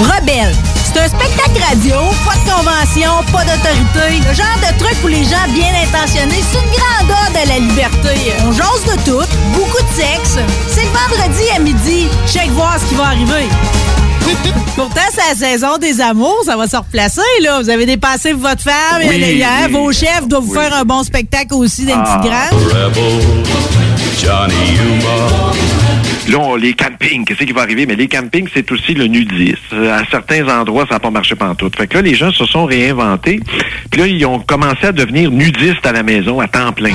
Rebelle. C'est un spectacle radio, pas de convention, pas d'autorité. Le genre de truc pour les gens bien intentionnés. C'est une grande ode à la liberté. On jase de tout, beaucoup de sexe. C'est le vendredi à midi. Check voir ce qui va arriver. Pourtant, c'est la saison des amours, ça va se replacer, là. Vous avez dépassé pour votre femme, Oui, hier, oui. vos chefs doivent vous faire un bon spectacle aussi d'un Ah, petit grand. Là, on- les campings, qu'est-ce qui va arriver? Mais les campings, c'est aussi le nudisme. À certains endroits, ça n'a pas marché pantoute. Fait que là, les gens se sont réinventés. Puis là, ils ont commencé à devenir nudistes à la maison à temps plein.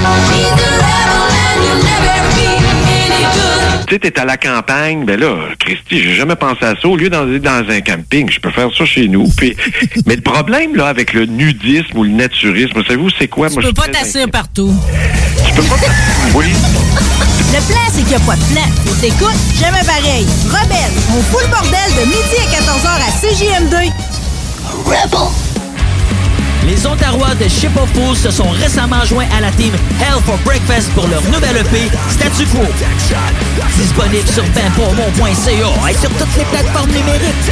Tu sais, t'es à la campagne, ben là, Christy, j'ai jamais pensé à ça. Au lieu d'aller dans un camping, je peux faire ça chez nous. Puis, mais le problème, là, avec le nudisme ou le naturisme, savez-vous, c'est quoi? Tu Moi, je peux pas t'asseoir partout. Tu peux pas... Oui. Le plan, c'est qu'il n'y a pas de plan. Faut t'écoutes, jamais pareil. Rebelle, on fout le bordel de midi à 14h à CJM2. Rebel. Les Ontarois de Ship of se sont récemment joints à la team Hell for Breakfast pour leur nouvelle EP Statu Quo. Disponible sur benpourmont.ca et sur toutes les plateformes numériques.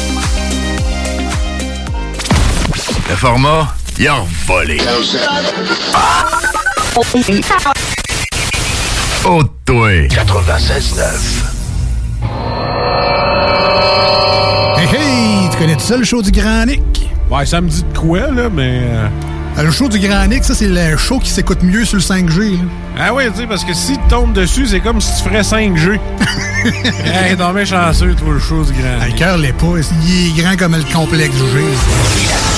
Le format, il a volé. Oh, toi. 96.9. Hey, hey, tu connais ça le show du Grand Nick? Ouais, ça me dit de quoi, là, mais. euh, Euh, Le show du Grand Nick, ça, c'est le show qui s'écoute mieux sur le 5G. là. Ah oui, tu sais, parce que si tu tombes dessus, c'est comme si tu ferais 5G. hey, t'en mets chanceux, toi, le show du grand. Ah, Le cœur l'est pas. Il est grand comme le complexe G.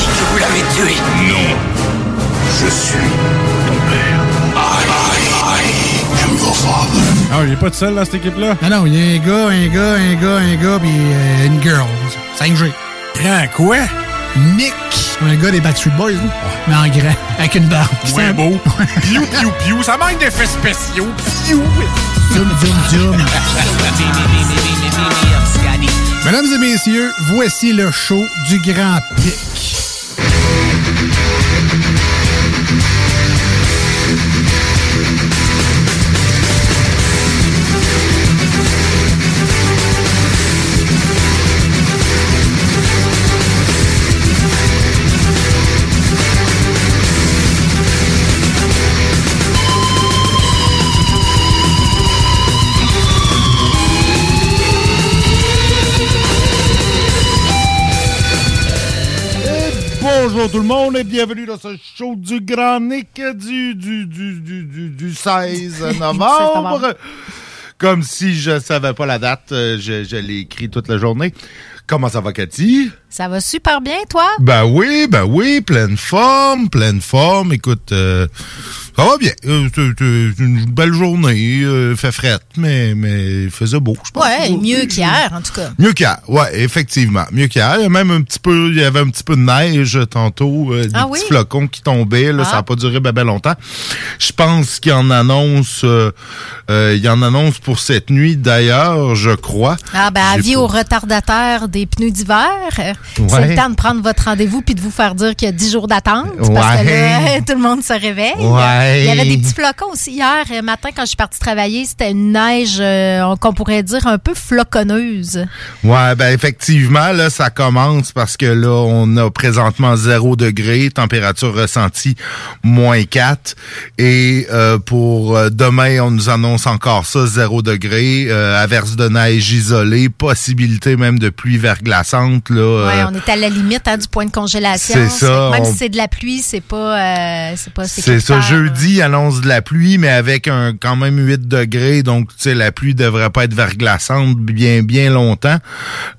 L'avez tué. Non. Je suis ton père. I, I, I am your father. Ah, il est pas tout seul dans cette équipe-là? Non, non, il y a un gars, un gars, un gars, un gars, puis euh, une girl. 5G. Grand quoi? Nick. Un gars des Backstreet Boys, là. Mais en grand, avec une barbe. C'est un beau. Piou, piou, piou. Ça manque d'effets spéciaux. Piou. Zoom, zoom, zoom. Mesdames et messieurs, voici le show du Grand Pic. Bonjour tout le monde et bienvenue dans ce show du Grand Nick du, du, du, du, du, du 16 novembre. Comme si je savais pas la date, euh, je, je l'ai écrit toute la journée. Comment ça va, Cathy? Ça va super bien, toi? Ben oui, ben oui, pleine forme, pleine forme. Écoute, euh, ça va bien. Euh, c'est- une belle journée, euh, fait frette, mais, mais il faisait beau, je pense. Ouais, mieux qu'hier, en tout cas. Mieux qu'hier, ouais, effectivement. Mieux qu'hier. Y même un petit peu, il y avait un petit peu de neige tantôt, euh, des Ah petits oui? flocons qui tombaient. Là, Ah. Ça n'a pas duré ben, ben longtemps. Je pense qu'il en annonce, il en annonce pour cette nuit. D'ailleurs, je crois. Ah, ben, avis pas- aux retardataires des pneus d'hiver. C'est le temps de prendre votre rendez-vous puis de vous faire dire qu'il y a 10 jours d'attente. Parce que là, tout le monde se réveille. Ouais. Il y avait des petits flocons aussi hier euh, matin quand je suis partie travailler. C'était une neige euh, qu'on pourrait dire un peu floconneuse. Ouais, ben effectivement, là, ça commence parce que là, on a présentement 0 degré, température ressentie moins 4. Et euh, pour demain, on nous annonce encore ça, 0 degré, euh, averse de neige isolée, possibilité même de pluie verglaçante. Là, Ouais, on est à la limite hein, du point de congélation. c'est ça, Même on- si c'est de la pluie, c'est pas, c'est pas C'est ça, sécuritaire. Jeudi, annonce de la pluie, mais avec un quand même 8 degrés, donc tu sais, la pluie devrait pas être verglaçante bien bien longtemps.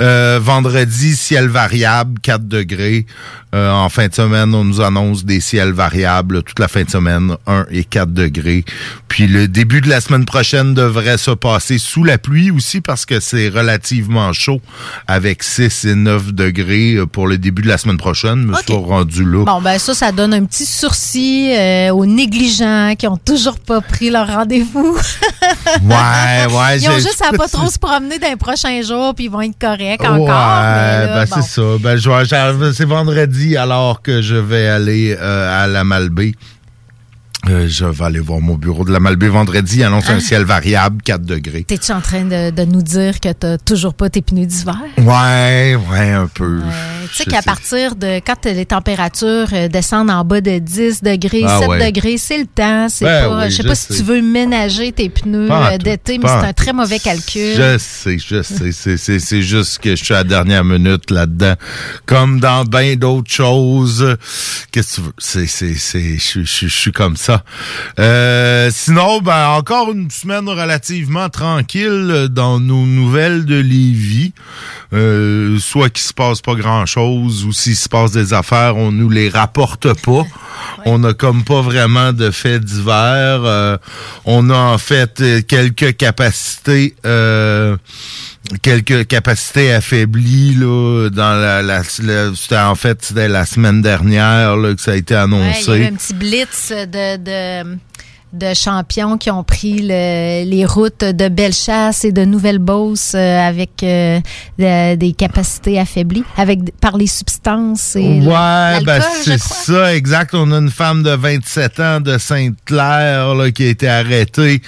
Euh, vendredi, ciel variable, 4 degrés. Euh, en fin de semaine, on nous annonce des ciels variables toute la fin de semaine, 1 et 4 degrés. Puis le début de la semaine prochaine devrait se passer sous la pluie aussi parce que c'est relativement chaud avec 6 et 9 degrés euh, pour le début de la semaine prochaine. Me suis rendu là. Bon, ben ça, ça donne un petit sursis euh, aux négligents qui ont toujours pas pris leur rendez-vous. Ouais, ouais. Ils ont juste à pas trop se promener dans les prochains jours, puis ils vont être corrects Ouais, encore. là, ben bon. c'est ça. Ben, c'est vendredi alors que je vais aller euh, à la Malbaie. Euh, je vais aller voir mon bureau de la Malbaie vendredi. Il annonce un Ah. ciel variable, 4 degrés. T'es-tu en train de, de nous dire que t'as toujours pas tes pneus d'hiver? Ouais, ouais, un peu. Tu sais qu'à partir de quand les températures euh, descendent en bas de 10 degrés, Ah 7 ouais. degrés, c'est le temps. C'est Ben pas, oui, je sais pas si tu veux ménager tes pneus euh, d'été, mais c'est un très mauvais calcul. Je sais, je sais. C'est- C'est c'est juste que je suis à la dernière minute là-dedans. Comme dans bien d'autres choses. Qu'est-ce que tu veux? C'est, c'est, c'est, je, je, je suis comme ça. Euh, sinon, ben, encore une semaine relativement tranquille dans nos nouvelles de Lévis. Euh, soit qu'il se passe pas grand-chose ou s'il se passe des affaires, on nous les rapporte pas. On a comme pas vraiment de faits divers. Euh, on a en fait quelques capacités euh, quelques capacités affaiblies là dans la, la, la- c'était en fait c'était la semaine dernière là, que ça a été Ouais, il y a eu annoncé. un petit blitz de, de, de champions qui ont pris le- les routes de Bellechasse et de Nouvelle-Beauce euh, avec euh, de- des capacités affaiblies, avec par les substances et Ouais, ben c'est ça, exact. On a une femme de 27 ans de Sainte-Claire là, qui a été arrêtée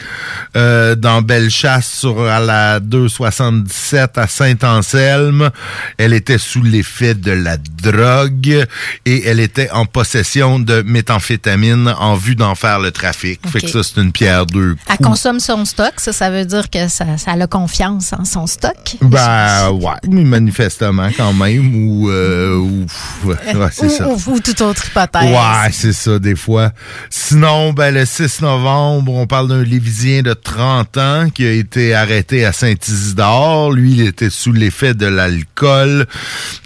euh, dans Bellechasse sur à la 277 à Saint-Anselme. Elle était sous l'effet de la drogue et elle était en possession de méthamphétamine en vue d'en faire le trafic. Fait que ça, c'est une pierre deux coups. Elle consomme son stock, ça, ça veut dire que ça, ça a confiance en son stock? Ben, ouais, mais manifestement quand même, ou... euh, ou ouais, c'est ou, ça. ou- ou toute autre hypothèse. Ouais, c'est ça, des fois. Sinon, ben, le 6 novembre, on parle d'un Lévisien de 30 ans qui a été arrêté à Saint-Isidore. Lui, il était sous l'effet de l'alcool.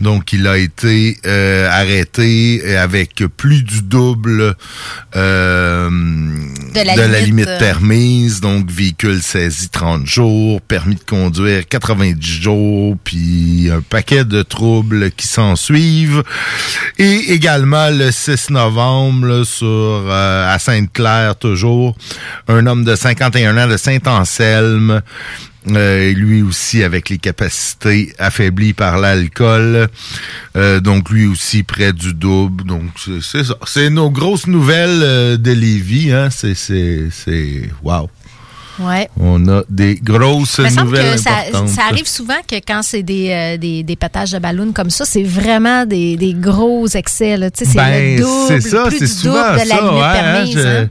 Donc, il a été euh, arrêté avec plus du double euh, De la limite, limite euh. permise. Donc, véhicule saisi 30 jours, permis de conduire 90 jours, puis un paquet de troubles qui s'en suivent. Et également le 6 novembre, là, sur euh, à Sainte-Claire toujours, un homme de 51 ans de Saint-Anselme, euh, lui aussi avec les capacités affaiblies par l'alcool, Euh, donc lui aussi près du double. Donc c'est- ça. C'est nos grosses nouvelles euh, de Lévis. Hein? C'est c'est wow. Ouais. On a des grosses Il me nouvelles que ça, importantes. ça arrive souvent que quand c'est des, euh, des, des pétages de ballon comme ça, c'est vraiment des, des gros excès. C'est Ben, le double, c'est ça, plus du souvent double de la ça, limite ouais, hein, permise. je- hein.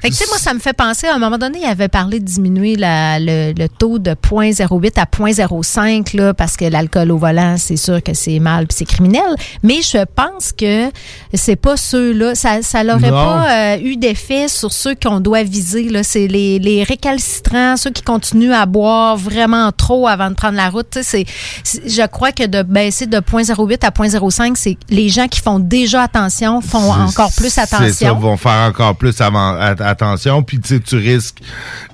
Fait que, tu sais, moi, ça me fait penser, à un moment donné, il avait parlé de diminuer la- le, le taux de 0.08 à 0.05, là, parce que l'alcool au volant, c'est sûr que c'est mal puis c'est criminel. Mais je pense que c'est pas ceux-là. Ça, ça n'aurait pas euh, eu d'effet sur ceux qu'on doit viser. Là. C'est les, les récalcitrants, ceux qui continuent à boire vraiment trop avant de prendre la route. C'est- je crois que de baisser de 0.08 à 0.05, c'est les gens qui font déjà attention font encore plus C'est ça, attention. vont faire encore plus avant, attention. Puis tu risques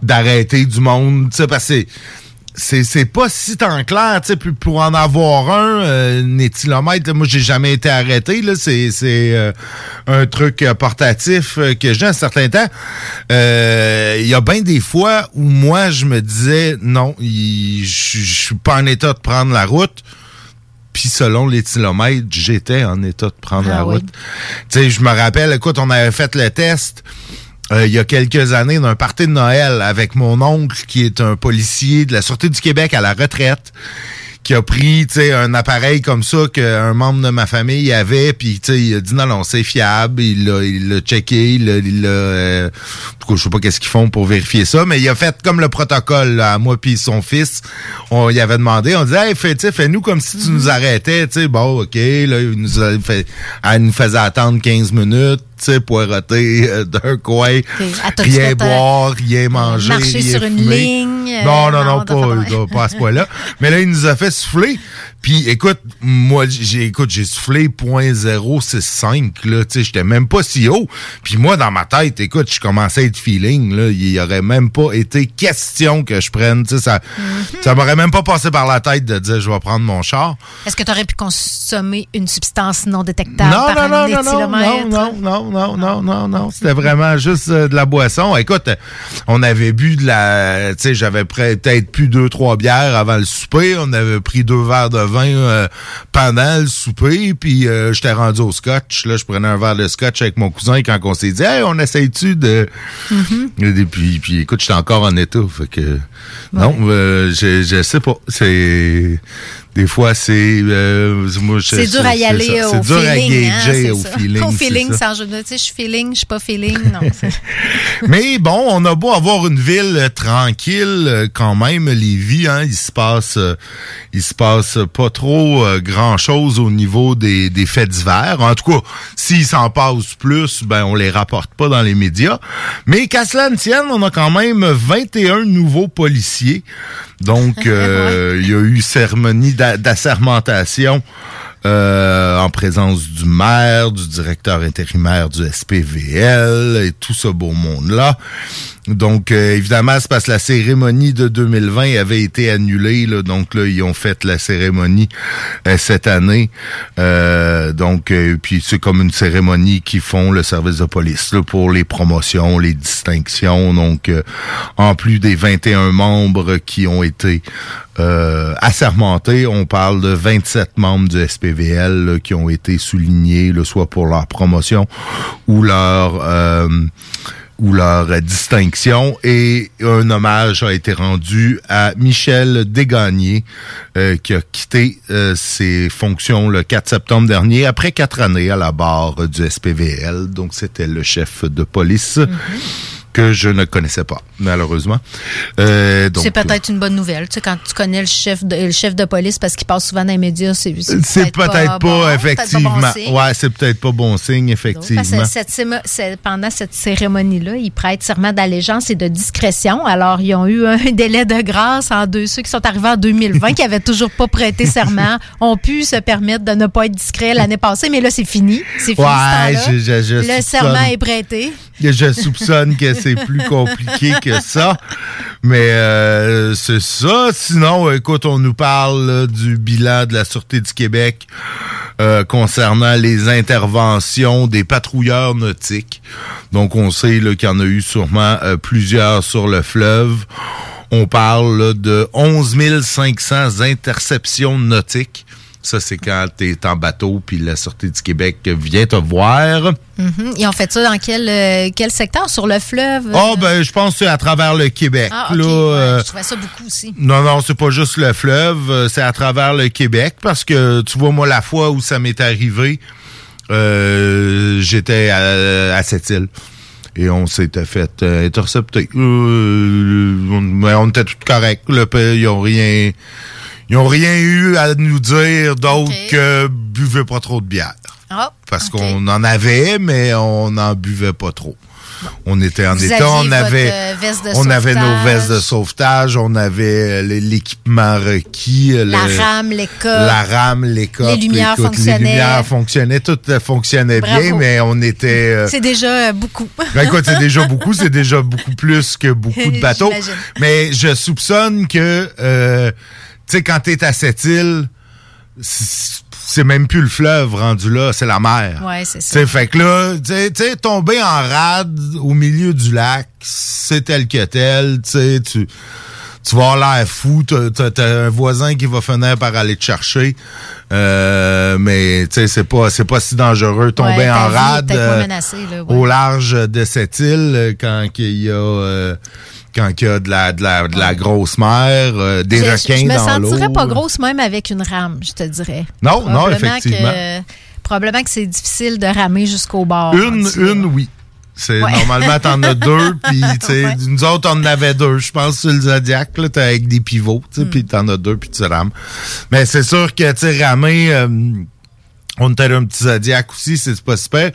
d'arrêter du monde, tu sais, parce que c'est- pas si tant clair, tu sais, pour en avoir un, euh, un éthylomètre, moi j'ai jamais été arrêté, là, c'est c'est euh, un truc euh, portatif euh, que j'ai un certain temps. Euh, Il y a bien des fois où moi je me disais non, je suis pas en état de prendre la route. Puis selon l'éthylomètre, j'étais en état de prendre Ah la oui. route. Tu sais, je me rappelle, écoute, on avait fait le test euh, il y a quelques années d'un party de Noël avec mon oncle qui est un policier de la Sûreté du Québec à la retraite qui a pris tu sais un appareil comme ça qu'un membre de ma famille avait puis tu sais il a dit non non c'est fiable il l'a il checké il l'a il euh, en tout cas, je sais pas qu'est-ce qu'ils font pour vérifier ça mais il a fait comme le protocole là, à moi puis son fils. On y avait demandé on disait hey fais tu sais, fais-nous comme si tu nous arrêtais tu sais bon ok là il nous a fait elle nous faisait attendre 15 minutes sais euh, d'un coin rien boire rien manger marcher rien sur une ligne, euh, non non non, non pas, pas- pas à ce point-là. Mais là, il nous a fait souffler. Puis écoute, moi, j'ai écoute, j'ai soufflé .065, là, tu sais, j'étais même pas si haut. Puis moi, dans ma tête, écoute, je commençais à être feeling, là. Il y aurait même pas été question que je prenne, tu sais, ça, Mm-hmm. ça m'aurait même pas passé par la tête de dire je vais prendre mon char. Est-ce que tu aurais pu consommer une substance non détectable Non, par non, un non, non, non, éthylomètre? non, non, non, non, non, non, c'était vraiment juste euh, de la boisson. Écoute, on avait bu de la, tu sais, j'avais peut-être plus deux, trois bières avant le souper. On avait pris deux verres de vin euh, pendant le souper, puis euh, j'étais rendu au scotch. Là, je prenais un verre de scotch avec mon cousin quand on s'est dit, hey, on essaye-tu de... Et puis, puis écoute, j'étais encore en état, fait que non, euh, je, je sais pas. C'est des fois c'est euh, moi, je- C'est dur à y aller au dur à feeling. hein, gager c'est au ça. feeling. Au feeling, ça. sans jeu de- Tu sais, je suis feeling, je suis pas feeling. Non. Mais bon, on a beau avoir une ville euh, tranquille euh, quand même, Lévis, hein, il se passe euh, il se passe pas trop grand chose au niveau des, des faits divers. En tout cas, s'il s'en passe plus, ben on les rapporte pas dans les médias. Mais qu'à cela ne tienne, on a quand même 21 nouveaux policiers. Donc euh, il y a eu cérémonie d'a- d'assermentation. Euh, en présence du maire, du directeur intérimaire du SPVL et tout ce beau monde-là. Donc, euh, évidemment, c'est parce que la cérémonie de 2020 avait été annulée. Là, donc, là, ils ont fait la cérémonie euh, cette année. Euh, donc, euh, puis c'est comme une cérémonie qui font le service de police là, pour les promotions, les distinctions. Donc, euh, en plus des 21 membres qui ont été euh, assermentés, on parle de 27 membres du Là, qui ont été soulignés, là, soit pour leur promotion ou leur... euh, ou leur euh, distinction et un hommage a été rendu à Michel Desgagnés euh, qui a quitté euh, ses fonctions le 4 septembre dernier après quatre années à la barre du SPVL. Donc c'était le chef de police. que je ne connaissais pas, malheureusement. Euh, C'est peut-être une bonne nouvelle. Tu sais, quand tu connais le chef de, le chef de police parce qu'il passe souvent dans les médias, c'est C'est peut-être pas, bon, effectivement. peut-être pas bon signe. ouais, c'est peut-être pas bon signe, effectivement. cette pendant cette cérémonie-là, ils prêtent serment d'allégeance et de discrétion. Alors, ils ont eu un délai de grâce en deux. Ceux qui sont arrivés en 2020, qui n'avaient toujours pas prêté serment, ont pu se permettre de ne pas être discrets l'année passée. Mais là, c'est fini. C'est fini. Ouais, ce je- je- je Le serment est prêté. Je soupçonne que c'est plus compliqué ça. Mais euh, c'est ça. Sinon, écoute, on nous parle du bilan de la Sûreté du Québec euh, concernant les interventions des patrouilleurs nautiques. Donc, on sait qu'il y en a eu sûrement euh, plusieurs sur le fleuve. On parle de 11 500 interceptions nautiques. Ça, c'est quand tu es en bateau puis la Sûreté du Québec vient te voir. Mhm. Ils ont fait ça dans quel, euh, quel secteur? Sur le fleuve? Oh, ben, je pense que c'est à travers le Québec. Ah, ok. là, Ouais, euh, je trouvais ça beaucoup aussi. non, non, c'est pas juste le fleuve, euh, c'est à travers le Québec parce que tu vois, moi, la fois où ça m'est arrivé, j'étais à, à cette île. Et on s'était fait euh, intercepter. Euh, on, mais on était tout correct. Ils ont rien. Ils ont rien eu à nous dire d'autre que buvez pas trop de bière. Ah, Parce qu'on en avait, mais on n'en buvait pas trop. On était en Vous état, on avait, euh, on avait nos vestes de sauvetage, on avait euh, l'équipement requis, La le- rame, l'école. la rame, les copes, Les lumières écoute, fonctionnaient. Les lumières fonctionnaient, tout euh, fonctionnait Bravo. bien, mais on était. euh, C'est déjà beaucoup. ben écoute, c'est déjà beaucoup, c'est déjà beaucoup plus que beaucoup de bateaux. Mais je soupçonne que, euh, tu sais, quand t'es à cette île, c'est même plus le fleuve rendu là, c'est la mer. Ouais, c'est ça. T'sais, fait que là, tu sais, tomber en rade au milieu du lac, c'est tel que tel, tu sais, tu tu vas avoir l'air fou, t'as un voisin qui va finir par aller te chercher, euh, mais tu sais, c'est pas c'est pas si dangereux tomber Ouais, en rade euh, menacée, là, ouais. au large de cette île euh, quand il y a euh, quand il y a de la de la, de la grosse mer, euh, des Je- requins je, me dans l'eau. sentirais pas grosse même avec une rame, je te dirais. Non, non, effectivement. Que, probablement que c'est difficile de ramer jusqu'au bord. Une, une, oui. C'est Ouais. normalement t'en as deux, puis tu sais, Ouais. nous autres on en avait deux. Je pense sur le Zodiac là, t'es avec des pivots, tu Hmm. puis t'en as deux, puis tu rames. Mais c'est sûr que tu sais ramer, euh, on était un petit Zodiac aussi, c'est pas super.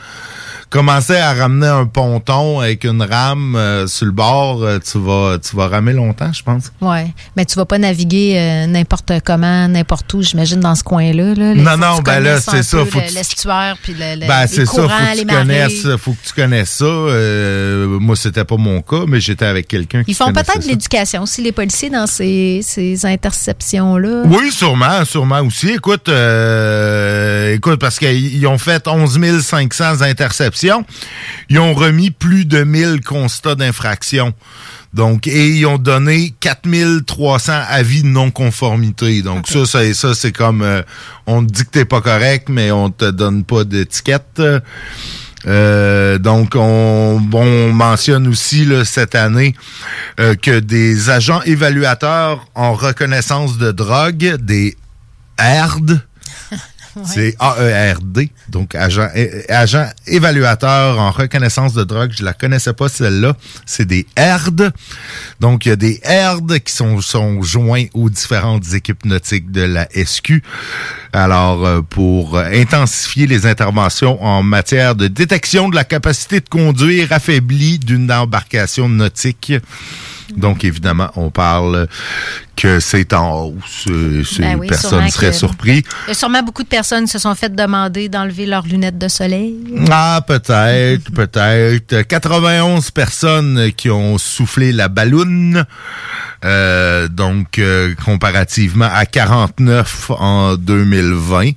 Commencer à ramener un ponton avec une rame euh, sur le bord, euh, tu vas, tu vas ramer longtemps, je pense. Ouais, mais tu vas pas naviguer euh, n'importe comment, n'importe où, j'imagine, dans ce coin-là. Là. Non, non, ben là, c'est ça, faut le- que tu- L'estuaire, puis le, le- Ben, les c'est ça, faut que tu connaisses, faut que tu connaisses ça. Moi, c'était pas mon cas, mais j'étais avec quelqu'un qui Ils font peut-être de l'éducation aussi, les policiers, dans ces, ces interceptions-là. Oui, sûrement, sûrement aussi. Écoute, euh, écoute, parce qu'ils ont fait 11 500 interceptions, ils ont remis plus de 1000 constats d'infraction. Donc, et ils ont donné 4300 avis de non-conformité. Donc, ça, ça, ça c'est comme, euh, on te dit que t'es pas correct, mais on te donne pas d'étiquette. Euh, donc, on, on mentionne aussi là, cette année euh, que des agents évaluateurs en reconnaissance de drogue, des C'est A-E-R-D, donc agent, évaluateur en reconnaissance de drogue, je la connaissais pas celle-là, c'est des ERD. Donc, il y a des ERD qui sont, sont joints aux différentes équipes nautiques de la SQ. Alors, euh, pour intensifier les interventions en matière de détection de la capacité de conduire affaiblie d'une embarcation nautique. Donc, évidemment, on parle que c'est en hausse. Euh, Ben oui, personne serait que- surpris. Sûrement beaucoup de personnes se sont fait demander d'enlever leurs lunettes de soleil. Ah, peut-être, peut-être. 91 personnes qui ont soufflé la balloune. Euh, donc, euh, comparativement à 49 en 2020.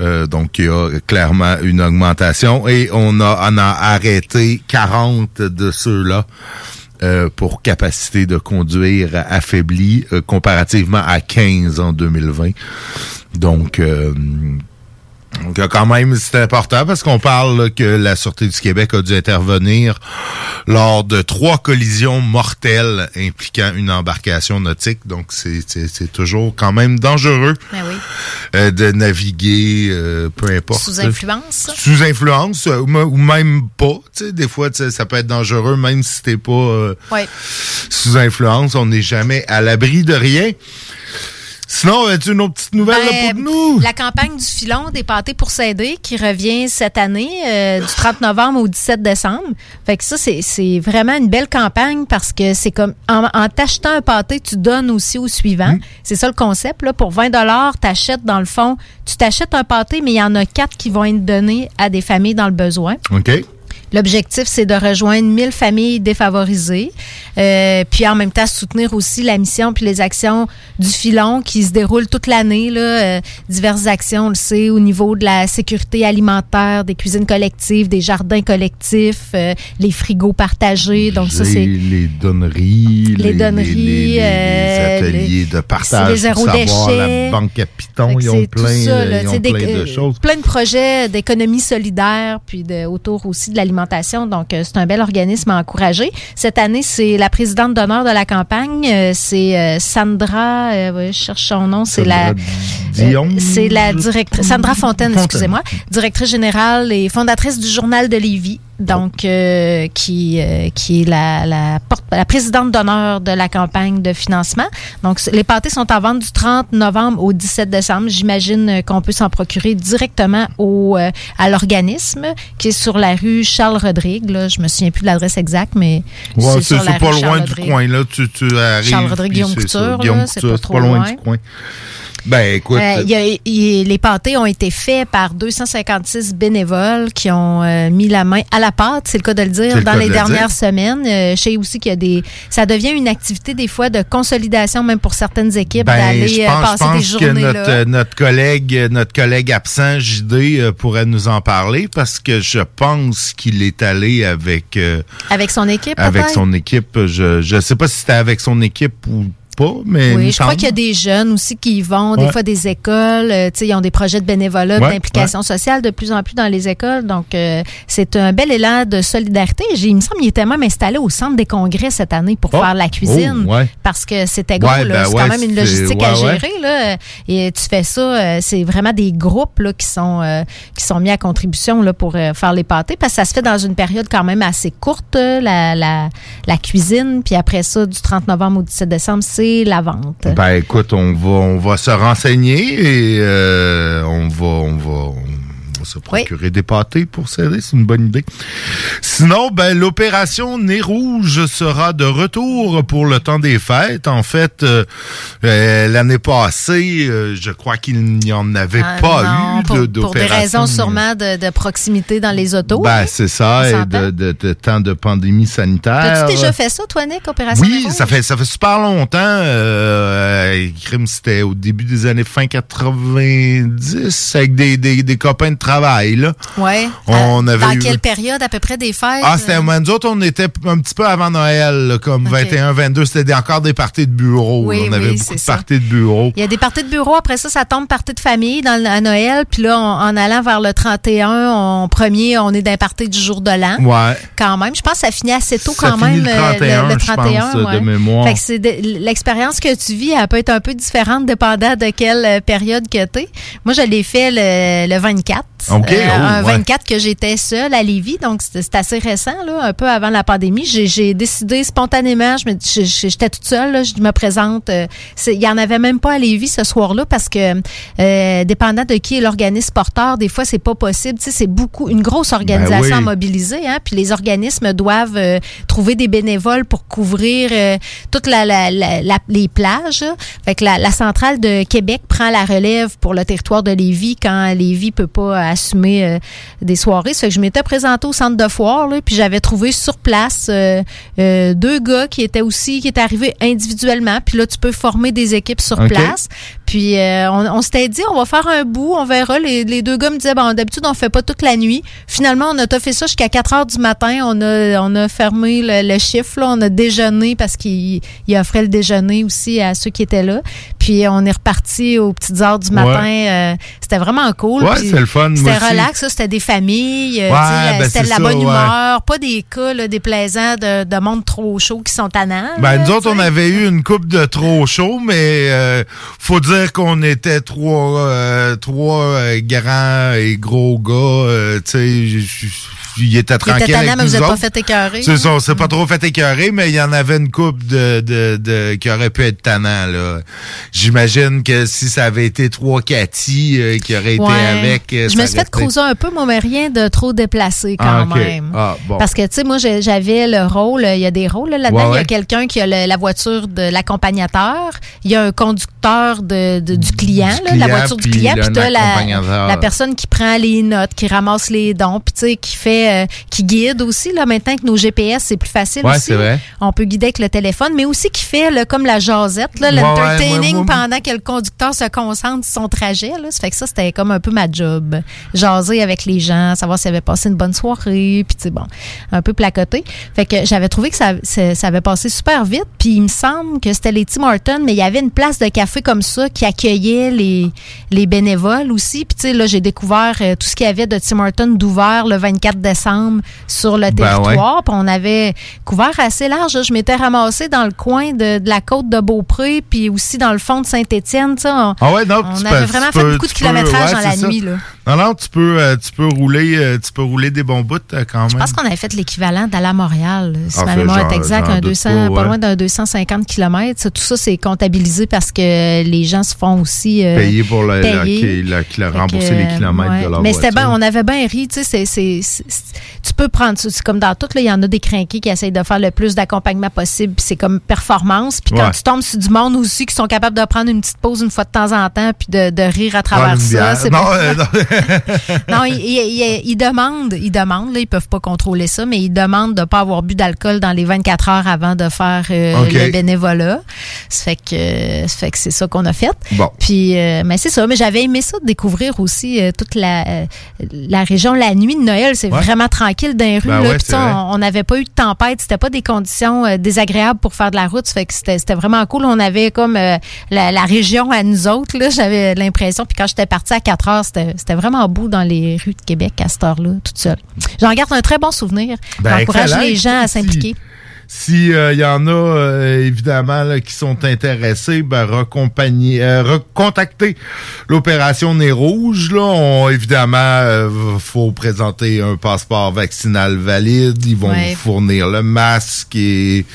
Euh, donc, il y a clairement une augmentation. Et on a, on a arrêté 40 de ceux-là euh, pour capacité de conduire affaiblie, euh, comparativement à 15 en 2020. Donc, euh, donc, euh, quand même, c'est important parce qu'on parle là, que la Sûreté du Québec a dû intervenir lors de trois collisions mortelles impliquant une embarcation nautique. Donc, c'est toujours quand même dangereux. Ben oui. euh, de naviguer, euh, peu importe. Sous influence? Sous influence, euh, ou même pas. Des fois, ça peut être dangereux, même si t'es pas euh, Ouais. sous influence. On n'est jamais à l'abri de rien. Sinon, as-tu une autre petite nouvelle là, Ben, pour nous? La campagne du filon des pâtés pour s'aider qui revient cette année euh, du 30 novembre au 17 décembre. Fait que ça, c'est- vraiment une belle campagne parce que c'est comme en, en t'achetant un pâté, tu donnes aussi au suivant. C'est ça le concept. Là. Pour 20 t'achètes dans le fond, tu t'achètes un pâté, mais il y en a quatre qui vont être donnés à des familles dans le besoin. OK. L'objectif, c'est de rejoindre 1000 familles défavorisées, euh, puis en même temps soutenir aussi la mission puis les actions du filon qui se déroulent toute l'année. Là, euh, diverses actions, on le sait, au niveau de la sécurité alimentaire, des cuisines collectives, des jardins collectifs, euh, les frigos partagés. Donc ça, Les- c'est les donneries, Les donneries, les, les- les euh, ateliers de partage, les zéro la banque que ils ont plein, ça, là, ils ont sais, des- plein de euh, choses. Plein de projets d'économie solidaire, puis de, autour aussi de l'alimentation. Donc, euh, c'est un bel organisme à encourager. Cette année, c'est la présidente d'honneur de la campagne. euh, c'est euh, Sandra, je cherche son nom, c'est la... C'est la directrice... Sandra Fontaine, Fontaine. excusez-moi. Directrice générale et fondatrice du Journal de Lévis. Donc, euh, qui, euh, qui est la, la, porte, la présidente d'honneur de la campagne de financement. Donc, les pâtés sont en vente du 30 novembre au 17 décembre. J'imagine euh, qu'on peut s'en procurer directement au, euh, à l'organisme qui est sur la rue Charles-Rodrigue. Là. Je me souviens plus de l'adresse exacte, mais Ouais, c'est pas rue loin du coin, là. Tu, tu arrives. Charles-Rodrigue, puis Guillaume c'est ça. Couture, c'est pas trop loin. du coin. Ben, écoute. Euh, y a- les pâtés ont été faits par 256 bénévoles qui ont euh, mis la main à la pâte, c'est le cas de le dire, le dans de les le dernières dire. semaines. Euh, je sais aussi qu'il y a des... Ça devient une activité des fois de consolidation, même pour certaines équipes, Ben, d'aller euh, pense, passer des pense que journées notre, là. notre collègue, notre collègue absent, JD, pourrait nous en parler parce que je pense qu'il est allé avec, Avec son équipe, avec son équipe. Je, je sais pas si c'était avec son équipe ou pas, mais. Oui, je crois qu'il y a des jeunes aussi qui y vont, des fois des écoles, euh, tu sais, ils ont des projets de bénévolat, Ouais, d'implication sociale de plus en plus dans les écoles. Donc, euh, c'est un bel élan de solidarité. Il me semble qu'il était même installé au centre des congrès cette année pour Oh. faire la cuisine. Oh. Parce que c'était gros, ben c'est quand même une logistique à gérer. Là. Et tu fais ça, euh, c'est vraiment des groupes là, qui, sont, euh, qui sont mis à contribution là, pour faire les pâtés. Parce que ça se fait dans une période quand même assez courte, la, la, la cuisine. Puis après ça, du 30 novembre au 17 décembre, c'est la vente. Ben écoute, on va, on va se renseigner et euh, on va, on va, on va se procurer des pâtés pour s'aider. C'est une bonne idée. Sinon, ben l'opération Nez Rouge sera de retour pour le temps des fêtes. En fait, euh, euh, l'année passée, euh, je crois qu'il n'y en avait Ah, pas non, eu pour, de- pour des d'opération. raisons sûrement de, de proximité dans les autos. Ben hein? c'est ça, On et de, de, de temps de pandémie sanitaire. As-tu déjà fait ça, toi, Nick, Opération Oui, Nez ça fait ça fait super longtemps. C'était au début des années fin 90 avec des, des, des copains de travail là. Ouais. On avait Dans eu- quelle période, à peu près, des fêtes? Ah, c'était ben, nous autres, on était un petit peu avant Noël, là, comme 21, 22, c'était encore des parties de bureau. Oui, on avait oui, beaucoup de ça. parties de bureau. Il y a des parties de bureau, après ça, ça tombe partie de famille dans, le- à Noël. Puis là, on- en allant vers le 31, on, premier, on est dans les parties du jour de l'an. Ouais. Quand même. Je pense que ça finit assez tôt Ça quand même. le euh, 31, le, je 31 pense, de mémoire. Fait que c'est l'expérience que tu vis, elle peut être un peu différente dépendant de quelle euh, période que tu Moi, je l'ai fait le, le 24. OK, Euh, oh, un ouais. 24 que j'étais seule à Lévis, donc c'est assez récent, là, un peu avant la pandémie. J'ai- décidé spontanément, je j'étais toute seule, là, je me présente. euh, Il y en avait même pas à Lévis ce soir-là parce que, euh, dépendant de qui est l'organisme porteur, des fois c'est pas possible. Tu sais, c'est beaucoup une grosse organisation Ben oui. à mobiliser, hein, puis les organismes doivent euh, trouver des bénévoles pour couvrir euh, toutes la, la- la- la- les plages. là. Fait que la, la centrale de Québec prend la relève pour le territoire de Lévis quand Lévis peut pas assumer euh, des soirées. Ça fait que je m'étais présentée au centre de foire, là, puis j'avais trouvé sur place euh, euh, deux gars qui étaient aussi qui étaient arrivés individuellement. Puis là, tu peux former des équipes sur place. Puis euh, on, on s'était dit, on va faire un bout, on verra. Les, les deux gars me disaient, bon, d'habitude, on fait pas toute la nuit. Finalement, on a tout fait ça jusqu'à 4 heures du matin. On a, on a fermé le, le chiffre. Là. On a déjeuné parce qu'il il offrait le déjeuner aussi à ceux qui étaient là. Puis on est reparti aux petites heures du matin. Euh, c'était vraiment cool. Ouais, c'est le fun, moi C'était relax. ça, C'était des familles. euh, Ouais, ben, c'était de la ça, bonne humeur. Pas des cas là, déplaisants de, de monde trop chaud qui sont tannants. Ben, là, nous autres, on avait eu une coupe de trop chaud, mais euh, faut dire qu'on était trois, euh, trois euh, grands et gros gars, euh, tu sais, il était Il tranquille était avec tannant, mais vous n'êtes pas fait écœurer. C'est ça, on s'est pas trop fait écœurer, mais il y en avait une coupe de, de, de qui aurait pu être tannant, là. J'imagine que si ça avait été trois Cathy euh, qui auraient été avec. euh, Je me suis fait cruiser un peu, moi, mais rien de trop déplacé quand Ah, même. Ah, bon. Parce que, tu sais, moi, j'avais le rôle, il y a des rôles là, là-dedans. Ouais, Il y a quelqu'un qui a le- la voiture de l'accompagnateur. Il y a un conducteur de, de- du client, là, la voiture du client. Puis t'as la, la personne qui prend les notes, qui ramasse les dons, puis tu sais, qui fait, euh, qui guide aussi. Là, maintenant que nos GPS, c'est plus facile Ouais, aussi. vrai. On peut guider avec le téléphone, mais aussi qui fait là, comme la jasette, l'entertaining ouais, ouais. pendant que le conducteur se concentre sur son trajet. Là. Ça fait que ça, c'était comme un peu ma job. Jaser avec les gens, savoir s'ils avaient passé une bonne soirée, puis tu sais, bon, un peu placoté. Fait que j'avais trouvé que ça, ça, avait passé super vite, puis il me semble que c'était les Tim Hortons, mais il y avait une place de café comme ça qui accueillait les, les bénévoles aussi. Puis tu sais, là, j'ai découvert euh, tout ce qu'il y avait de Tim Hortons d'ouvert le 24 décembre sur le Ben territoire. Puis on avait couvert assez large. Je m'étais ramassée dans le coin de, de la côte de Beaupré, puis aussi dans le fond de Saint-Étienne. On, Ah ouais, non, on avait peux- vraiment fait peux- beaucoup de tu peux- kilométrage ouais, dans la ça. nuit. Là. Non, non, tu peux, euh, tu peux rouler, euh, tu peux rouler des bons bouts euh, quand même. Je pense qu'on avait fait l'équivalent d'aller à Montréal, si Ah, ma mémoire est exacte, un doute 200, pas, pas, loin d'un 250 km. Tout ça, c'est comptabilisé parce que les gens se font aussi euh, payer pour la- payer. la- la- rembourser les kilomètres ouais. de leur Mais c'était bien, on avait bien ri, tu sais, c'est- tu peux prendre ça, c'est comme dans tout, là, il y en a des crinqués qui essayent de faire le plus d'accompagnement possible, puis c'est comme performance, puis quand Ouais. tu tombes sur du monde aussi qui sont capables de prendre une petite pause une fois de temps en temps, puis de, de rire à travers ça, Non, euh, non. Non, ils, ils- ils demandent, ils demandent, là, ils peuvent pas contrôler ça, mais ils demandent de pas avoir bu d'alcool dans les 24 heures avant de faire euh, le bénévolat. Ça fait que, ça fait que c'est ça qu'on a fait. Bon. Puis, euh, mais c'est ça. Mais j'avais aimé ça de découvrir aussi euh, toute la, la région. La nuit de Noël, c'est Ouais. vraiment tranquille dans les rues. Ben là. ouais, vrai. on n'avait pas eu de tempête. C'était pas des conditions désagréables pour faire de la route. Ça fait que c'était c'était vraiment cool. On avait comme la, la région à nous autres. là. J'avais l'impression. Puis quand j'étais partie à 4 heures, c'était c'était vraiment beau dans les rues de Québec à cette heure-là, toute seule. J'en garde un très bon souvenir. Ben, J'encourage les gens à s'impliquer. Si il y en a euh, évidemment là, qui sont intéressés, ben recompagner, euh, recontacter l'opération Nez Rouge. Là, on, évidemment, euh, faut présenter un passeport vaccinal valide. Ils vont Ouais. vous fournir le masque et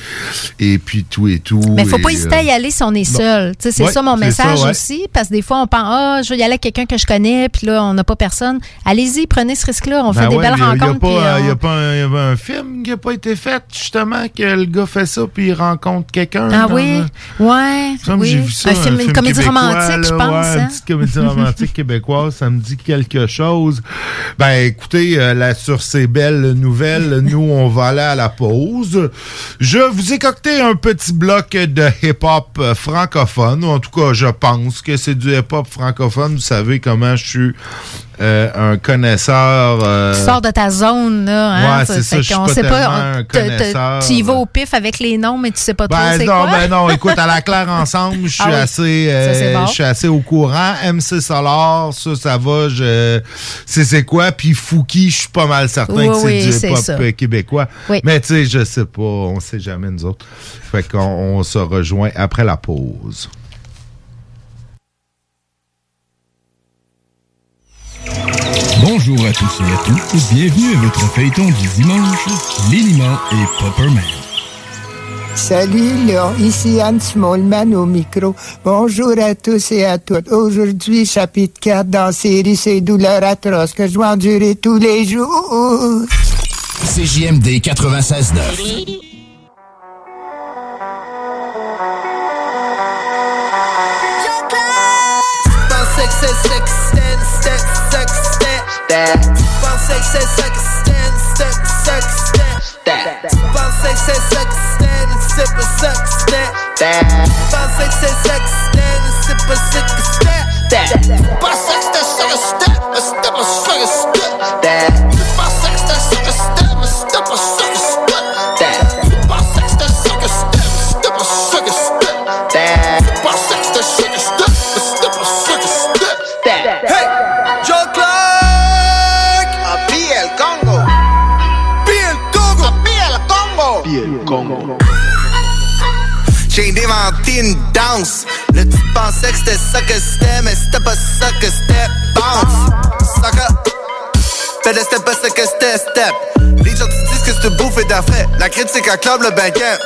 et puis tout et tout. Mais faut pas hésiter à y euh, aller si on est bon. seul. Tu sais, C'est Ouais, ça mon ça, message ouais. aussi. Parce que des fois, on pense, ah, je vais y aller avec quelqu'un que je connais, puis là, on n'a pas personne. Allez-y, prenez ce risque-là. On fait Ben des ouais, belles rencontres. Il n'y a, a y a pas un film qui n'a pas été fait, justement, que le gars fait ça puis il rencontre quelqu'un. Ah oui, un- ouais. Comme oui. j'ai vu ça, un film, une comédie romantique, je pense. ouais, hein? Une petite comédie romantique québécoise, ça me dit quelque chose. Ben écoutez, euh, là, sur ces belles nouvelles, nous, on va aller à la pause. Je vous ai cocté un petit bloc de hip-hop euh, francophone, ou en tout cas, je pense que c'est du hip-hop francophone. Vous savez comment je suis euh, un connaisseur... euh, Tu sors de ta zone, là. Hein? Ouais, c'est ça, je pas sait pas. un on- tu y vas au pif avec les noms, mais tu sais pas trop Ben c'est non, quoi. ben non, écoute, à la claire ensemble, je suis Ah oui. assez euh, Ça, c'est bon. je suis assez au courant. MC Solar, ça, ça va, je c'est c'est quoi. Puis Fouki, je suis pas mal certain Oui, que c'est oui, du c'est euh, québécois. Oui. Mais tu sais, je sais pas, on sait jamais nous autres. Fait qu'on on se rejoint après la pause. Bonjour à tous et à toutes, bienvenue à votre feuilleton du dimanche, Lilima et Popperman. Salut, là, ici Anne Smallman au micro. Bonjour à tous et à toutes. Aujourd'hui, chapitre 4 dans la série Ces douleurs atroces que je dois endurer tous les jours. CJMD 96.9. step. Pensais que c'est sex, stand, step, sex, step. Pensais que c'est sex, stand, step, sex, step. Pensais que c'est sex, stand, step, sex, step. Pensais que c'était sex, step, step, sex, step. Pensais Congo. Jane Devantine danse, Là tu pensais que c'était ça que c'était, mais c'était pas ça que c'était. Bounce, sucker. Fais le step pas ça que c'était, step. Les gens te disent que c'est bouffe et d'affaires. La critique acclame le banquet.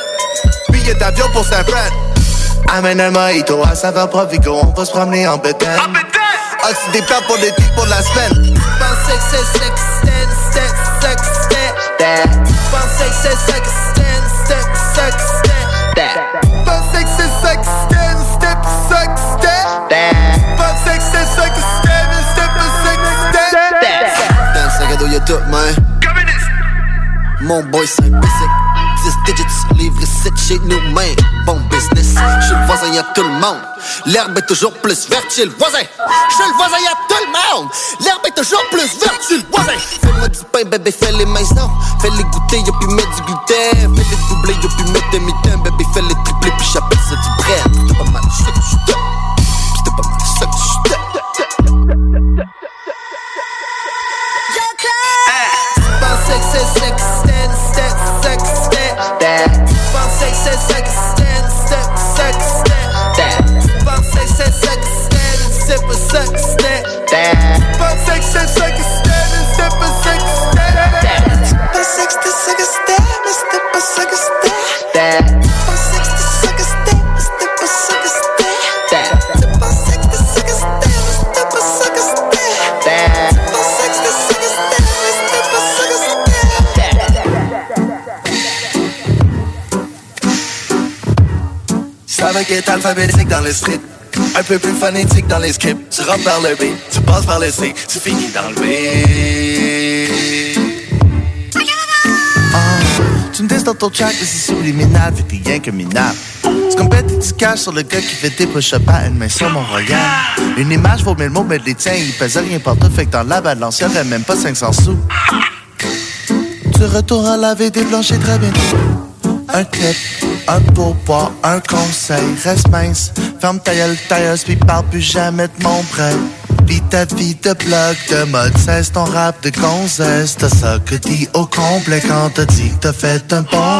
Billet d'avion pour San Fran. Amène un mojito à saveur Provigo, on va se promener en bétail. Oxy des plats pour des pour la semaine. Pensais que c'est. Pensais que Tout, man. Mon boy, c'est basic. 10 digits, livre 7 chez nous, man. Bon business. Chez le voisin, y'a tout le monde. L'herbe est toujours plus verte chez le voisin. Chez le voisin, y'a tout le monde. L'herbe est toujours plus verte chez le voisin. Fais-moi du pain, bébé, fais les maisons. Fais-les goûter, y'a puis mettre du gluten. Fais-les doubler, y'a puis mettre des mitaines. Bébé, fais-les tripler, puis j'appelle ça du bread. Va qu'être alphabétique dans le street Un peu plus phonétique dans les scripts. Tu rentres par le B, tu passes par le C Tu finis dans le B. Ah, Tu me dis dans ton track que c'est subliminal Fait t'es rien que minable. Tu compètes et tu caches sur le gars qui fait des push-ups à une main sur mon regard. Une image vaut mille mots mais les tiens ils pèsent rien partout Fait que dans la balance y'aurait même pas 500 sous. Tu retournes à laver des planchers très bientôt. Un clip, un pourboire, un conseil, reste mince, ferme ta gueule, tailleuse, puis parle plus jamais de mon prêt. Vis ta vie de blog, de mode, cesse ton rap de gonzesse, t'as ça que dit au complet quand t'as dit que t'as fait un bon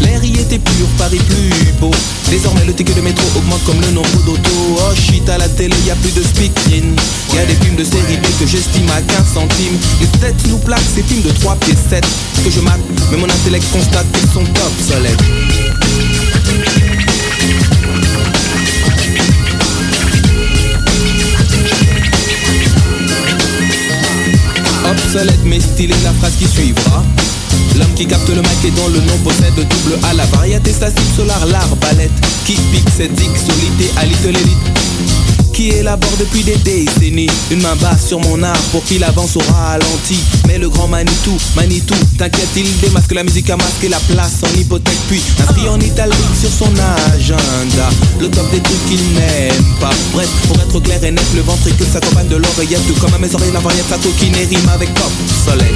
L'air y était pur, Paris plus beau. Désormais, le ticket de métro augmente comme le nombre d'autos. Oh shit, à la télé, y a plus de speaking. Y a des films de série B que j'estime à 15 centimes. Les têtes nous plaquent ces films de 3 pieds 7 que je mate, mais mon intellect constate qu'ils sont obsolètes. Obsolète mais stylé la phrase qui suivra L'homme qui capte le mic et dont le nom possède double à la variété statique solar l'arbalète Qui pique cette dick solité à elite Qui élabore depuis des décennies? Une main basse sur mon art pour qu'il avance au ralenti. Mais le grand Manitou, Manitou, t'inquiète il démasque la musique a masqué la place en hypothèque. Puis inscrit en italique sur son agenda. Le top des trucs qu'il n'aime pas. Bref, pour être clair et net, le ventricule s'accompagne de l'oreillette. Comme à mes oreilles la variette, sa coquine et rime avec pop soleil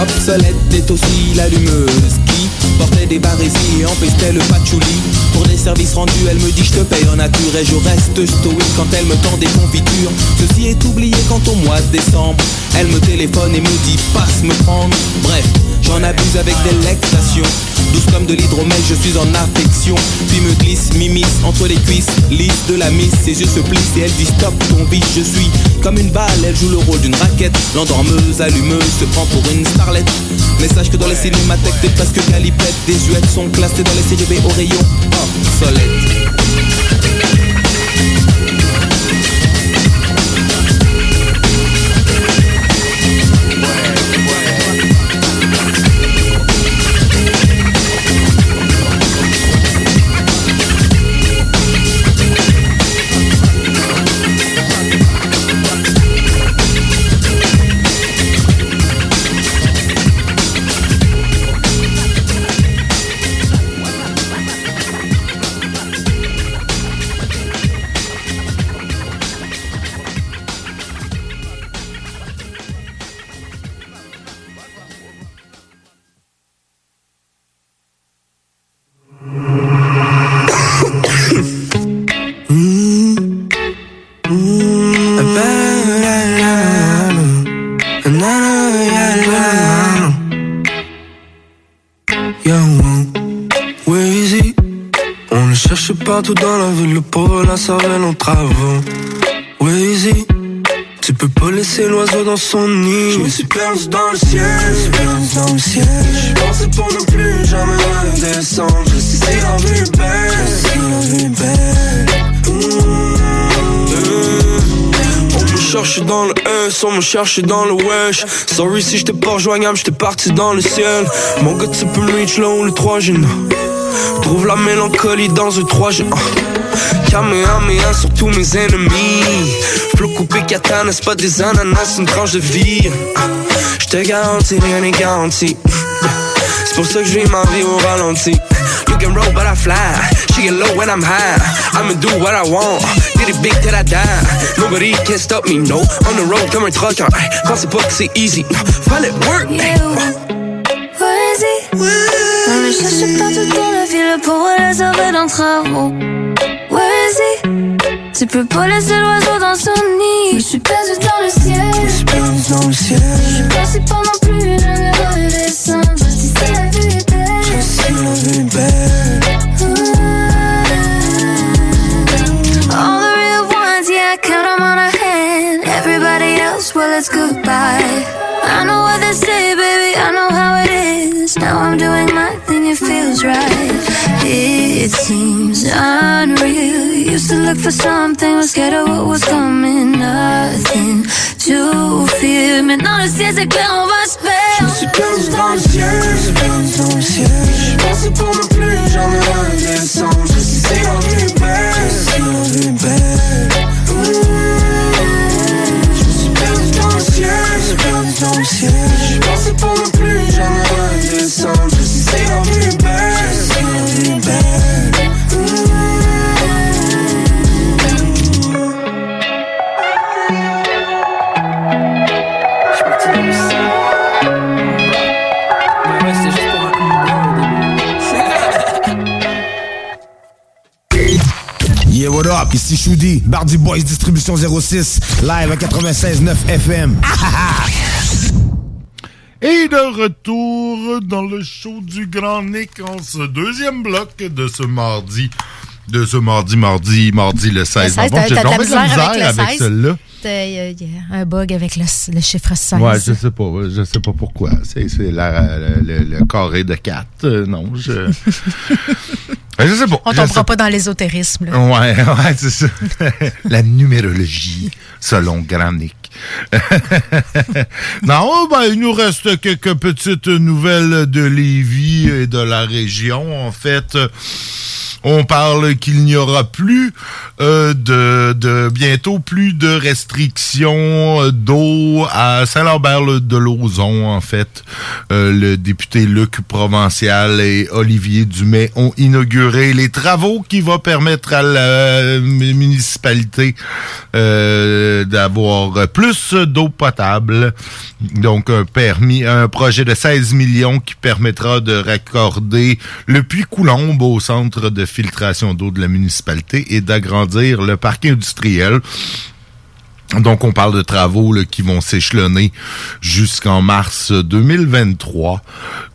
Obsolète est aussi l'allumeuse qui portait des barésies et empestait le patchouli. Pour des services rendus, elle me dit je te paye en nature et je reste stoïque. Quand elle me tend des confitures Ceci est oublié quand au mois de décembre Elle me téléphone et me dit passe me prendre. Bref, j'en abuse avec délectation Douce comme de l'hydromel, je suis en affection. Puis me glisse, m'immisce entre les cuisses Lisse de la miss, ses yeux se plissent et elle dit stop ton biche Je suis comme une balle, elle joue le rôle d'une raquette. L'endormeuse, allumeuse, se prend pour une starlette. Mais sache que dans les cinémathèques t'es presque calipette Des huettes sont classées dans les séries B au rayon obsolète partout dans la ville, le pauvre la cervelle en travaux. Weezy. Tu peux pas laisser l'oiseau dans son nid. Je me suis perdu dans le ciel, je me suis perdu dans le ciel. Je pensais pour ne plus jamais redescendre. Je sais si la vie est belle, je sais si la vie est belle. Mmh. On me cherche dans le S, on me cherche dans le wesh. Sorry si j'étais pas rejoignable, j'étais parti dans le ciel. Mon gars, tu peux me reach là où le 3 G. Trouve la mélancolie dans un 3 G. Kamehameha sur tous mes ennemis. Flou coupé katana, c'est pas des ananas, une tranche de vie. Je te garantis, rien n'est garanti. C'est pour ça que je vis ma vie au ralenti. Roll, but I fly. She get low when I'm high. I'ma do what I want. Did it big till I die. Nobody can stop me, no. On the road comme un trucker. Pensez pas que c'est easy. Fallait work. Vas-y. On le cherche partout dans la ville pour les sauver d'un travaux. Vas-y. Tu peux pas laisser l'oiseau dans son nid. Je suis perdu dans le ciel. Je suis perdu dans le ciel. Je plus jamais redescendre. Est belle. All the real ones, yeah, I count them on a hand. Everybody else, well, it's goodbye. I know what they say, baby, I know how it is. Now I'm doing my thing, it feels right. It seems unreal. Used to look for something, was scared of what was coming. Nothing to fear. Maintenant, le ciel, c'est clair, on va se suis perdu dans le ciel, je suis dans le ciel. Je pensais pour ne plus jamais redescendre. Je est belle, je est belle. Ici Choudi, Bardi Boys Distribution 06, live à 96.9 FM. Et de retour dans le show du Grand Nick en ce deuxième bloc de ce mardi. De ce mardi, mardi, mardi le 16 Le 16, novembre. J'ai de la misère avec le avec 16. celle-là. Il y, a- il y a un bug avec le, le chiffre 16. Ouais, je sais pas, je sais pas pourquoi. C'est le, le carré de 4. non, je. je sais pas. On tombera pas dans l'ésotérisme. là. Ouais, ouais, c'est ça. La numérologie, selon Grand Nick. non, ben, il nous reste quelques petites nouvelles de Lévis et de la région. En fait, on parle qu'il n'y aura plus euh, de, bientôt plus de restrictions euh, d'eau à Saint-Lambert-de-Lauzon. En fait, Euh, le député Luc Provincial et Olivier Dumais ont inauguré les travaux qui vont permettre à la municipalité d'avoir plus d'eau potable. Donc, un permis, un projet de 16 millions qui permettra de raccorder le puits Coulombe au centre de filtration d'eau de la municipalité et d'agrandir le parc industriel. Donc, on parle de travaux là, qui vont s'échelonner jusqu'en mars 2023.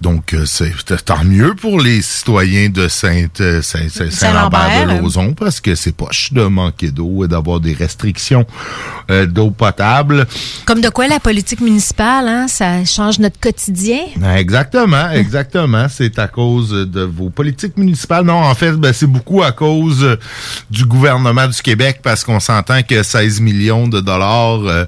Donc, euh, c'est tant mieux pour les citoyens de Saint, euh, Saint, Saint- Saint-Lambert de Lauzon parce que c'est poche de manquer d'eau et d'avoir des restrictions euh, d'eau potable. Comme de quoi la politique municipale, hein, ça change notre quotidien? Ben, Exactement, exactement. C'est à cause de vos politiques municipales. Non, en fait, ben, c'est beaucoup à cause euh, du gouvernement du Québec parce qu'on s'entend que 16 millions de dollars, euh,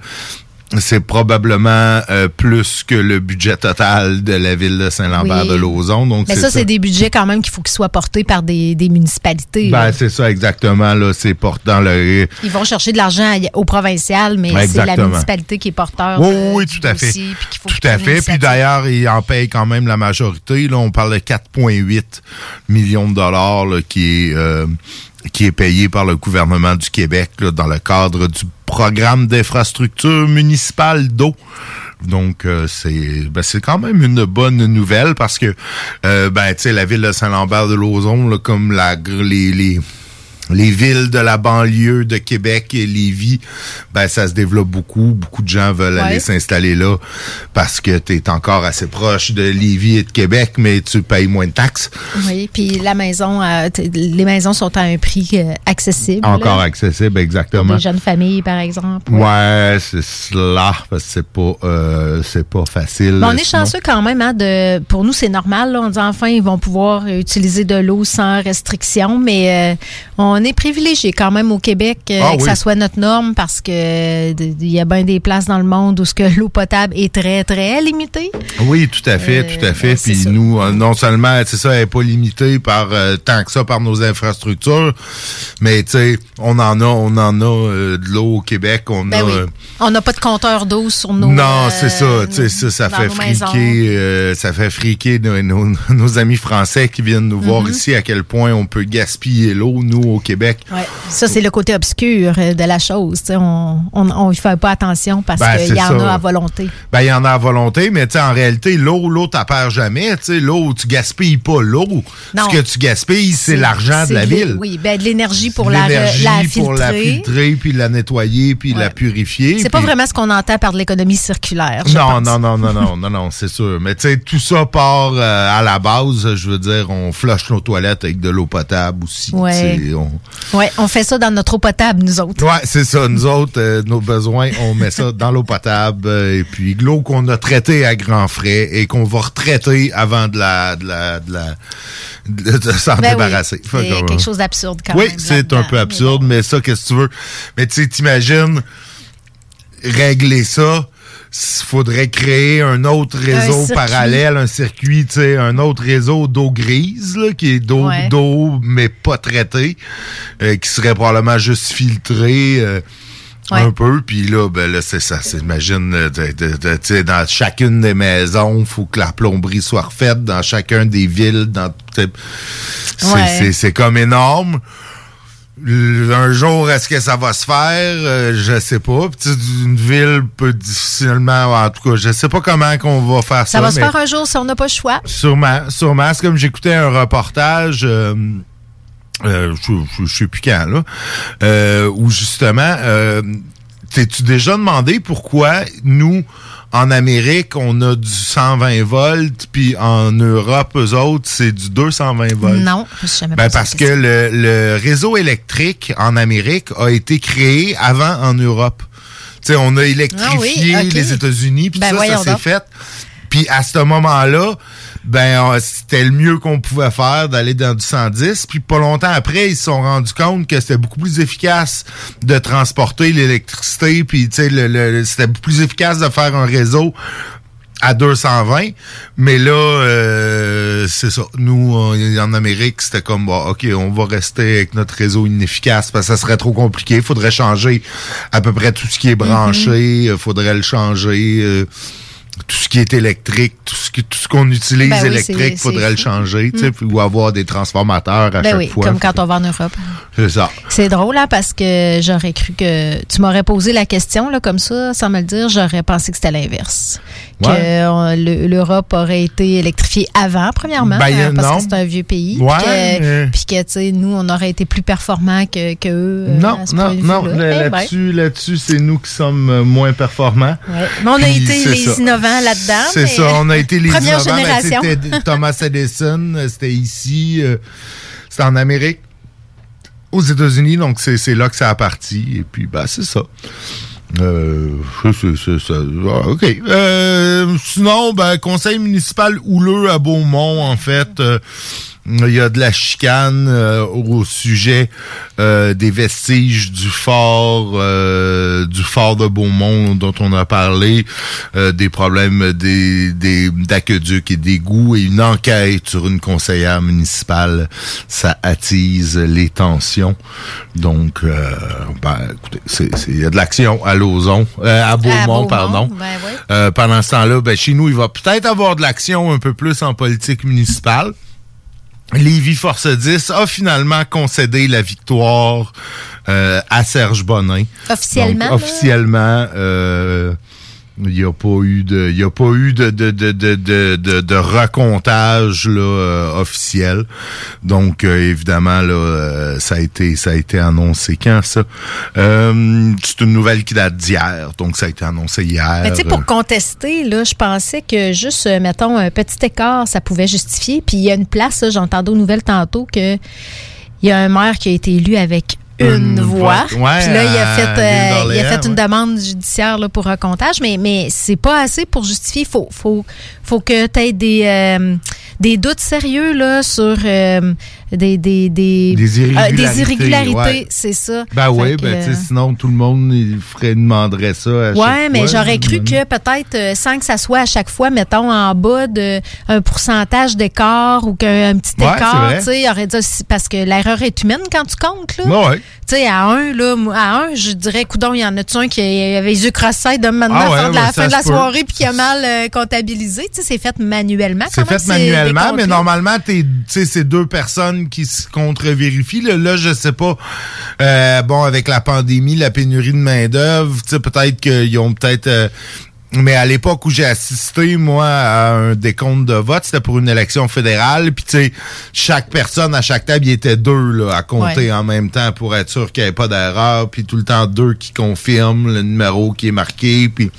c'est probablement euh, plus que le budget total de la ville de Saint-Lambert Oui. de Lauzon. Donc Mais ça, c'est des budgets quand même qu'il faut qu'ils soient portés par des, des municipalités. Ben, c'est ça exactement. Là, c'est porte dans le. Ils vont chercher de l'argent au provincial, mais c'est la municipalité qui est porteur. Oui, oui, tout à fait. puis faut Tout à fait. Puis d'ailleurs, il en paye quand même la majorité. Là, on parle de 4,8 millions de dollars là, qui est euh, qui est payé par le gouvernement du Québec là, dans le cadre du programme d'infrastructure municipale d'eau. Donc euh, c'est ben, c'est quand même une bonne nouvelle parce que euh, ben tu sais la ville de Saint-Lambert de Lauzon comme la les les les villes de la banlieue de Québec et Lévis, ben ça se développe beaucoup. Beaucoup de gens veulent Ouais. aller s'installer là parce que tu es encore assez proche de Lévis et de Québec, mais tu payes moins de taxes. Oui, puis la maison, euh, les maisons sont à un prix euh, accessible. Encore là. accessible, Pour exactement. des jeunes familles, par exemple. Ouais, c'est cela, parce que c'est pas, euh, c'est pas facile. Mais on est sinon. chanceux quand même. Hein, de, pour nous, c'est normal. là. on dit enfin, ils vont pouvoir utiliser de l'eau sans restriction. Mais euh, on est privilégié quand même au Québec euh, Ah que oui. ça soit notre norme parce que il y a bien des places dans le monde où ce que l'eau potable est très, très limitée. Oui, tout à fait, Euh, tout à fait. Puis ça. nous, euh, non seulement, c'est ça, elle n'est pas limitée par tant que ça par nos infrastructures, mais tu sais, on en a, on en a de l'eau au Québec, on Ben a. oui. On n'a pas de compteur d'eau sur nos. non, c'est ça, tu sais, ça, ça fait friquer, ça fait friquer nos, nos- nos amis français qui viennent nous voir Mhm. ici à quel point on peut gaspiller l'eau, nous, au Québec. Ouais. Ça, c'est le côté obscur euh, de la chose. tu. On y fait pas attention parce Ben, qu'il y en ça. a à volonté. Ben, il y en a à volonté, mais tu en réalité, l'eau, l'eau, t'as perds jamais. Tu l'eau, tu gaspilles pas l'eau. Non. Ce que tu gaspilles, c'est l'argent de la ville. Oui, ben, de l'énergie pour la, la filtrer. pour la filtrer, puis la nettoyer, puis la purifier. C'est pas vraiment ce qu'on entend par de l'économie circulaire. Non, non, non, non, non, non, non, c'est sûr. Mais tu sais, tout ça part euh, à la base. Je veux dire, on flush nos toilettes avec de l'eau potable aussi. Ouais. tu on- Ouais, on fait ça dans notre eau potable, nous autres. Ouais, c'est ça. Nous autres, euh, nos besoins, on met ça dans l'eau potable euh, et puis l'eau qu'on a traitée à grands frais et qu'on va retraiter avant de la, de la, de la, de, de s'en Ben oui, débarrasser. C'est que, quelque chose d'absurde quand oui, même. c'est un peu absurde, mais ça, qu'est-ce que tu veux? Mais tu sais, t'imagines régler ça. Faudrait créer un autre réseau parallèle, un circuit, tu sais, un autre réseau d'eau grise, là, qui est d'eau, Ouais. d'eau, mais pas traitée, euh, qui serait probablement juste filtrée. euh, Ouais. Un peu, puis là, ben là, c'est ça. c'est- Imagine, euh, dans chacune des maisons, faut que la plomberie soit refaite, dans chacun des villes, dans Ouais. c'est- c'est comme énorme. Un jour, est-ce que ça va se faire? Euh, je sais pas. Une ville peut difficilement, en tout cas, je sais pas comment qu'on va faire ça. Ça va se faire un jour si on n'a pas le choix. Sûrement, sûrement. C'est comme j'écoutais un reportage, euh, euh, je, je- sais plus quand, là, euh, où justement, t'es-tu déjà demandé pourquoi nous, en Amérique, on a du 120 volts, puis en Europe, eux autres, c'est du 220 volts? Non, je sais jamais Ben parce que le, le réseau électrique en Amérique a été créé avant en Europe. Tu sais, on a électrifié Ah oui, ok. les États-Unis, puis Ben ça, ça s'est fait. Puis à ce moment-là, ben c'était le mieux qu'on pouvait faire d'aller dans du 110. Puis pas longtemps après, ils se sont rendus compte que c'était beaucoup plus efficace de transporter l'électricité. Puis tu sais, le, le- c'était beaucoup plus efficace de faire un réseau à 220. Mais là, euh, c'est ça. Nous, en Amérique, c'était comme, bon, OK, on va rester avec notre réseau inefficace parce que ça serait trop compliqué. Il faudrait changer à peu près tout ce qui est branché. Il faudrait le changer. euh, tout ce qui est électrique, tout ce qui- tout ce qu'on utilise Ben oui, électrique, c'est- faudrait le changer, tu sais, Mm. puis- ou avoir des transformateurs à Ben chaque oui, fois. comme quand on va en Europe. C'est ça. C'est drôle, hein, parce que j'aurais cru que tu m'aurais posé la question, là, comme ça, sans me le dire, j'aurais pensé que c'était l'inverse. Que Ouais. l'Europe aurait été électrifiée avant, premièrement, Ben, hein, parce non. que c'est un vieux pays. Ouais, Puis que, tu sais, nous, on aurait été plus performants que, que eux. euh, Non, non, non. là- Eh Là-dessus, là-dessus, c'est nous qui sommes euh, moins performants. ouais. Mais on a été les ça. Innovants là-dedans. C'est mais- ça, on a été les Première innovants. Ben, génération. c'était Thomas Edison, euh, c'était ici, euh, c'était en Amérique, aux États-Unis, donc c'est là que ça a parti. Et puis, bah, c'est ça. Euh, c'est ça. Ah, OK. Euh, sinon, ben, conseil municipal houleux à Beaumont, en fait. euh, il y a de la chicane euh, au sujet euh, des vestiges du fort euh, du fort de Beaumont dont on a parlé, euh, des problèmes des des d'aqueduc et d'égouts et une enquête sur une conseillère municipale, ça attise les tensions. Donc, euh, ben, écoutez, c'est c'est- il y a de l'action à Lauson, euh, à Beaumont, Beaumont, pardon. ben. Euh, pendant ce temps-là, ben, chez nous, il va peut-être avoir de l'action un peu plus en politique municipale. Lévis Force 10 a finalement concédé la victoire euh, à Serge Bonin. Officiellement, Donc, officiellement, euh, Il n'y a pas eu de, il y a pas eu de de de de de, de, de racontage là euh, officiel. Donc euh, évidemment là, euh, ça a été ça a été annoncé quand ça? Euh, c'est une nouvelle qui date d'hier, donc ça a été annoncé hier. Mais tu sais, pour contester, là, je pensais que juste, euh, mettons, un petit écart, ça pouvait justifier. Puis il y a une place, j'entendais aux nouvelles tantôt que il y a un maire qui a été élu avec une, voix. Puis là, il a fait, euh, il a fait une ouais. demande judiciaire là, pour un comptage, mais, mais c'est pas assez pour justifier. Il faut, faut, faut que tu aies des, euh, des doutes sérieux là, sur euh, des, des, des, Des euh, irrégularités, des irrégularités, ouais. c'est ça. Ben oui, ben euh, sinon tout le monde il ferait demanderait ça à Ouais, chaque mais j'aurais cru que peut-être euh, sans que ça soit à chaque fois, mettons, en bas de un pourcentage d'écart ou qu'un un petit Ouais, écart, tu sais, il aurait dit aussi- parce que l'erreur est humaine quand tu comptes, là. Ouais. Tu sais, à un, là, à un, je dirais, coudon, il y en a-tu un qui avait les yeux crossés de maintenant Ah ouais, de la fin de la soirée puis qui a mal euh, comptabilisé. Tu sais, c'est fait manuellement. C'est fait manuellement, mais normalement, t'es- tu sais, c'est deux personnes qui se contre-vérifient. Là, là, je sais pas. euh, bon, avec la pandémie, la pénurie de main-d'œuvre, tu sais, peut-être qu'ils ont peut-être. euh, mais à l'époque où j'ai assisté, moi, à un décompte de vote, c'était pour une élection fédérale. Puis, tu sais, chaque personne à chaque table, il était deux là, à compter Ouais. en même temps pour être sûr qu'il n'y avait pas d'erreur. Puis, tout le temps, deux qui confirment le numéro qui est marqué. Puis,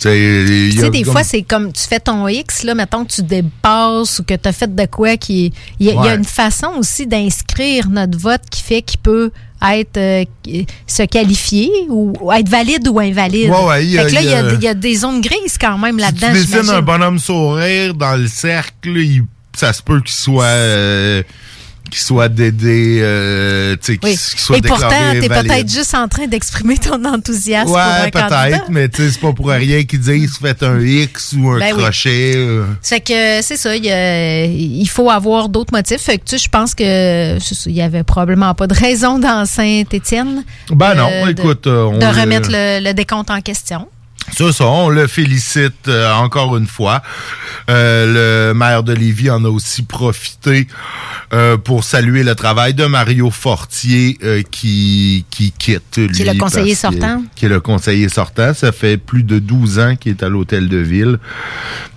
tu sais, Tu des comme- fois, c'est comme tu fais ton X, là, mettons que tu dépasses ou que tu as fait de quoi qui. Il y, a- y une façon aussi d'inscrire notre vote qui fait qu'il peut être euh, se qualifier ou, ou être valide ou invalide. Ouais, ouais, y a- fait que là, il y, a, il y a- il y a des zones grises quand même tu là-dedans. dessines j'imagine. un bonhomme sourire dans le cercle, il- ça se peut qu'il soit euh, qu'il soit dédé, euh, tu sais, Oui. qu'il soit Et pourtant, déclaré tu es valide. peut-être juste en train d'exprimer ton enthousiasme pour Ouais, peut-être, mais tu sais, c'est pas pour rien qu'ils disent faites un X ou un Ben oui. crochet. euh. Fait que c'est ça, il, faut avoir d'autres motifs. Fait que tu sais, je pense que il y avait probablement pas de raison dans Saint-Étienne. Ben non, de- écoute, euh, on de remettre le, le décompte en question. Ça, ça, on le félicite euh, encore une fois. Euh, le maire de Lévis en a aussi profité euh, pour saluer le travail de Mario Fortier euh, qui, qui quitte. Qui est lui, le conseiller sortant. Qui est le conseiller sortant. Ça fait plus de 12 ans qu'il est à l'hôtel de ville.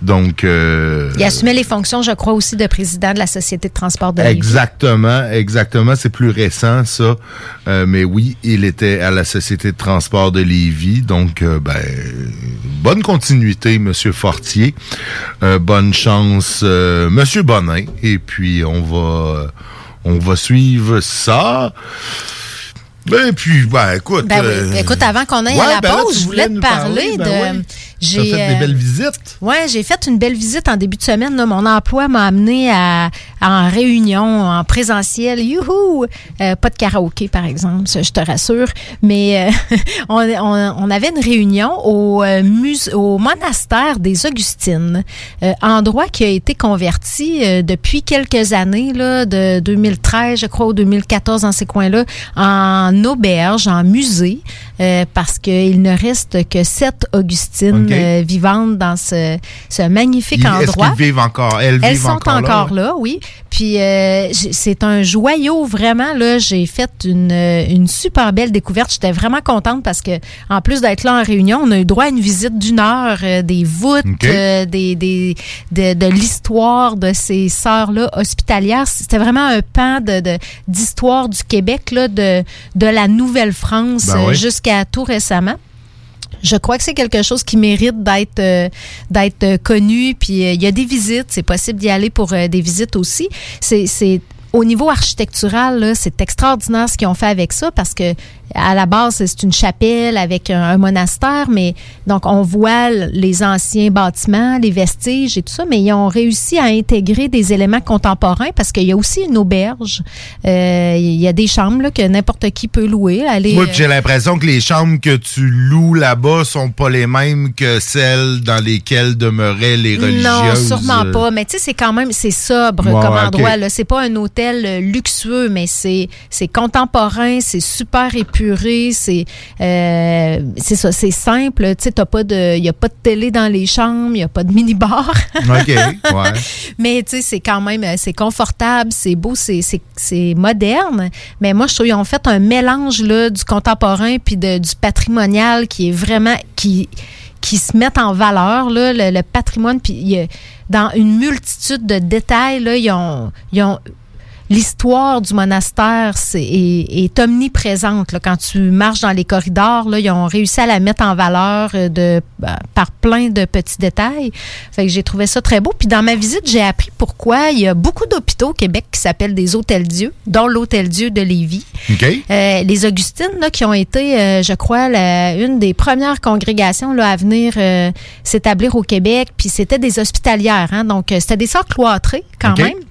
Donc... euh, Il assumait les fonctions, je crois, aussi de président de la Société de transport de Lévis. Exactement, exactement. C'est plus récent, ça. Euh, mais oui, il était à la Société de transport de Lévis. Donc, ben, bonne continuité, Monsieur Fortier. Euh, bonne chance, euh, Monsieur Bonin. Et puis, on va, on va suivre ça. Ben, puis, ben, écoute. Ben oui. euh, Écoute, avant qu'on aille ouais, à la ben pause, je voulais te parler parler, ben de. oui. T'as fait des belles visites? Oui, j'ai fait une belle visite en début de semaine. là. Mon emploi m'a amené à, en réunion, en présentiel. Youhou! Euh, pas de karaoké, par exemple, ça, je te rassure. Mais euh, on, on- on avait une réunion au, euh, muse- au monastère des Augustines, euh, endroit qui a été converti euh, depuis quelques années, là, de 2013, je crois, ou 2014, dans ces coins-là, en auberge, en musée, euh, parce qu'il ne reste que sept Augustines euh, vivantes dans ce, ce magnifique endroit. qu'ils vivent encore? Elles, Elles vivent sont encore, encore, là, oui. Puis euh, c'est un joyau vraiment là. J'ai fait une, euh, une super belle découverte. J'étais vraiment contente parce que en plus d'être là en réunion, on a eu droit à une visite d'une heure euh, des voûtes, euh, des, des de, de l'histoire de ces sœurs là hospitalières. C'était vraiment un pan de d'histoire du Québec là, de de la Nouvelle-France Ben oui. jusqu'à tout récemment. Je crois que c'est quelque chose qui mérite d'être euh, d'être euh, connu. Puis euh, il y a des visites, c'est possible d'y aller pour des visites aussi. C'est au niveau architectural, c'est extraordinaire ce qu'ils ont fait avec ça parce que à la base c'est une chapelle avec un, un monastère, mais donc on voit les anciens bâtiments, les vestiges et tout ça, mais ils ont réussi à intégrer des éléments contemporains parce qu'il y a aussi une auberge. Euh, Il y a des chambres là, que n'importe qui peut louer. Aller, Oui, euh, j'ai l'impression que les chambres que tu loues là-bas sont pas les mêmes que celles dans lesquelles demeuraient les religieuses. Non, sûrement pas. Mais tu sais, c'est quand même, c'est sobre comme endroit. ok. là. C'est pas un hôtel euh, luxueux, mais c'est c'est contemporain, c'est super épuré, c'est euh, c'est ça, c'est simple. Tu sais, t'as pas de, y a pas de télé dans les chambres, y a pas de mini-bar. OK, ouais. Mais tu sais, c'est quand même, euh, c'est confortable, c'est beau, c'est, c'est, c'est moderne. Mais moi, je trouve qu'ils ont fait un mélange là, du contemporain puis de, du patrimonial qui est vraiment, qui, qui se mettent en valeur, là, le, le patrimoine. Puis il dans une multitude de détails, là, ils ont, ils ont L'histoire du monastère c'est, est, est omniprésente. Là. Quand tu marches dans les corridors, là, ils ont réussi à la mettre en valeur euh, de, bah, par plein de petits détails. Fait que j'ai trouvé ça très beau. Puis dans ma visite, j'ai appris pourquoi il y a beaucoup d'hôpitaux au Québec qui s'appellent des hôtels Dieu, dont l'hôtel Dieu de Lévis. Euh, les Augustines, là, qui ont été, euh, je crois, la- une des premières congrégations là, à venir euh, s'établir au Québec, puis c'était des hospitalières, hein, donc c'était des sœurs cloîtrées quand même.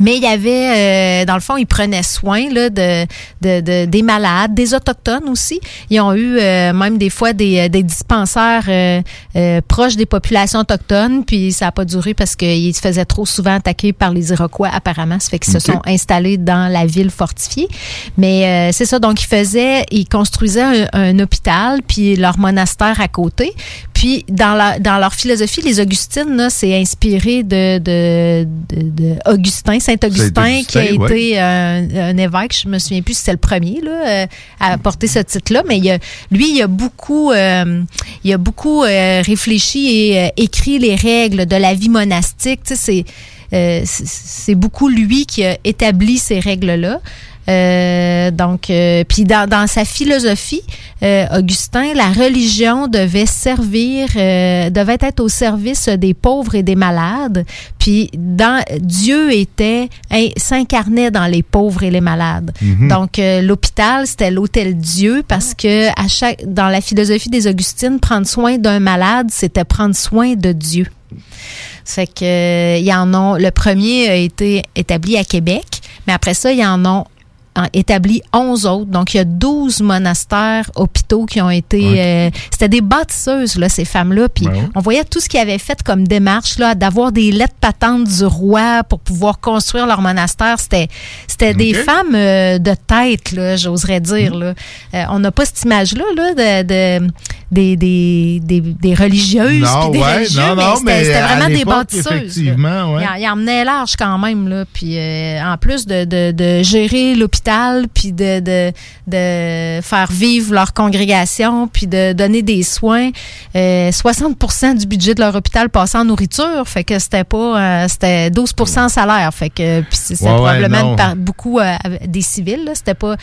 Mais il y avait, euh, dans le fond, ils prenaient soin là, de, de, de- des malades, des autochtones aussi. Ils ont eu euh, même des fois des, euh, des dispensaires euh, euh, proches des populations autochtones, puis ça n'a pas duré parce qu'ils se faisaient trop souvent attaquer par les Iroquois, apparemment. Ça fait qu'ils se sont installés dans la ville fortifiée. Mais euh, c'est ça, donc ils faisaient, ils construisaient un, un hôpital, puis leur monastère à côté. Puis dans, la, dans leur philosophie, les Augustines, là, c'est inspiré de, de, de, de Augustin, Saint-Augustin, qui a été un, un évêque, je me souviens plus si c'était le premier là, euh, à porter ce titre-là, mais il a- lui, il a beaucoup, euh, il a beaucoup euh, réfléchi et euh, écrit les règles de la vie monastique. Tu sais, c'est euh, c'est- c'est beaucoup lui qui a établi ces règles-là. Euh, donc, euh, puis dans, dans sa philosophie, euh, Augustin, la religion devait servir, devait être au service des pauvres et des malades. Puis dans Dieu était hein, s'incarnait dans les pauvres et les malades. Mhm. Donc l'hôpital c'était l'hôtel Dieu parce que à chaque dans la philosophie des Augustines, prendre soin d'un malade c'était prendre soin de Dieu. Fait que euh, il y en ont. Le premier a été établi à Québec, mais après ça, il y en ont établi 11 autres. Donc, il y a 12 monastères, hôpitaux qui ont été... euh, C'était des bâtisseuses, là, ces femmes-là. Puis, on voyait tout ce qu'ils avaient fait comme démarche, là, d'avoir des lettres patentes du roi pour pouvoir construire leur monastère. C'était c'était des femmes euh, de tête, là, j'oserais dire. Là. Euh, on n'a pas cette image-là là, de, de- des, des, des, des religieuses Non, des ouais, religieux, non, non, mais c'était vraiment des bâtisseuses. effectivement, ouais. Il en- il emmenait large quand même, là. Puis euh, en plus de, de, de gérer l'hôpital, puis de, de, de faire vivre leur congrégation, puis de donner des soins, euh, 60% du budget de leur hôpital passait en nourriture. Fait que c'était pas... euh, c'était 12% en salaire. Fait que... Puis c'est Ouais, probablement beaucoup euh, des civils, là. C'était pas...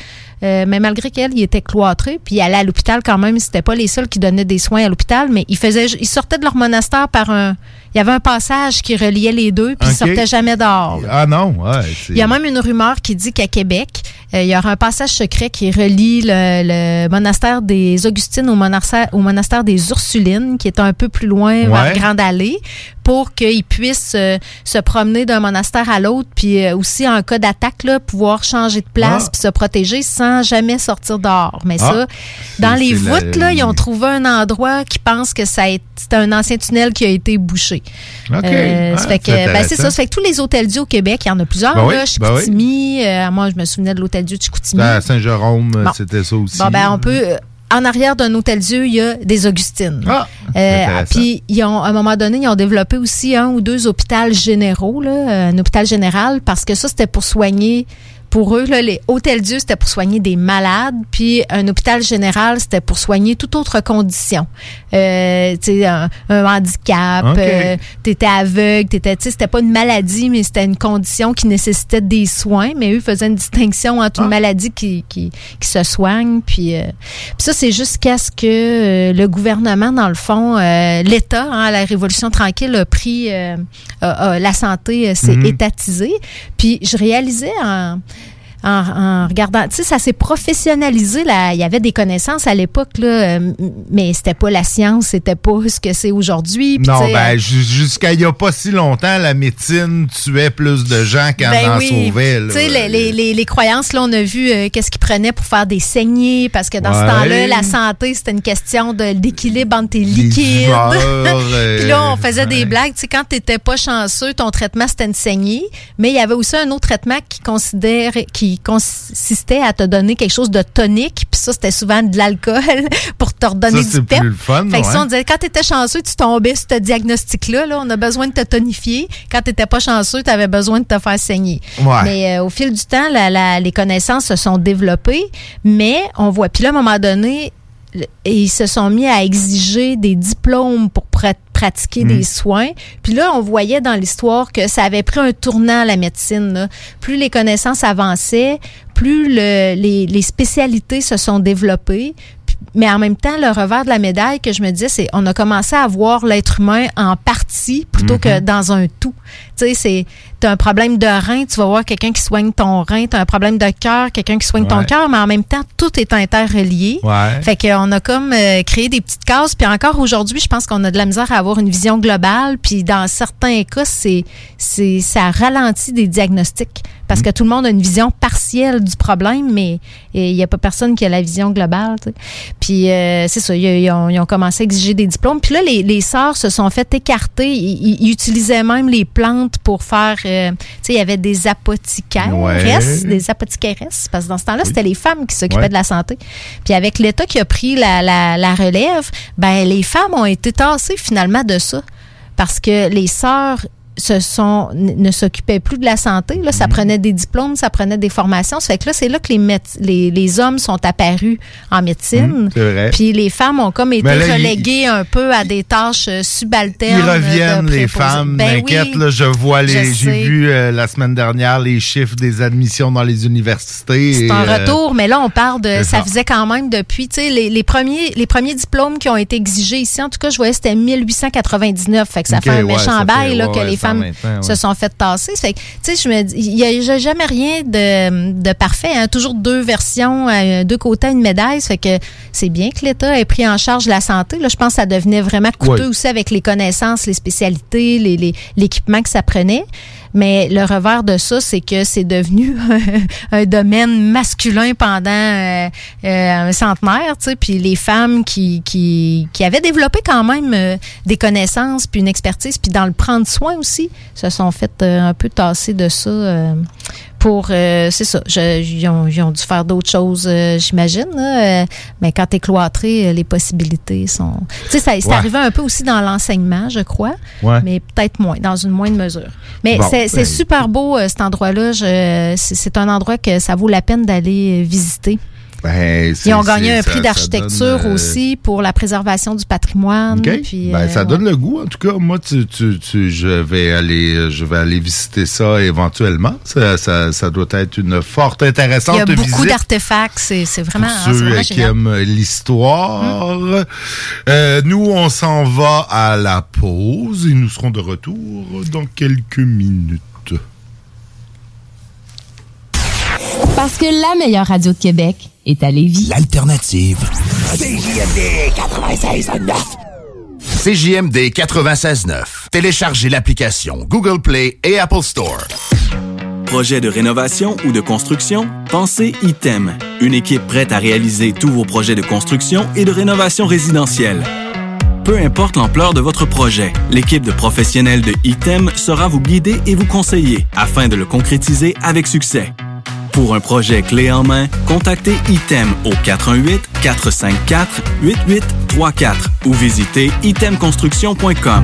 euh, mais malgré qu'elle, il était cloîtré, puis il allait à l'hôpital quand même. C'était pas les seuls qui donnaient des soins à l'hôpital, mais ils faisaient, ils sortaient de leur monastère par un, il y avait un passage qui reliait les deux, puis ils Ok. sortaient jamais dehors. Ah non, ouais. Il y a même une rumeur qui dit qu'à Québec, euh, il y aura un passage secret qui relie le, le monastère des Augustines au monastère, au monastère des Ursulines, qui est un peu plus loin Ouais. vers Grande Allée, pour qu'ils puissent euh, se promener d'un monastère à l'autre, puis euh, aussi en cas d'attaque, pouvoir changer de place Ah. puis se protéger sans jamais sortir dehors. Mais Ah. ça, dans les la- voûtes, là, ils ont trouvé un endroit qui pense que ça c'est un ancien tunnel qui a été bouché. OK. Euh, ça Ah, fait que, c'est ben, c'est ça. Ça fait que tous les hôtels Dieu au Québec, il y en a plusieurs, Ben oui, là. ben oui. Chicoutimi, euh, moi, je me souvenais de l'hôtel Dieu de Chicoutimi. Ben, à Saint-Jérôme, Bon. c'était ça aussi. Bon, ben, on peut. euh, En arrière d'un hôtel Dieu, il y a des Augustines. Ah, Euh. Puis, ils ont, à un moment donné, ils ont développé aussi un ou deux hôpitaux généraux, là, euh, un hôpital général, parce que ça, c'était pour soigner. Pour eux, là, les hôtels Dieu, c'était pour soigner des malades, puis un hôpital général, c'était pour soigner toute autre condition. Euh, tu sais, un, un handicap, Ok. euh, t'étais aveugle, t'étais, tu sais, c'était pas une maladie, mais c'était une condition qui nécessitait des soins. Mais eux faisaient une distinction entre Ah. une maladie qui, qui, qui se soigne, puis, euh, puis ça, c'est jusqu'à ce que euh, le gouvernement, dans le fond, euh, l'État, hein, la Révolution tranquille, a pris euh, la santé, s'est Mhm. étatisée. Puis je réalisais en en, en regardant, tu sais, ça s'est professionnalisé. Là. Il y avait des connaissances à l'époque, là, euh, mais c'était pas la science, c'était pas ce que c'est aujourd'hui. Non, tu sais, ben, euh, ju- jusqu'à il n'y a pas si longtemps, la médecine tuait plus de gens qu'elle Ben en oui. sauvait. là. Tu sais, les, les, les, les croyances, là, on a vu euh, qu'est-ce qu'ils prenaient pour faire des saignées, parce que dans ce temps-là, la santé, c'était une question de d'équilibre entre tes liquides. Puis là, on faisait des blagues. Tu sais, quand t'étais pas chanceux, ton traitement, c'était une saignée. Mais il y avait aussi un autre traitement qui considère, qui consistait à te donner quelque chose de tonique. Puis ça, c'était souvent de l'alcool pour te redonner Ça, du pep. plus le fun, Fait que ça, on disait, quand t'étais chanceux, tu tombais sur ce diagnostic-là. Là, on a besoin de te tonifier. Quand t'étais pas chanceux, tu avais besoin de te faire saigner. Ouais. Mais euh, au fil du temps, la- la- les connaissances se sont développées, mais on voit. Puis là, à un moment donné, et ils se sont mis à exiger des diplômes pour pra- pratiquer Mm. des soins. Puis là, on voyait dans l'histoire que ça avait pris un tournant la médecine. là. Plus les connaissances avançaient, plus le- les, les spécialités se sont développées. Mais en même temps, le revers de la médaille que je me disais, c'est on a commencé à voir l'être humain en partie plutôt que dans un tout. Tu sais, c'est un problème de rein, tu vas voir quelqu'un qui soigne ton rein, t'as un problème de cœur, quelqu'un qui soigne ton cœur, mais en même temps, tout est interrelié. Ouais. Fait qu'on a comme euh, créé des petites cases. Puis encore aujourd'hui, je pense qu'on a de la misère à avoir une vision globale. Puis dans certains cas, c'est, c'est, ça ralentit des diagnostics. Parce que tout le monde a une vision partielle du problème, mais il n'y a pas personne qui a la vision globale. tu sais. Puis euh, c'est ça, ils, ont, ils ont commencé à exiger des diplômes. Puis là, les, les sœurs se sont fait écarter. Ils utilisaient même les plantes pour faire... euh, tu sais, il y avait des apothicaires, Ouais. des apothicaires, parce que dans ce temps-là, c'était les femmes qui s'occupaient Ouais. de la santé. Puis avec l'État qui a pris la, la, la relève, ben les femmes ont été tassées finalement de ça. Parce que les sœurs se sont ne s'occupaient plus de la santé là ça prenait des diplômes ça prenait des formations ça fait que là c'est là que les, les les hommes sont apparus en médecine c'est vrai. puis les femmes ont comme été là, reléguées un peu à des tâches euh, subalternes Ils reviennent, de les femmes. Ben M'inquiète, oui, là, je vois les. J'ai vu euh, la semaine dernière les chiffres des admissions dans les universités. C'est un euh, retour, mais là, on parle de. Ça faisait quand même depuis, tu sais, les, les premiers, les premiers diplômes qui ont été exigés ici, en tout cas, je voyais c'était 1899. Fait que ça fait un méchant bail, là, ouais, que les en femmes même temps, ouais. se sont fait tasser. Fait tu sais, je me dis, il y a, jamais rien de, de parfait, hein. Toujours deux versions, euh, deux côtés une médaille. Fait que c'est bien que l'État ait pris en charge la santé. Là, je pense que ça devenait vraiment coûteux Ouais. aussi avec les connaissances, les spécialités, les, les- l'équipement que ça prenait. Mais le revers de ça, c'est que c'est devenu un domaine masculin pendant euh, euh, un centenaire, tu sais, puis les femmes qui, qui, qui avaient développé quand même euh, des connaissances puis une expertise, puis dans le prendre soin aussi, se sont fait euh, un peu tasser de ça pour, euh, c'est ça, je- ils, ont, ils ont dû faire d'autres choses, euh, j'imagine, euh, mais quand t'es cloîtré, euh, les possibilités sont... Tu sais, ça, c'est Ouais. arrivé un peu aussi dans l'enseignement, je crois, Ouais. mais peut-être moins, dans une moindre mesure. Mais Bon, c'est ben- super beau, cet endroit-là. C'est un endroit que ça vaut la peine d'aller visiter. Ben, Ils ont gagné un ça- prix d'architecture donne, euh, aussi pour la préservation du patrimoine. Puis, Ben, euh, ça ouais. donne le goût, en tout cas. Moi, tu, tu, tu- je vais aller, je vais aller visiter ça éventuellement. Ça, ça, ça doit être une forte Il y intéressante a beaucoup visite. d'artefacts. C'est vraiment, Pour c'est ceux vraiment qui aiment l'histoire. Euh, nous, on s'en va à la pause et nous serons de retour dans quelques minutes. Parce que la meilleure radio de Québec est à Lévis. L'alternative. CJMD 96.9. CJMD 96.9. Téléchargez l'application Google Play et Apple Store. Projet de rénovation ou de construction? Pensez ITEM, une équipe prête à réaliser tous vos projets de construction et de rénovation résidentielle. Peu importe l'ampleur de votre projet, l'équipe de professionnels de ITEM sera vous guider et vous conseiller afin de le concrétiser avec succès. Pour un projet clé en main, contactez ITEM au 418-454-8834 ou visitez itemconstruction.com.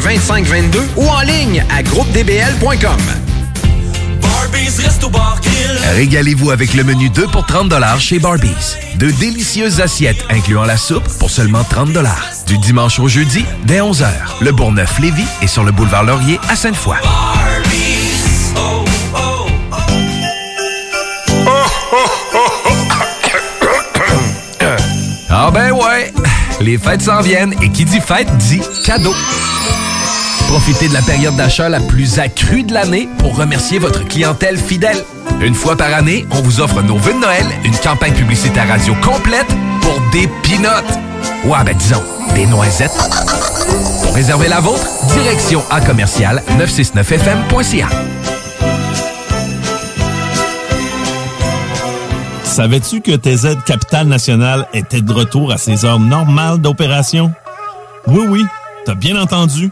418-681-2522 ou en ligne à groupedbl.com. Régalez-vous avec le menu 2 pour 30 chez Barbies. De délicieuses assiettes incluant la soupe pour seulement 30 Du dimanche au jeudi, dès 11h. Le Bourgneuf-Lévis est sur le boulevard Laurier à Sainte-Foy. Ah ben ouais, les fêtes s'en viennent et qui dit fête dit cadeau. Profitez de la période d'achat la plus accrue de l'année pour remercier votre clientèle fidèle. Une fois par année, on vous offre nos vœux de Noël, une campagne publicitaire radio complète pour des pinottes. Ouais, ben disons, des noisettes. Pour réserver la vôtre, direction à commercial 969fm.ca. Savais-tu que TZ Capital National était de retour à ses heures normales d'opération? Oui, oui, t'as bien entendu.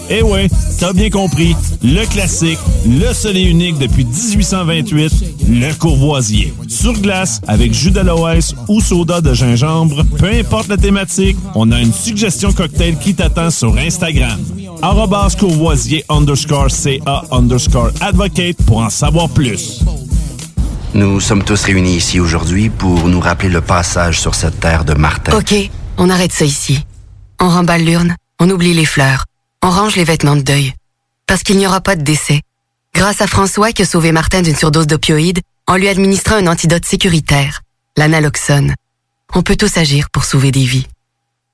Eh ouais, t'as bien compris, le classique, le seul et unique depuis 1828, le courvoisier. Sur glace, avec jus d'aloès ou soda de gingembre, peu importe la thématique, on a une suggestion cocktail qui t'attend sur Instagram. Arrobas courvoisier underscore CA underscore advocate pour en savoir plus. Nous sommes tous réunis ici aujourd'hui pour nous rappeler le passage sur cette terre de Martin. OK, on arrête ça ici. On remballe l'urne, on oublie les fleurs, on range les vêtements de deuil. Parce qu'il n'y aura pas de décès. Grâce à François qui a sauvé Martin d'une surdose d'opioïdes en lui administrant un antidote sécuritaire, l'analoxone. On peut tous agir pour sauver des vies.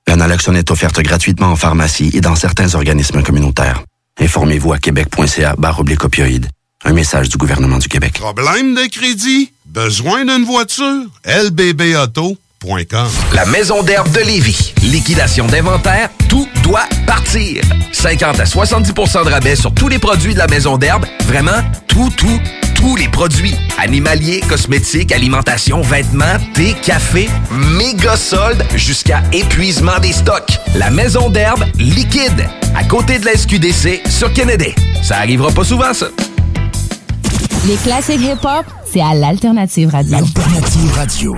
L'analoxone est offerte gratuitement en pharmacie et dans certains organismes communautaires. Informez-vous à québec.ca barre oblique opioïdes. Un message du gouvernement du Québec. Problème de crédit? Besoin d'une voiture? lbbauto.com La Maison d'herbe de Lévis. Liquidation d'inventaire, tout doit partir. 50 à 70% de rabais sur tous les produits de la Maison d'herbe. Vraiment, tout, tout, tous les produits. Animaliers, cosmétiques, alimentation, vêtements, thé, café, méga soldes jusqu'à épuisement des stocks. La Maison d'herbe liquide, à côté de la SQDC sur Kennedy. Ça arrivera pas souvent, ça. Les classiques hip-hop, c'est à l'Alternative Radio. Alternative Radio.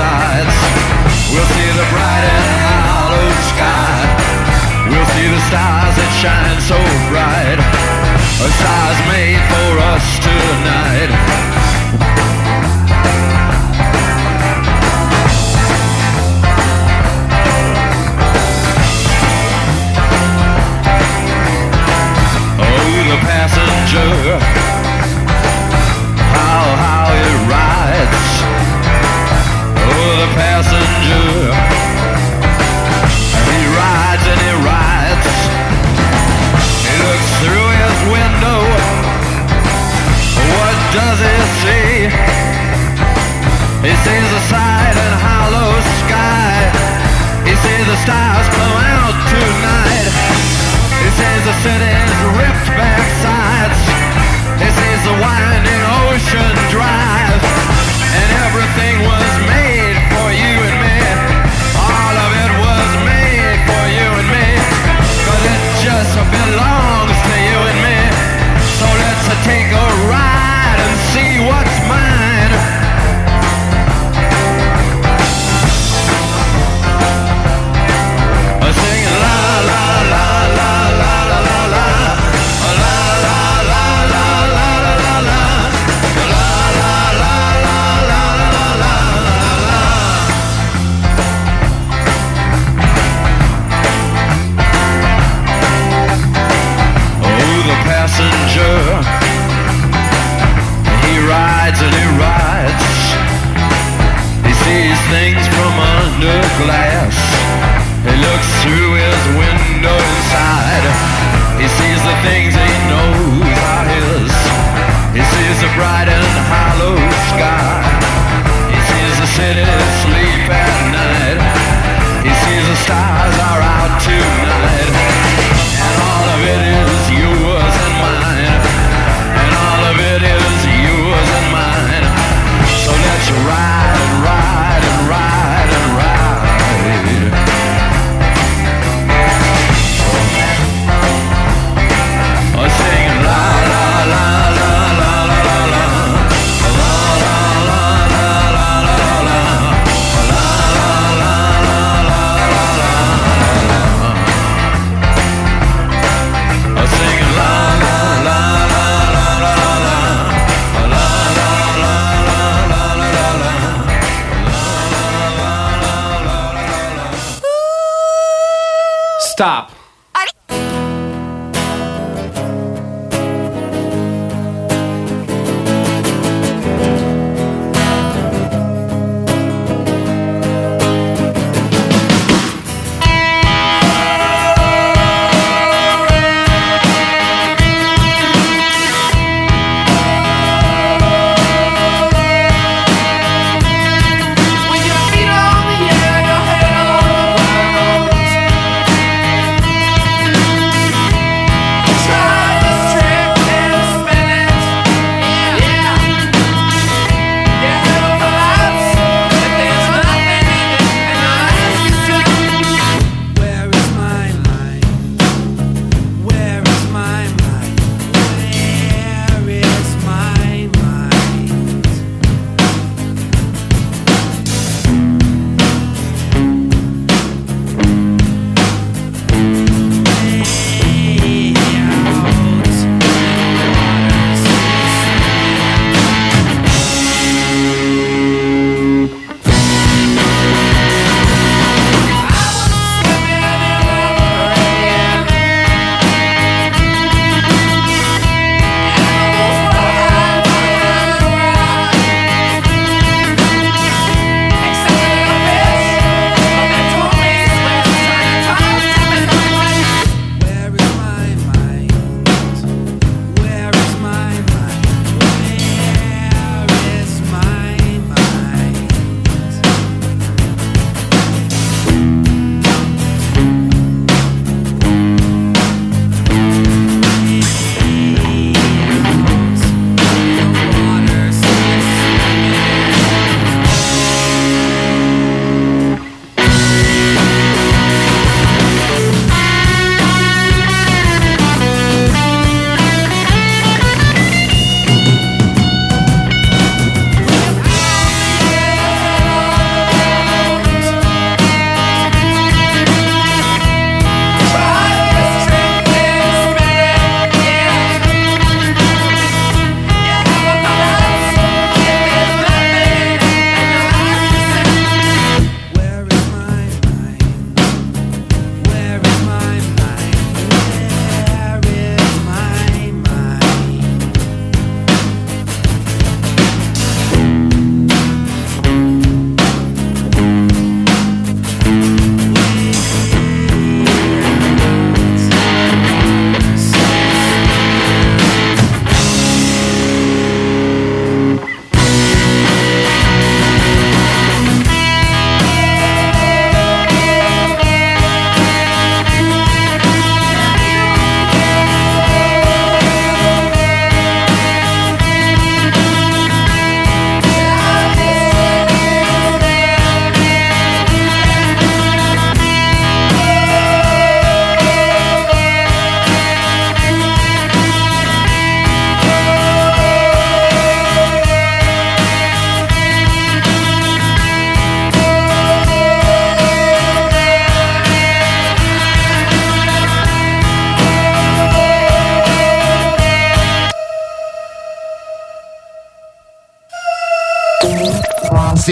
Sides. We'll see the bright and hollow sky. We'll see the stars that shine so bright. A stars made for us tonight. Oh, the passenger. The passenger. He rides and he rides. He looks through his window. What does he see?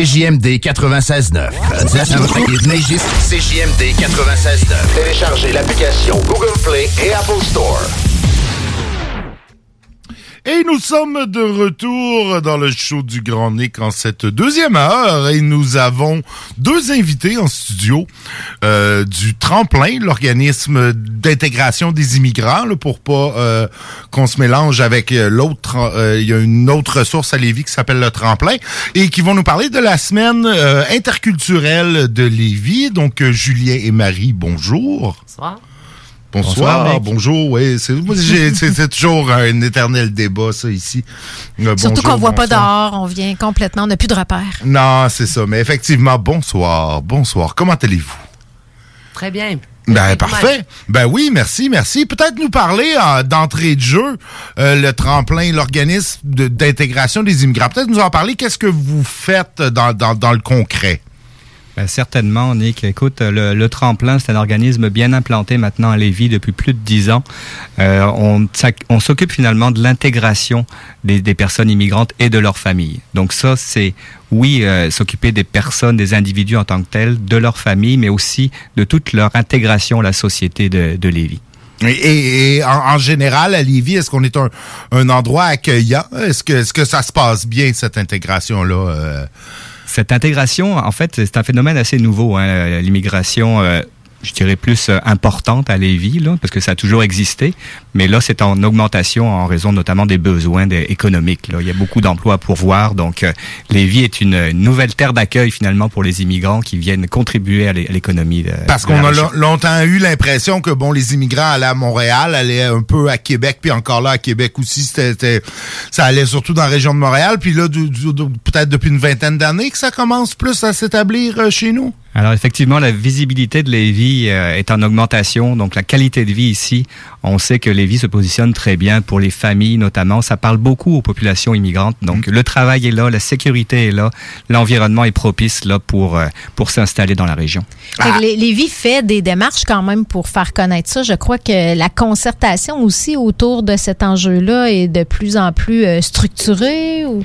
CJMD 96.9. CJMD 96.9. Téléchargez l'application Google Play et Apple Store. Et nous sommes de retour dans le show du Grand Nick en cette deuxième heure et nous avons deux invités en studio euh, du Tremplin, l'organisme d'intégration des immigrants, là, pour pas euh, qu'on se mélange avec euh, l'autre. euh, Il y a une autre ressource à Lévis qui s'appelle le Tremplin et qui vont nous parler de la semaine euh, interculturelle de Lévis. Donc euh, Julien et Marie, bonjour. Bonsoir. Bonsoir, bonjour, oui, c'est moi, j'ai- c'est c'est toujours un éternel débat ça ici. Euh, Surtout bonjour, qu'on voit pas dehors, on vient complètement, on n'a plus de repères. Non, c'est ça, mais effectivement, bonsoir, bonsoir. Comment allez-vous? Très bien. Ben parfait. Ben oui, merci, merci. Peut-être nous parler euh, d'entrée de jeu, euh, le tremplin, l'organisme de- d'intégration des immigrants. Peut-être nous en parler. Qu'est-ce que vous faites dans, dans, dans le concret? Certainement, Nick. Écoute, le, le Tremplin, c'est un organisme bien implanté maintenant à Lévis depuis plus de dix ans. Euh, on on s'occupe finalement de l'intégration des, des personnes immigrantes et de leurs familles. Donc ça, c'est, oui, euh, s'occuper des personnes, des individus en tant que tels, de leur famille, mais aussi de toute leur intégration à la société de, de Lévis. Et, et- en, en général, à Lévis, est-ce qu'on est un, un endroit accueillant? Est-ce que, est-ce que ça se passe bien, cette intégration-là? euh? Cette intégration, en fait, c'est un phénomène assez nouveau. hein, L'immigration, euh, je dirais plus euh, importante à Lévis, là, parce que ça a toujours existé, mais là, c'est en augmentation en raison notamment des besoins des- économiques. Là. Il y a beaucoup d'emplois à pourvoir, donc euh, Lévis est une, nouvelle terre d'accueil finalement pour les immigrants qui viennent contribuer à l'é- à l'économie. Parce qu'on a longtemps eu l'impression que bon, les immigrants allaient à Montréal, allaient un peu à Québec, puis encore là à Québec aussi, c'était, c'était- ça allait surtout dans la région de Montréal. Puis là, du- du- du- peut-être depuis une vingtaine d'années que ça commence plus à s'établir euh, chez nous. Alors effectivement, la visibilité de Lévis euh, est en augmentation, donc la qualité de vie ici, on sait que Lévis se positionne très bien pour les familles notamment. Ça parle beaucoup aux populations immigrantes, donc le travail est là, la sécurité est là, l'environnement est propice là pour euh, pour s'installer dans la région. Les- Lévis fait des démarches quand même pour faire connaître ça. Je crois que la concertation aussi autour de cet enjeu-là est de plus en plus euh, structurée. Ou...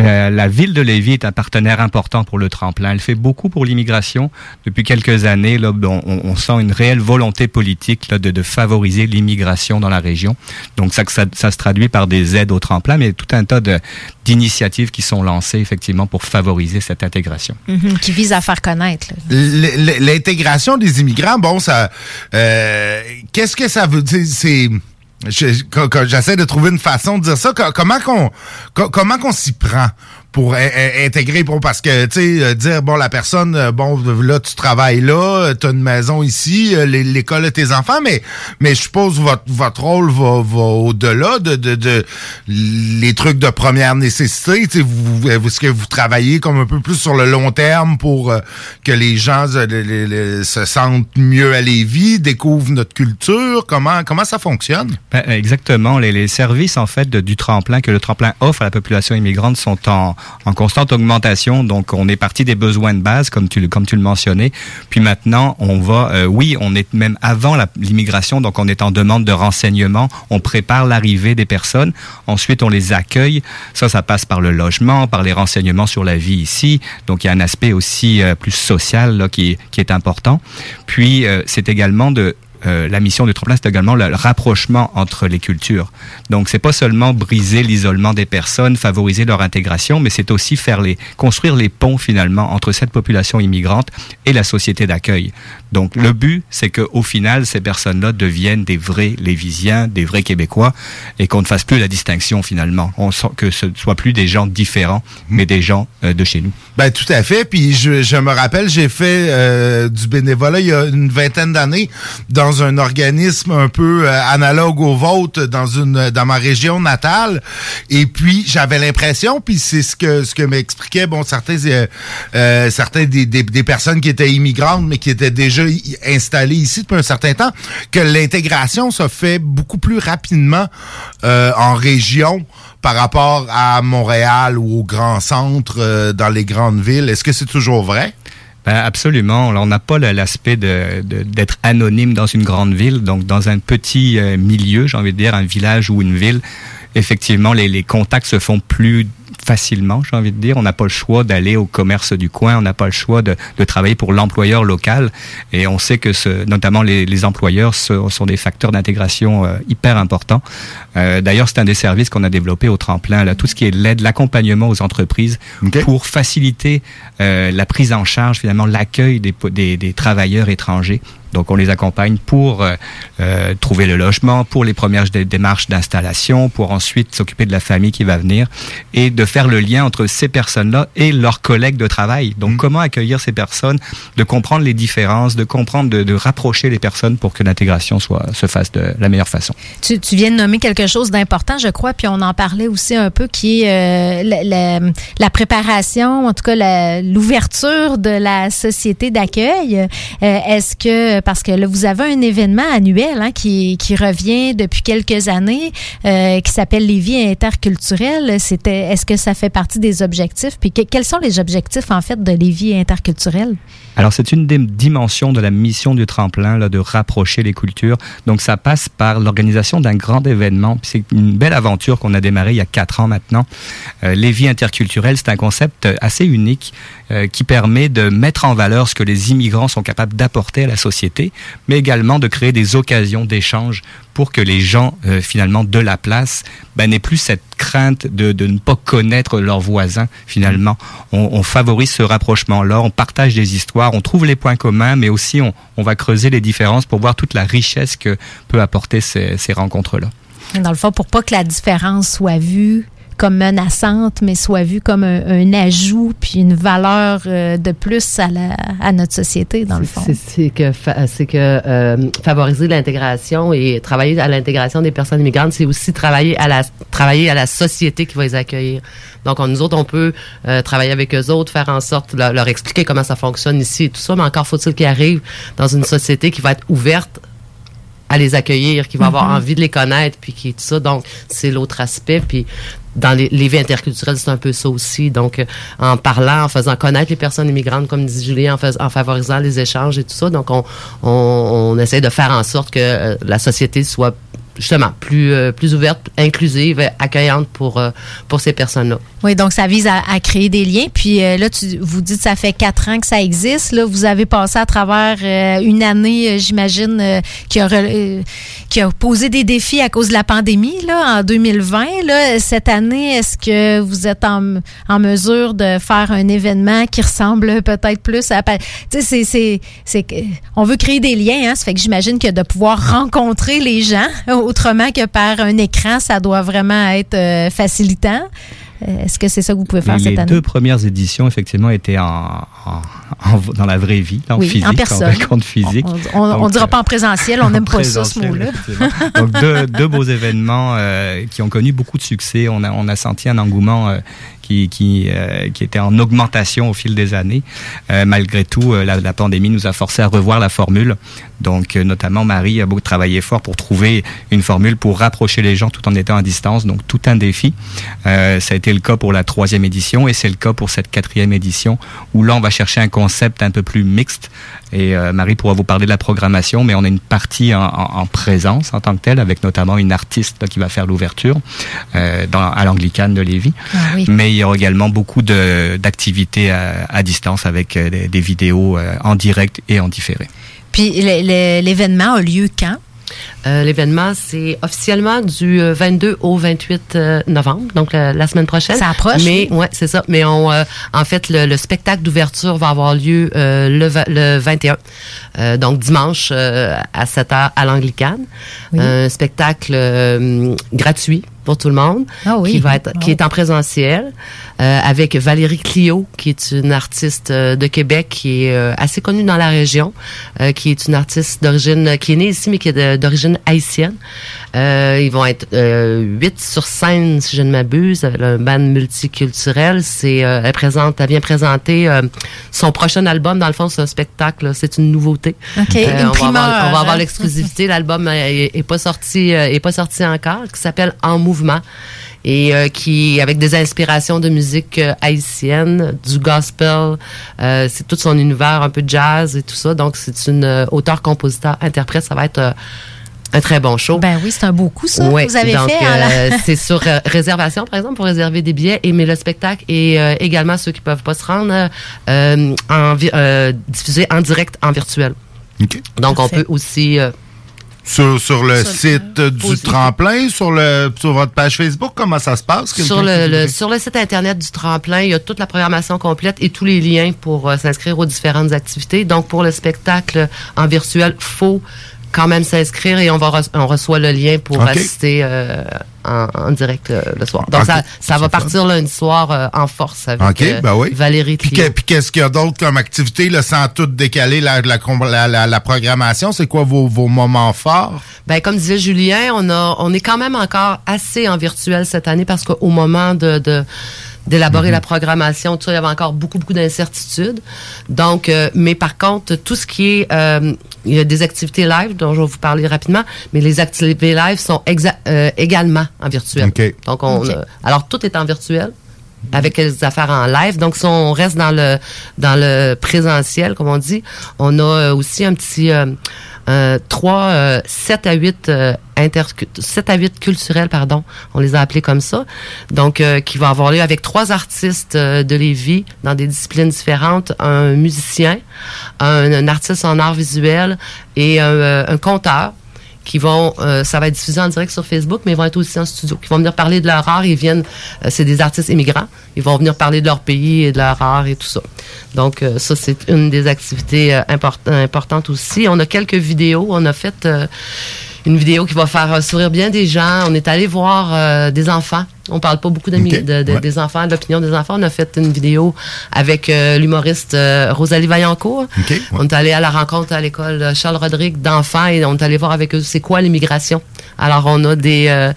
Euh, la ville de Lévis est un partenaire important pour le tremplin. Elle fait beaucoup pour l'immigration. Depuis quelques années, là, on, on- sent une réelle volonté politique là, de, de favoriser l'immigration dans la région. Donc ça, ça, ça se traduit par des aides au tremplin, mais tout un tas de- d'initiatives qui sont lancées effectivement pour favoriser cette intégration. Mhm, qui vise à faire connaître. L'intégration des immigrants, bon, ça, euh, qu'est-ce que ça veut dire? C'est j'essaie de trouver une façon de dire ça. co- Comment qu'on, co- comment qu'on s'y prend? Pour in- in- intégrer, pour, parce que tu sais, euh, dire bon la personne, euh, bon là tu travailles là, tu as une maison ici, euh, l'é- l'école de tes enfants, mais mais je suppose votre votre rôle va, va au-delà de, de, de les trucs de première nécessité. Tu sais, vous, est-ce que vous travaillez comme un peu plus sur le long terme pour euh, que les gens euh, se sentent mieux à Lévis, découvrent notre culture? Comment comment ça fonctionne? Ben, exactement. Les, les services en fait du tremplin que le tremplin offre à la population immigrante sont en, en constante augmentation. Donc on est parti des besoins de base comme tu comme tu le mentionnais. Puis maintenant on va, euh, oui, on est même avant l'immigration, donc on est en demande de renseignements. On prépare l'arrivée des personnes. Ensuite on les accueille. Ça, ça passe par le logement, par les renseignements sur la vie ici. Donc il y a un aspect aussi euh, plus social là, qui, qui est important. Puis euh, c'est également de euh, la mission du tremplin, c'est également le, le rapprochement entre les cultures. Donc, c'est pas seulement briser l'isolement des personnes, favoriser leur intégration, mais c'est aussi faire les, construire les ponts finalement entre cette population immigrante et la société d'accueil. Donc, le but, c'est que au final, ces personnes-là deviennent des vrais Lévisiens, des vrais Québécois, et qu'on ne fasse plus la distinction finalement. On sent que ce ne soit plus des gens différents, mais des gens euh, de chez nous. Ben tout à fait. Puis je, je me rappelle, j'ai fait euh, du bénévolat il y a une vingtaine d'années dans un organisme un peu euh, analogue au vôtre dans une dans ma région natale. Et puis j'avais l'impression, puis c'est ce que ce que m'expliquaient bon certains euh, euh, certains des, des, des personnes qui étaient immigrantes mais qui étaient déjà i- installées ici depuis un certain temps, que l'intégration se fait beaucoup plus rapidement euh, en région par rapport à Montréal ou au grand centre euh, dans les grandes villes. Est-ce que c'est toujours vrai? Ben, absolument. On n'a pas l'aspect de- de- d'être anonyme dans une grande ville. Donc, dans un petit euh, milieu, j'ai envie de dire, un village ou une ville, effectivement, les, les contacts se font plus facilement, j'ai envie de dire. On n'a pas le choix d'aller au commerce du coin, on n'a pas le choix de, de travailler pour l'employeur local. Et on sait que ce, notamment les, les employeurs ce- sont des facteurs d'intégration euh, hyper importants. Euh, D'ailleurs, c'est un des services qu'on a développé au tremplin, là, tout ce qui est l'aide, l'accompagnement aux entreprises pour faciliter euh, la prise en charge, finalement, l'accueil des, des, des travailleurs étrangers. Donc, on les accompagne pour euh, euh, trouver le logement, pour les premières dé- démarches d'installation, pour ensuite s'occuper de la famille qui va venir et de faire le lien entre ces personnes-là et leurs collègues de travail. Donc, comment accueillir ces personnes, de comprendre les différences, de comprendre, de, de rapprocher les personnes pour que l'intégration soit se fasse de la meilleure façon? Tu, tu viens de nommer quelque chose d'important, je crois, puis on en parlait aussi un peu, qui est euh, la, la- la préparation, en tout cas la- l'ouverture de la société d'accueil. Euh, Est-ce que, parce que vous avez un événement annuel hein, qui, revient depuis quelques années, euh, qui s'appelle les vies interculturelles. C'était, est-ce que ça fait partie des objectifs? Puis que- quels sont les objectifs, en fait, de les vies interculturelles? Alors c'est une des dimensions de la mission du tremplin, là, de rapprocher les cultures. Donc ça passe par l'organisation d'un grand événement. C'est une belle aventure qu'on a démarrée il y a quatre ans maintenant. Euh, les vies interculturelles, c'est un concept assez unique euh, qui permet de mettre en valeur ce que les immigrants sont capables d'apporter à la société, mais également de créer des occasions d'échange pour que les gens euh, finalement de la place ben, n'aient plus cette crainte de, de ne pas connaître leurs voisins finalement. On, on favorise ce rapprochement-là, on partage des histoires, on trouve les points communs, mais aussi on, on va creuser les différences pour voir toute la richesse que peut apporter ces, ces rencontres-là. Dans le fond, pour pas que la différence soit vue comme menaçante, mais soit vue comme un, un ajout puis une valeur euh, de plus à, la, à notre société, dans le fond. C'est- que, c'est que euh, favoriser l'intégration et travailler à l'intégration des personnes immigrantes, c'est aussi travailler à la travailler à la société qui va les accueillir. Donc, on- nous autres, on peut euh, travailler avec eux autres, faire en sorte leur, leur expliquer comment ça fonctionne ici et tout ça, mais encore faut-il qu'ils arrivent dans une société qui va être ouverte à les accueillir, qui va avoir Mhm. envie de les connaître, puis qui tout ça. Donc, c'est l'autre aspect. Puis, dans les, les vies interculturelles, c'est un peu ça aussi. Donc, euh, en parlant, en faisant connaître les personnes immigrantes, comme dit Julien, en, fais- en favorisant les échanges et tout ça. Donc, on, on, on essaie de faire en sorte que euh, la société soit justement plus, euh, plus ouverte, inclusive, accueillante pour, euh, pour ces personnes-là. Oui, donc ça vise à, créer des liens. Puis euh, là, tu, vous dites ça fait quatre ans que ça existe. Là, vous avez passé à travers une année, j'imagine, qui, a, qui a posé des défis à cause de la pandémie là, en 2020. Là. Cette année, est-ce que vous êtes en, en mesure de faire un événement qui ressemble peut-être plus à... Tu sais, c'est, on veut créer des liens. Hein, ça fait que j'imagine que de pouvoir rencontrer les gens autrement que par un écran, ça doit vraiment être euh, facilitant. Euh, Est-ce que c'est ça que vous pouvez faire les cette année? deux premières éditions, effectivement, étaient en, en- en- dans la vraie vie, en Oui, en physique, personne. rencontre physique. On, Donc, dira pas en présentiel, on en n'aime pas ça, ce mot-là. Donc, deux, deux beaux événements euh, qui ont connu beaucoup de succès. On a, on a senti un engouement euh, qui, qui, euh, qui était en augmentation au fil des années. Euh, malgré tout, euh, la, la pandémie nous a forcé à revoir la formule. Donc, euh, notamment, Marie a beaucoup travaillé fort pour trouver une formule pour rapprocher les gens tout en étant à distance. Donc, tout un défi. Euh, ça a été le cas pour la troisième édition et c'est le cas pour cette quatrième édition où là, on va chercher un concept un peu plus mixte. Et euh, Marie pourra vous parler de la programmation, mais on a une partie en, en- en présence en tant que telle, avec notamment une artiste là, qui va faire l'ouverture euh, dans- à l'Anglicane de Lévis. Ah oui. Mais il y aura également beaucoup d'activités à, à distance avec euh, des, des vidéos en direct et en différé. Puis l'événement a lieu quand? Euh, L'événement, c'est officiellement du euh, 22 au 28 euh, novembre, donc la, la semaine prochaine. Ça approche, Mais oui. ouais, c'est ça. Mais on, euh, en fait, le, le spectacle d'ouverture va avoir lieu euh, le, le 21, euh, donc dimanche euh, à 7 h à l'Anglicane. Oui. Un spectacle euh, gratuit pour tout le monde, Ah oui. qui va être, qui est en présentiel, euh, avec Valérie Clio, qui est une artiste euh, de Québec, qui est euh, assez connue dans la région, euh, qui est une artiste d'origine, qui est née ici, mais qui est d'origine haïtienne. Euh, ils vont être euh, huit sur scène, si je ne m'abuse, un band multiculturel. C'est, euh, elle présente, elle vient présenter son prochain album. Dans le fond, c'est un spectacle, c'est une nouveauté. OK, une on, va avoir, on va avoir hein? l'exclusivité. L'album est, est pas sorti, est pas sorti encore, qui s'appelle En mouvement et euh, qui avec des inspirations de musique euh, haïtienne, du gospel, euh, c'est tout son univers un peu de jazz et tout ça. Donc c'est une euh, auteur, compositeur, interprète. Ça va être un très bon show. Ben oui, c'est un beau coup, ça, Ouais, que vous avez donc, fait. euh, c'est sur euh, réservation, par exemple, pour réserver des billets. Et mais le spectacle est euh, également ceux qui peuvent pas se rendre euh, en euh, diffusé en direct en virtuel. Donc on peut aussi euh, Sur, sur le Sur- site du tremplin, sur le sur votre page Facebook, comment ça se passe? sur le, sur le site internet du tremplin, il y a toute la programmation complète et tous les liens pour euh, s'inscrire aux différentes activités. Donc pour le spectacle en virtuel, faut quand même s'inscrire et on va re- on reçoit le lien pour Ok. assister euh, en, en direct euh, le soir. Donc ça, ça va partir lundi soir euh, en force avec OK, euh, ben oui. Valérie Puis, qu'est-ce qu'il y a d'autre comme activité, là, sans tout décaler la, la, la, la- la programmation? C'est quoi vos, vos moments forts? Ben comme disait Julien, on a on est quand même encore assez en virtuel cette année parce qu'au moment de, de d'élaborer la programmation, tout ça, il y avait encore beaucoup beaucoup d'incertitudes. Donc, euh, mais par contre, tout ce qui est, euh, il y a des activités live dont je vais vous parler rapidement, mais les activités live sont exa- euh, également en virtuel. OK. Donc, on, OK. a- alors tout est en virtuel avec les affaires en live. Donc, si on reste dans le dans le présentiel, comme on dit, on a euh, aussi un petit euh, euh, trois, euh, 7 à 8 euh, intercu- 7 à 8 culturels, pardon. On les a appelés comme ça. Donc, euh, qui va avoir lieu avec trois artistes euh, de Lévis dans des disciplines différentes. Un musicien, un, un artiste en art visuel et un, euh, un conteur qui vont, euh, ça va être diffusé en direct sur Facebook, mais ils vont être aussi en studio, qui vont venir parler de leur art. Ils viennent, euh, c'est des artistes immigrants. Ils vont venir parler de leur pays et de leur art et tout ça. Donc euh, ça, c'est une des activités euh, import- importantes aussi. On a quelques vidéos. On a fait euh, une vidéo qui va faire euh, sourire bien des gens. On est allé voir euh, des enfants. On parle pas beaucoup d'amis- Ok, de- de- ouais. des enfants, de l'opinion des enfants. On a fait une vidéo avec euh, l'humoriste euh, Rosalie Vaillancourt. On est allé à la rencontre à l'école Charles Rodrigue d'enfants et on est allé voir avec eux c'est quoi l'immigration? Alors on a des euh,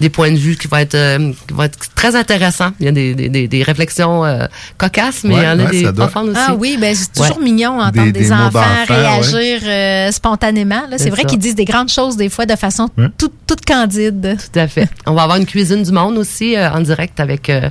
des points de vue qui vont être euh, qui vont être très intéressants. Il y a des des, des, réflexions euh, cocasses, mais Ouais, il y en a ouais, des doit. enfants aussi. Ah oui, ben c'est toujours Ouais. mignon d'entendre Des- des, des mots enfants, réagir euh, spontanément. là. C'est vrai qu'ils disent des grandes choses des fois de façon toute, toute candide. Tout à fait. On va avoir une cuisine du monde aussi euh, en direct avec euh,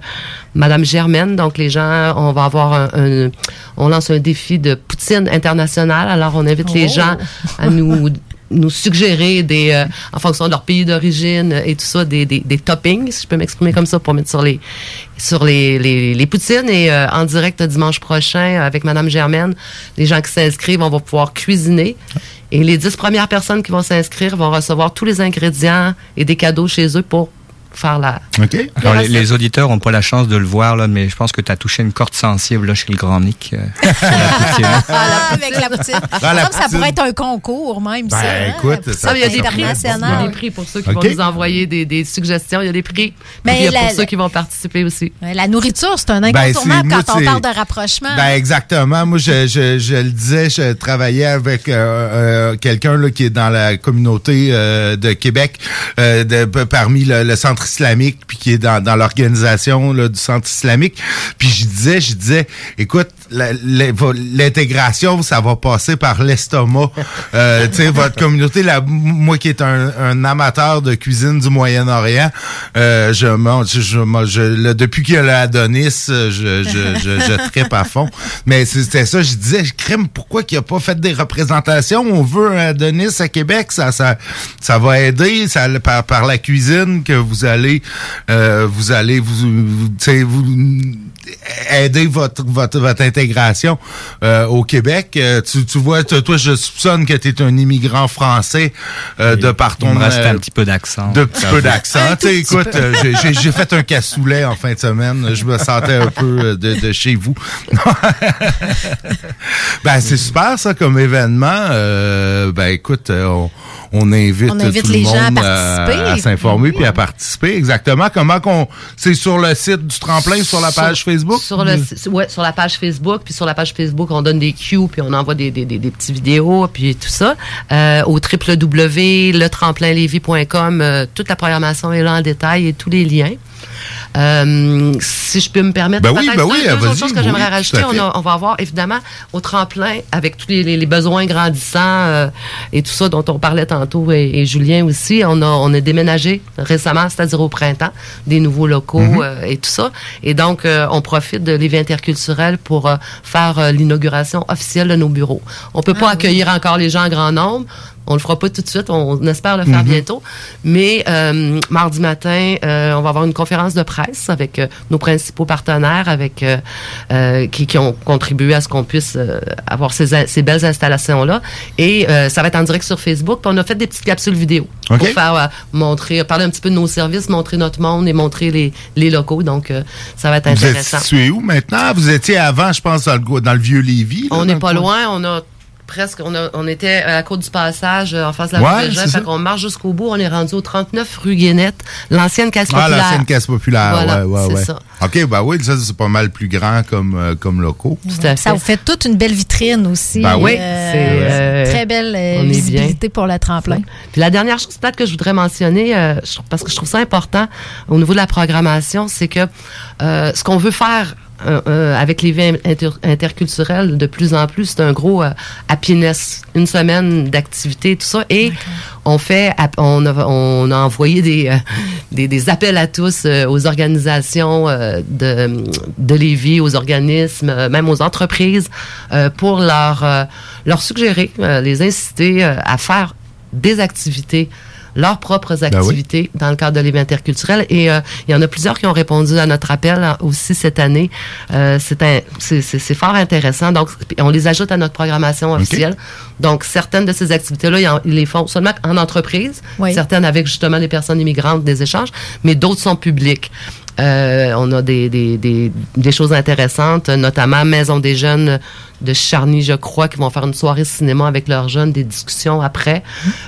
Madame Germaine. Donc les gens, on va avoir un, un- on lance un défi de poutine internationale. Alors on invite les Oh. gens à nous nous suggérer des euh, en fonction de leur pays d'origine et tout ça des, des, des toppings si je peux m'exprimer comme ça pour mettre sur les sur les, les, les poutines. Et euh, en direct dimanche prochain avec Madame Germaine les gens qui s'inscrivent on va pouvoir cuisiner. Et les dix premières personnes qui vont s'inscrire vont recevoir tous les ingrédients et des cadeaux chez eux pour faire la OK. Alors, les, les auditeurs n'ont pas la chance de le voir, là, mais je pense que tu as touché une corde sensible là, chez le grand Nick. euh, sur la poutine. avec la poutine. Ah, la Comme ça pourrait être un concours même, ça. Ben, hein, écoute, ça- Ah, il y a des prix. Il y a des prix pour ceux qui vont nous envoyer des, des suggestions. Il y a des prix. Mais il y a pour ceux qui vont participer aussi. La nourriture, c'est un Ben, incontournable moi, quand on parle de rapprochement. Ben exactement. Moi, je, je, je le disais, je travaillais avec euh, euh, quelqu'un là, qui est dans la communauté euh, de Québec, euh, de, parmi le, le centre islamique, puis qui est dans, dans l'organisation du centre islamique. Puis je disais, je disais, écoute, l'intégration, ça va passer par l'estomac. Euh, votre communauté, moi qui est un, un amateur de cuisine du Moyen-Orient, euh, je je, je, je- depuis qu'il y a le Adonis, euh, je, je, je, je trippe à fond. Mais c'était ça, je disais, crème, pourquoi qu'il a pas fait des représentations? On veut un Adonis à Québec, ça, ça, ça va aider, ça, par, par la cuisine que vous allez, euh, vous allez, vous, vous aider votre, votre, votre intégration euh, au Québec. Euh, tu, tu vois, toi, toi, je soupçonne que tu es un immigrant français euh, de par ton... Il me reste euh, un petit peu d'accent. de petit peu d'accent. Tu sais, écoute, j'ai- fait un cassoulet en fin de semaine. Je me sentais un peu de, de chez vous. ben, c'est super, ça, comme événement. Euh, ben, écoute, euh, on, on invite, On invite tout les le gens à monde euh, participer. à s'informer puis à participer. Exactement. Comment qu'on... C'est sur le site du tremplin, sur la page Facebook? Sur, le, ouais, sur la page Facebook, puis sur la page Facebook, on donne des cues, puis on envoie des, des, des, des petits vidéos, puis tout ça. Euh, au www.letremplinlevy.com, euh, toute la programmation est là en détail et tous les liens. Euh, si je peux me permettre, Ben oui, peut-être ben deux- oui, deux, autres choses que oui, j'aimerais rajouter. On, a- on va avoir évidemment au tremplin, avec tous les, les- les besoins grandissants euh, et tout ça dont on parlait tantôt et, et Julien aussi, on a, on a déménagé récemment, c'est-à-dire au printemps, des nouveaux locaux Mhm. euh, et tout ça. Et donc, euh, on profite de l'évé interculturel pour euh, faire euh, l'inauguration officielle de nos bureaux. On peut pas accueillir encore les gens en grand nombre. On le fera pas tout de suite. On, on espère le faire Mhm. bientôt. Mais euh, mardi matin, euh, on va avoir une conférence de presse avec euh, nos principaux partenaires, avec qui, qui ont contribué à ce qu'on puisse avoir ces, belles installations là. Et ça va être en direct sur Facebook. Puis on a fait des petites capsules vidéo pour faire montrer, parler un petit peu de nos services, montrer notre monde et montrer les, les locaux. Donc ça va être Vous êtes intéressant. situé où maintenant? Vous étiez avant, je pense, dans le, go- dans le vieux Lévis. là, On n'est pas coin? loin, on a presque, on, a- on était à la côte du passage euh, en face de la Ouais, rue c'est fait qu'on marche jusqu'au bout, on est rendu au 39 rue Guénette, l'ancienne caisse Ah, populaire. l'ancienne caisse populaire. Voilà, ouais, ouais, c'est ouais. ça. OK, bah oui, ça, c'est pas mal plus grand comme, euh, comme locaux. Ça vous fait toute une belle vitrine aussi. Ben oui. Euh, C'est, euh, très belle euh, visibilité pour le tremplin. Puis la dernière chose peut-être que je voudrais mentionner, euh, je trouve- parce que je trouve ça important au niveau de la programmation, c'est que euh, ce qu'on veut faire avec les vies inter- interculturelles de plus en plus, c'est un gros euh, happiness, une semaine d'activité, tout ça. Et on fait, on a, on a envoyé des, euh, des, des appels à tous euh, aux organisations euh, de, de Lévis, aux organismes, euh, même aux entreprises, euh, pour leur, euh, leur suggérer, euh, les inciter euh, à faire des activités leurs propres Ben oui. activités dans le cadre de l'événement interculturel. Et euh, il y en a plusieurs qui ont répondu à notre appel aussi cette année. Euh, c'est fort intéressant. Donc, on les ajoute à notre programmation officielle. Donc, certaines de ces activités-là, ils, les font seulement en entreprise, Oui. certaines avec justement des personnes immigrantes, des échanges, mais d'autres sont publiques. Euh, on a des, des, des, des choses intéressantes, notamment Maison des jeunes de Charny, je crois, qui vont faire une soirée cinéma avec leurs jeunes, des discussions après.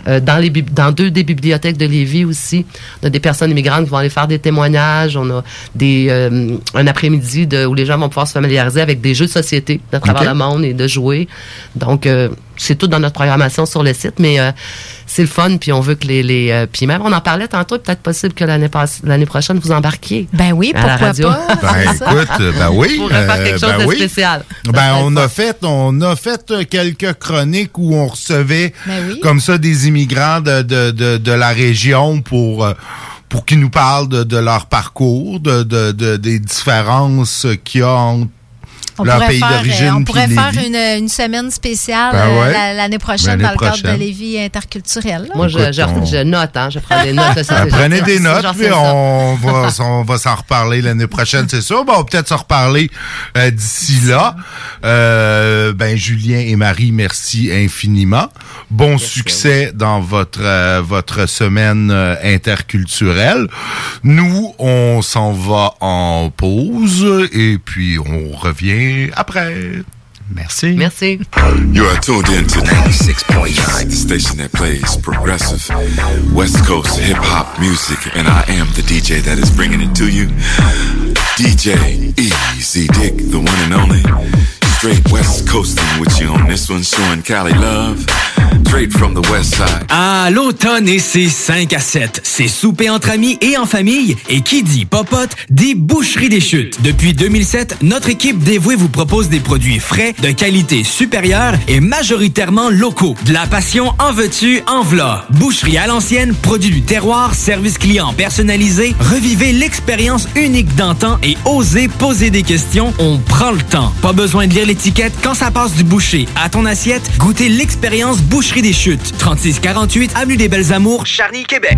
Euh, dans, les, bib- dans deux des bibliothèques de Lévis aussi, on a des personnes immigrantes qui vont aller faire des témoignages. On a des, euh, un après-midi où les gens vont pouvoir se familiariser avec des jeux de société de travers le monde et de jouer. Donc, c'est tout dans notre programmation sur le site, mais euh, c'est le fun, puis on veut que les... les euh, puis même, on en parlait tantôt, peut-être possible que l'année l'année prochaine, vous embarquiez. Ben oui, à la pourquoi radio. pas? Ben écoute, ben oui. On pourrait faire euh, quelque chose ben de oui. spécial. Ben on a fait, on a fait quelques chroniques où on recevait Ben oui. comme ça des immigrants de, de, de, de la région pour euh, pour qu'ils nous parlent de, de leur parcours, de, de, de- des différences qu'il y a entre On leur pourrait pays faire, d'origine. on pourrait puis faire Lévis. une, une semaine spéciale Ben euh, ouais. l'année prochaine L'année dans le cadre de Lévis interculturel. là. Moi, je, Écoute, je, on- je note, hein, je prends des notes. ça, Ben, prenez gentil. des notes, puis on va, on va s'en reparler l'année prochaine, c'est sûr. Bon, on va peut-être s'en reparler euh, d'ici là. Euh, ben, Julien et Marie, merci infiniment. Bon succès dans votre euh, votre semaine euh, interculturelle. Nous, on s'en va en pause et puis on revient après. Merci. Merci. You are tuned in to 96.9, the station that plays progressive West Coast hip hop music, and I am the DJ that is bringing it to you. DJ Easy Dick, the one and only. Straight West Coasting with you on this one, Cali love. Straight from the West Side. Ah, l'automne et ses 5 à 7. C'est souper entre amis et en famille. Et qui dit popote, dit boucherie des chutes. Depuis 2007, notre équipe dévouée vous propose des produits frais, de qualité supérieure et majoritairement locaux. De la passion en veux-tu, en v'là. Boucherie à l'ancienne, produit du terroir, service client personnalisé. Revivez l'expérience unique d'antan et osez poser des questions. On prend le temps. Pas besoin de lire l'étiquette quand ça passe du boucher à ton assiette. Goûtez l'expérience Boucherie des Chutes. 3648 Avenue des Belles Amours, Charny, Québec.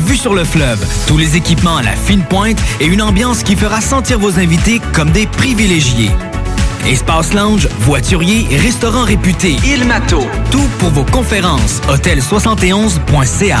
vue sur le fleuve, tous les équipements à la fine pointe et une ambiance qui fera sentir vos invités comme des privilégiés. Espace lounge, voiturier, restaurant réputé, Il Mato. Tout pour vos conférences. Hôtel71.ca.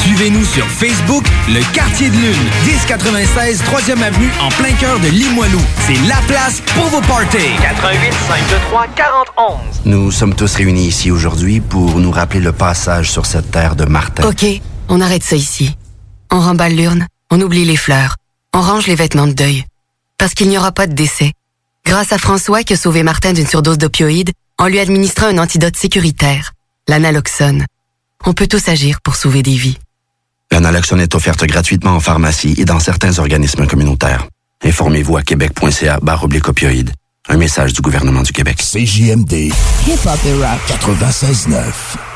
Suivez-nous sur Facebook, Le Quartier de Lune, 1096 3e Avenue en plein cœur de Limoilou. C'est la place pour vos parties. 88 523 4011. Nous sommes tous réunis ici aujourd'hui pour nous rappeler le passage sur cette terre de Martin. OK, on arrête ça ici. On remballe l'urne, on oublie les fleurs, on range les vêtements de deuil. Parce qu'il n'y aura pas de décès. Grâce à François qui a sauvé Martin d'une surdose d'opioïdes en lui administrant un antidote sécuritaire, l'analoxone. On peut tous agir pour sauver des vies. La naloxone est offerte gratuitement en pharmacie et dans certains organismes communautaires. Informez-vous à québec.ca barre oblique opioïdes. Un message du gouvernement du Québec. CJMD. Hip-hop et rap 96.9.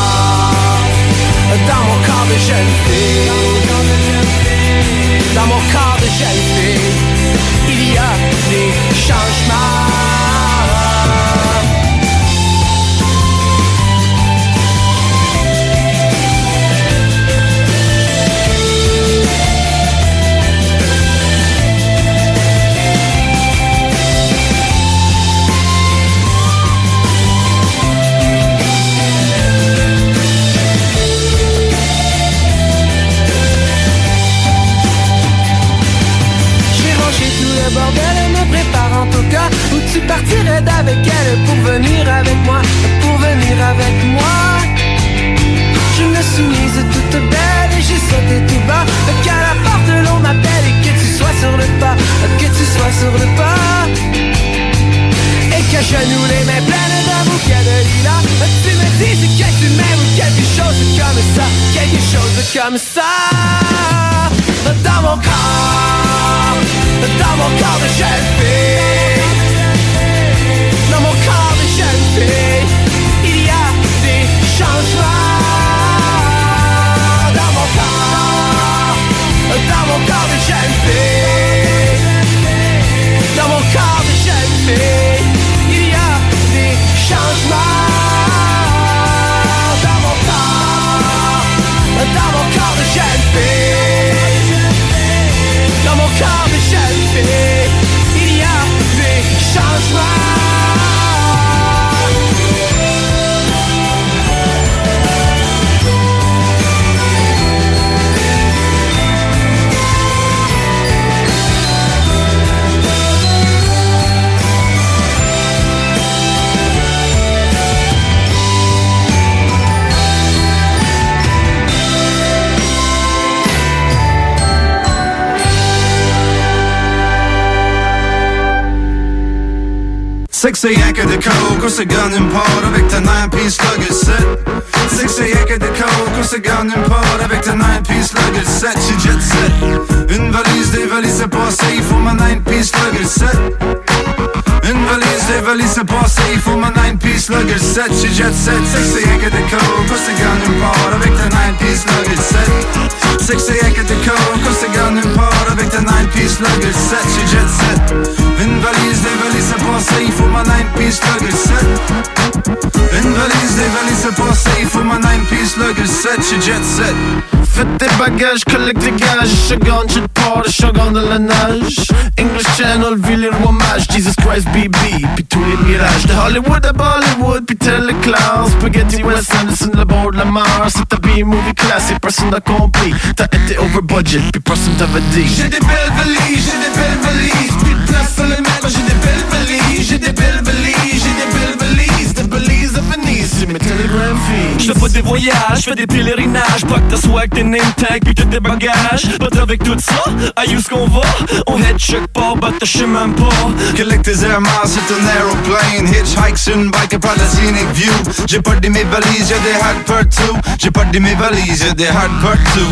dans mon corps de jeune fille, dans mon corps de jeune il y a des changements. Où tu partirais d'avec elle pour venir avec moi, pour venir avec moi. Je me suis mise toute belle et j'ai sauté tout bas, qu'à la porte l'on m'appelle et que tu sois sur le pas, que tu sois sur le pas. Et que je nous les mains pleines d'un bouquet de lilas Tu me dis que tu m'aimes ou quelque chose comme ça Quelque chose comme ça Dans mon corps Dans mon corps de jeune fille Il y a des changements. Dans mon corps Dans mon corps de jeune fille Six yak de coke, c'est gun import avec ta 9-piece luggage set. Six yak de coke, c'est import avec ta 9-piece luggage set. J'suis jet set. Une valise, des valises à passer, il faut ma 9-piece luggage set. Une valise, valises à passer, il faut ma 9-piece luggage set. J'ai jet set, sexy ain't que des codes, cause c'est gone part avec ta 9-piece luggage set. Sexy ain't que des codes, cause c'est gone part avec ta 9-piece luggage set. J'ai jet set. Une valise, des valises à passer, il faut ma 9-piece luggage set. Une valise, des valises à passer, il faut ma 9-piece luggage set. J'ai jet set. Faites tes bagages, collecte tes gages Shogun, je te porte, shogun de la nage English Channel, vit les rois mages Jesus Christ, BB, tous les mirages De Hollywood à Bollywood, puis téléclasse Spaghetti West Anderson, le bord de la mer C'est ta B-movie classique, personne n'a compris T'as été over budget, puis personne t'avait dit J'ai des belles valises, j'ai des belles valises. Plus de place sur les mètres, j'ai des belles valises J'ai des belles valises, mes Telegram Je fais pas des voyages, je fais des pèlerinages. Pas que ta swag, tes name tag, puis tous tes bagages. Pas avec tout ça, à où ce qu'on va? On head check pas, bah te sais même pas. Collect tes air miles, c'est un aeroplane Hitchhike sur une bike, prendre la scenic view. J'ai pas de mes valises, y'a des hard partout. J'ai pas de mes valises, y'a des hard partout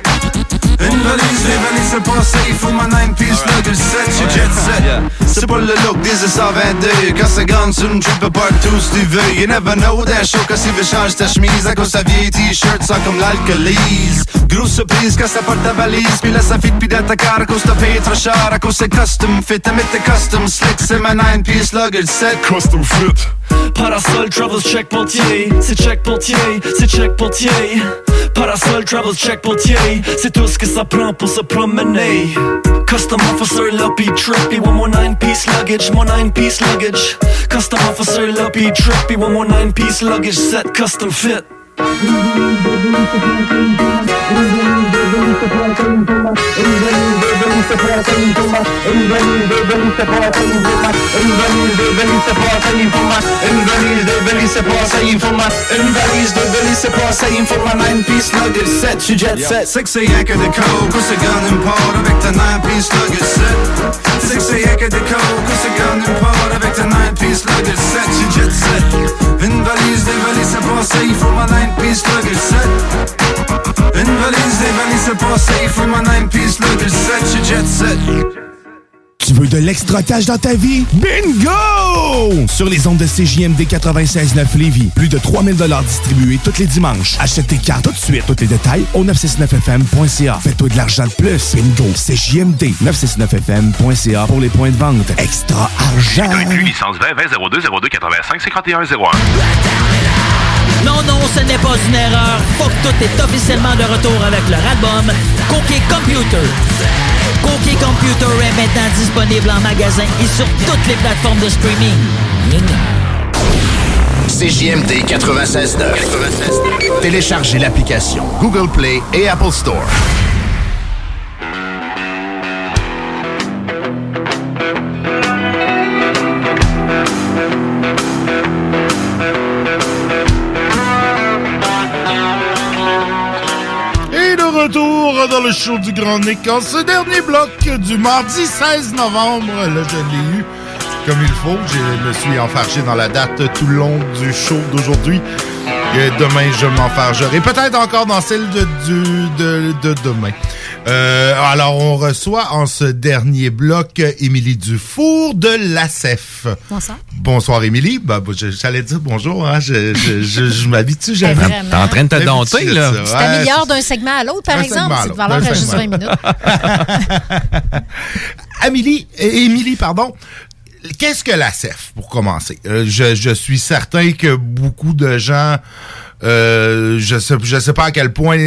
une valise, des valises, c'est pas ça, il faut ma 9-piece luggage set, j'suis jet set. C'est pas le look des 122 Quand ça gagne sur une trip partout si tu veux You never know that show quand il veut changer ta chemise À cause ta vieille t-shirt sans comme l'alcoolise Grosse surprise quand ça porte ta valise Puis là ça fit pis dans ta car à cause t'as payé trop cher À cause c'est custom fit, t'as mis tes custom slick C'est ma 9-piece luggage set. Custom fit Parasol Travels check portier, c'est check portier, c'est check portier. Parasol Travels check portier, c'est tout ce que ça prend pour se promener. Custom officer Loppy Trippy, one more nine piece luggage, more nine piece luggage. Custom officer Loppy Trippy, one more nine piece luggage set, custom fit. Une valise de valise, c'est pas ça, il faut ma Une valise de valise, c'est pas ça, il faut ma 9-piece luggage set J'suis jet set Sexy ain't que des codes, cause c'est gone part avec ta 9-piece luggage set Sexy ain't que des codes, cause c'est gone part avec ta 9-piece luggage set J'suis jet set Une valise, des valises, c'est pas ça, il faut ma 9-piece luggage set Une valise, des valises, c'est pas ça, il faut ma 9-piece luggage set J'suis jet set Tu veux de l'extra cash dans ta vie? Bingo! Sur les ondes de CJMD 96.9 Lévis, plus de 3000 distribués tous les dimanches. Achète tes cartes tout de suite. Tous les détails au 969FM.ca. Fais-toi de l'argent de plus. Bingo! CJMD 969FM.ca pour les points de vente. Extra argent! licence 20 20 02 02 85 51 01. Non, non, ce n'est pas une erreur. Faut que tout est officiellement de retour avec leur album Cookie Computer. Cookie Computer est maintenant disponible en magasin et sur toutes les plateformes de streaming. CJMD 96.9. Téléchargez l'application Google Play et Apple Store. Dans le show du Grand Nick en ce dernier bloc du mardi 16 novembre. Là, je l'ai eu comme il faut. Je me suis enfargé dans la date tout le long du show d'aujourd'hui. Demain, je m'enfargerai. Peut-être encore dans celle de demain. Euh, alors, on reçoit en ce dernier bloc Émilie Dufour de l'ACEF. Bonsoir. Bonsoir, Émilie. Je- j'allais dire bonjour. Hein. Je, je, je, je m'habitue. vraiment. T'es en train de te dompter, là. Tu t'améliores d'un segment à l'autre, par Un exemple. C'est de valeur à juste 20 segment. minutes. Amélie, euh, Émilie, pardon. Qu'est-ce que la CEF, pour commencer? Euh, je, je suis certain que beaucoup de gens, euh, je sais, je sais pas à quel point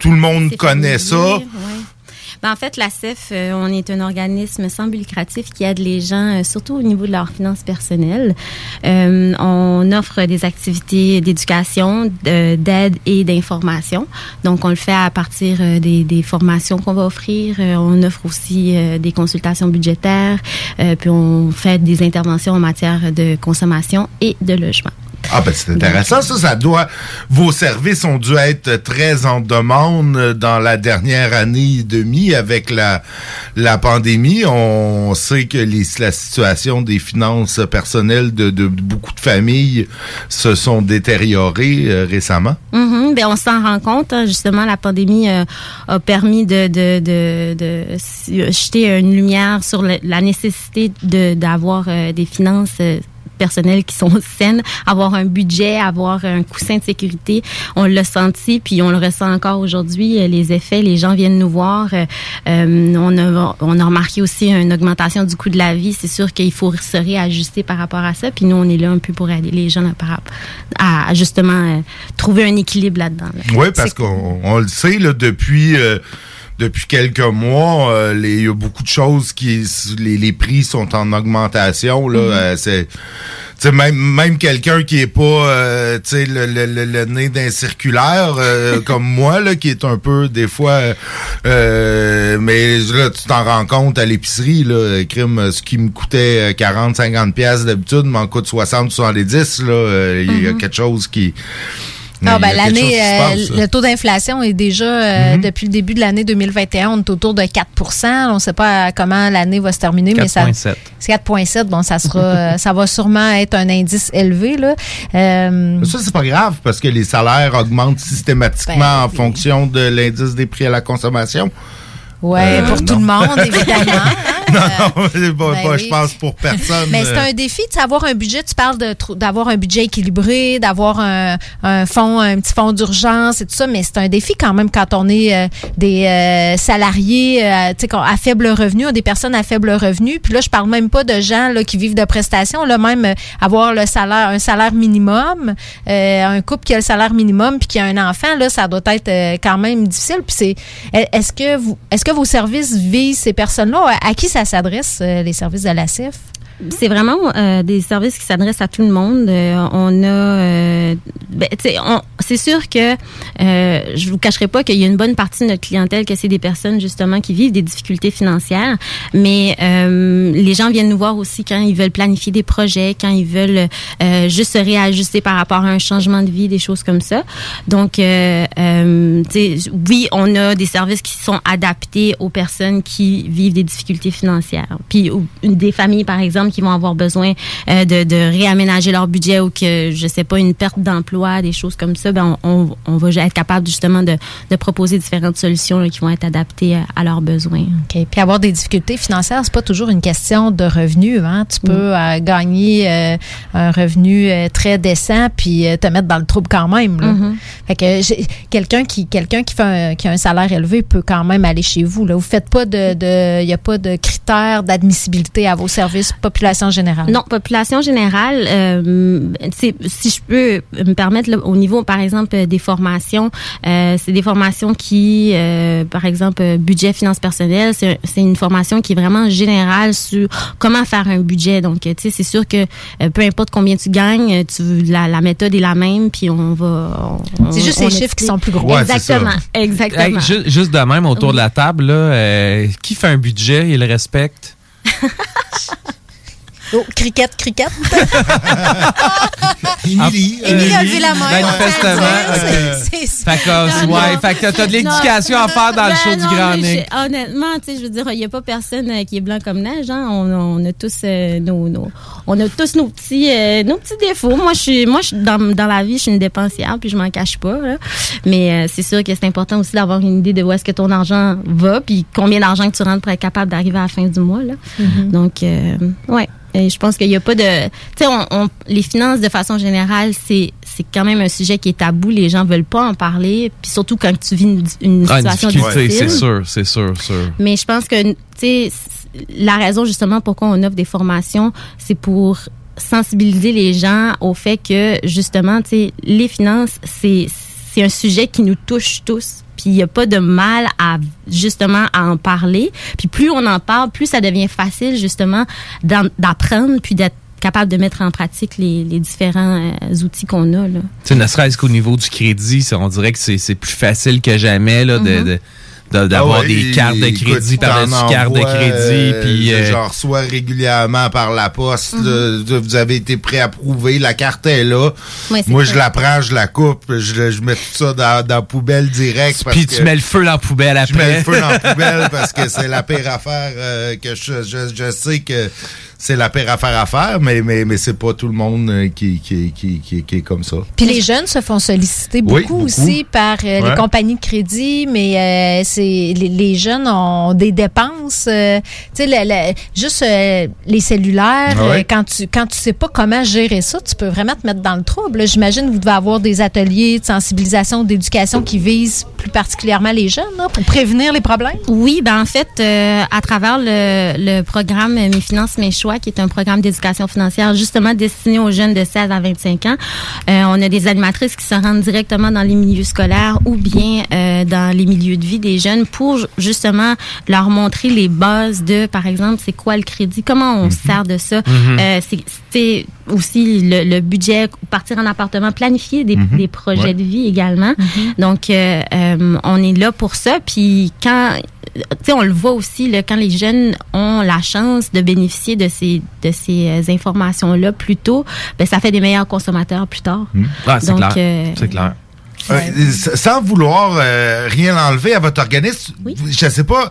tout le monde connaît ça. Ben, en fait, la CEF, euh, on est un organisme sans but lucratif qui aide les gens, euh, surtout au niveau de leurs finances personnelles. Euh, on offre des activités d'éducation, de- d'aide et d'information. Donc, on le fait à partir des, des formations qu'on va offrir. On offre aussi des consultations budgétaires, puis on fait des interventions en matière de consommation et de logement. Ah ben c'est intéressant ça, ça doit vos services ont dû être très en demande dans la dernière année et demie avec la la pandémie. On sait que la situation des finances personnelles de, beaucoup de familles se sont détériorées euh, récemment. Mhm, ben on s'en rend compte. hein. justement, la pandémie euh, a permis de, de, de, de jeter une lumière sur la nécessité d'avoir euh, des finances euh, personnelles qui sont saines, avoir un budget, avoir un coussin de sécurité. On l'a senti, puis on le ressent encore aujourd'hui. euh, Les effets, les gens viennent nous voir. euh, euh, on, a, on a remarqué aussi une augmentation du coût de la vie. C'est sûr qu'il faut se réajuster par rapport à ça. Puis nous, on est là un peu pour aider les gens là, par rapport à, à justement euh, trouver un équilibre là-dedans. là. Oui, parce qu'on on le sait, là, depuis, euh, depuis quelques mois, euh, les- il y a beaucoup de choses qui. Les, les prix sont en augmentation. Là, euh, c'est. même, même quelqu'un qui est pas euh, tu sais, le, le, le, le nez d'un circulaire euh, comme moi là qui est un peu des fois euh, mais là tu t'en rends compte à l'épicerie là crime ce qui me coûtait 40 50 pièces d'habitude m'en coûte 60 70 là euh, il y a quelque chose qui Ah, ben, l'année, euh, le taux d'inflation est déjà, euh, Mhm. depuis le début de l'année 2021, on est autour de 4% On ne sait pas comment l'année va se terminer, mais ça. 4,7. C'est 4,7. Bon, ça sera, euh, ça va sûrement être un indice élevé, là. Euh, Ça, c'est pas grave parce que les salaires augmentent systématiquement Ben, en fonction de l'indice des prix à la consommation. Ouais, Euh, pour tout non. le monde, évidemment. non, non, c'est pas, Ben oui. je pense pour personne. Mais c'est euh, un défi de savoir un budget. Tu parles d'avoir un budget équilibré, d'avoir un, un fonds, un petit fonds d'urgence et tout ça, mais c'est un défi quand même quand on est euh, des euh, salariés euh, à faible revenu, des personnes à faible revenu. Puis là, je parle même pas de gens là, qui vivent de prestations. Là, même euh, avoir le salaire, un salaire minimum, euh, un couple qui a le salaire minimum puis qui a un enfant, là, ça doit être euh, quand même difficile. Puis c'est, est-ce que vous, est-ce que vos services visent ces personnes-là? À, qui ça s'adresse euh, les services de la CIF C'est vraiment euh, des services qui s'adressent à tout le monde. Euh, on a, euh, ben, c'est sûr que je vous cacherai pas qu'il y a une bonne partie de notre clientèle que c'est des personnes justement qui vivent des difficultés financières, mais les gens viennent nous voir aussi quand ils veulent planifier des projets, quand ils veulent juste se réajuster par rapport à un changement de vie, des choses comme ça. Donc, oui, on a des services qui sont adaptés aux personnes qui vivent des difficultés financières. Puis ou- des familles, par exemple, qui vont avoir besoin euh, de, de réaménager leur budget ou que, je sais pas, une perte d'emploi, des choses comme ça, ben on, on, on va être capable justement de, de proposer différentes solutions là, qui vont être adaptées à, à leurs besoins. OK. Puis avoir des difficultés financières, c'est pas toujours une question de revenus. Hein? Tu peux euh, gagner euh, un revenu euh, très décent puis euh, te mettre dans le trouble quand même. Là. Mhm. Fait que quelqu'un qui quelqu'un qui fait un, qui a un salaire élevé peut quand même aller chez vous. Là. Vous faites pas de de il y a pas de critères d'admissibilité à vos services population générale? Non, population générale, euh, si je peux me permettre, là, au niveau, par exemple, euh, des formations, euh, c'est des formations qui, euh, par exemple, budget, finances personnelles, c'est c'est une formation qui est vraiment générale sur comment faire un budget. Donc, tu sais, c'est sûr que peu importe combien tu gagnes, tu, la, la méthode est la même, puis on va... C'est juste on les chiffres qui sont plus gros. Ouais, exactement, exactement. Hey, juste de même, autour de la table, là, euh, qui fait un budget et le respecte? Oh, cricket, cricket. Émilie. Émilie a levé la main. Manifestement. C'est- c'est- Fait que, euh, ouais, fait que t'as de l'éducation à faire dans le Ben show du Grand Nick. honnêtement, tu sais, je veux dire, il n'y a pas personne euh, qui est blanc comme neige. Hein. On, on a tous euh, nos, nos- on a tous nos petits, euh, nos petits défauts. Moi, je suis, moi, je dans, dans la vie, je suis une dépensière, puis je m'en cache pas. là. Mais euh, c'est sûr que c'est important aussi d'avoir une idée de où est-ce que ton argent va, puis combien d'argent que tu rentres pour être capable d'arriver à la fin du mois. Là. Mhm. Donc, euh, ouais. Et je pense qu'il n'y a pas de. Tu sais, on, on- les finances, de façon générale, c'est c'est quand même un sujet qui est tabou. Les gens veulent pas en parler. Puis surtout quand tu vis une, une Ah, une situation difficulté, difficile. c'est sûr, c'est sûr, sûr. Mais je pense que, tu sais, la raison justement pourquoi on offre des formations, c'est pour sensibiliser les gens au fait que, justement, tu sais, les finances, c'est c'est un sujet qui nous touche tous. Puis il n'y a pas de mal à justement à en parler. Puis plus on en parle, plus ça devient facile justement d'apprendre puis d'être capable de mettre en pratique les, les différents euh, outils qu'on a. Là. Tu sais, ne serait-ce qu'au niveau du crédit, ça, on dirait que c'est plus facile que jamais là, de- Mhm. de- de- d'avoir Ah ouais, des cartes de crédit par-dessus cartes de crédit. euh, Puis, euh, J'en reçois régulièrement par la poste. Mhm. vous avez été préapprouvé, la carte est là. Ouais, Moi, je la prends, je la coupe, je, je mets tout ça dans, dans la poubelle direct. puis tu mets le feu dans la poubelle après. Je mets le feu dans la poubelle parce que c'est la pire affaire euh, que je, je, je sais que c'est la pire affaire à faire, mais, mais, mais c'est pas tout le monde euh, qui, qui, qui, qui, qui est comme ça. Puis les jeunes se font solliciter beaucoup, Oui, beaucoup. aussi par euh, Ouais. les compagnies de crédit, mais euh, c'est les, les jeunes ont des dépenses. euh, tu sais, le- le- juste euh, les cellulaires, ouais. quand tu quand tu sais pas comment gérer ça, tu peux vraiment te mettre dans le trouble. J'imagine que vous devez avoir des ateliers de sensibilisation, d'éducation qui visent plus particulièrement les jeunes là, pour prévenir les problèmes. Oui, ben en fait, euh, à travers le, le programme Mes finances, mes choix, qui est un programme d'éducation financière justement destiné aux jeunes de 16 à 25 ans, euh, on a des animatrices qui se rendent directement dans les milieux scolaires ou bien euh, dans les milieux de vie des jeunes pour justement leur montrer les bases de, par exemple, c'est quoi le crédit, comment on se sert de ça. Mhm. Euh, c'est- aussi le, le budget, partir en appartement, planifier des, Mhm. des projets Ouais. de vie également. Donc, euh, euh, on est là pour ça. Puis quand, sais, on le voit aussi, là, quand les jeunes ont la chance de bénéficier de ces, de ces euh, informations-là plus tôt, ben, ça fait des meilleurs consommateurs plus tard. Ah, c'est Donc, clair. euh, c'est clair. Euh, sans vouloir euh, rien enlever à votre organisme, je sais pas,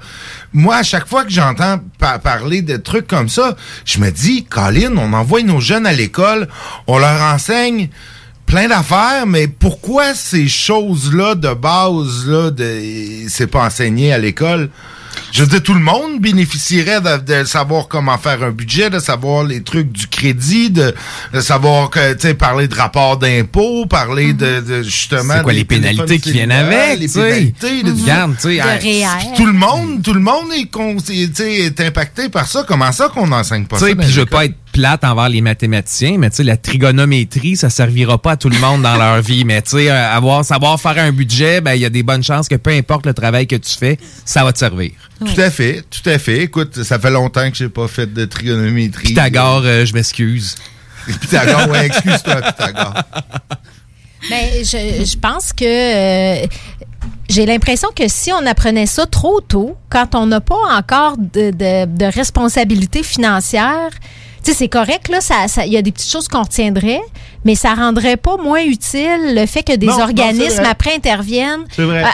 moi, à chaque fois que j'entends pa- parler de trucs comme ça, je me dis, Colin, on envoie nos jeunes à l'école, on leur enseigne plein d'affaires, mais pourquoi ces choses-là de base, là, de, c'est pas enseigné à l'école? Je veux dire, tout le monde bénéficierait de, de savoir comment faire un budget, de savoir les trucs du crédit, de, de savoir que, tu sais, parler de rapport d'impôt, parler de, de, justement... C'est quoi les pénalités qui viennent avec, les pénalités, Regarde, tu sais, hein, tout le monde, tout le monde est, con- est, tu sais, est impacté par ça. Comment ça qu'on n'enseigne pas Tu ça? puis je veux pas être plate envers les mathématiciens, mais tu sais, la trigonométrie, ça servira pas à tout le monde dans leur vie. Mais tu sais, euh, avoir, savoir faire un budget, ben, il y a des bonnes chances que peu importe le travail que tu fais, ça va te servir. Tout à fait, tout à fait. Écoute, ça fait longtemps que j'ai pas fait de trigonométrie. Pythagore, euh, je m'excuse. Pythagore, ouais, excuse-toi, Pythagore. Mais je, je pense que euh, j'ai l'impression que si on apprenait ça trop tôt, quand on n'a pas encore de, de, de responsabilité financière, tu sais, c'est correct, là, ça, ça- il y a des petites choses qu'on retiendrait, mais ça rendrait pas moins utile le fait que des Non, organismes après interviennent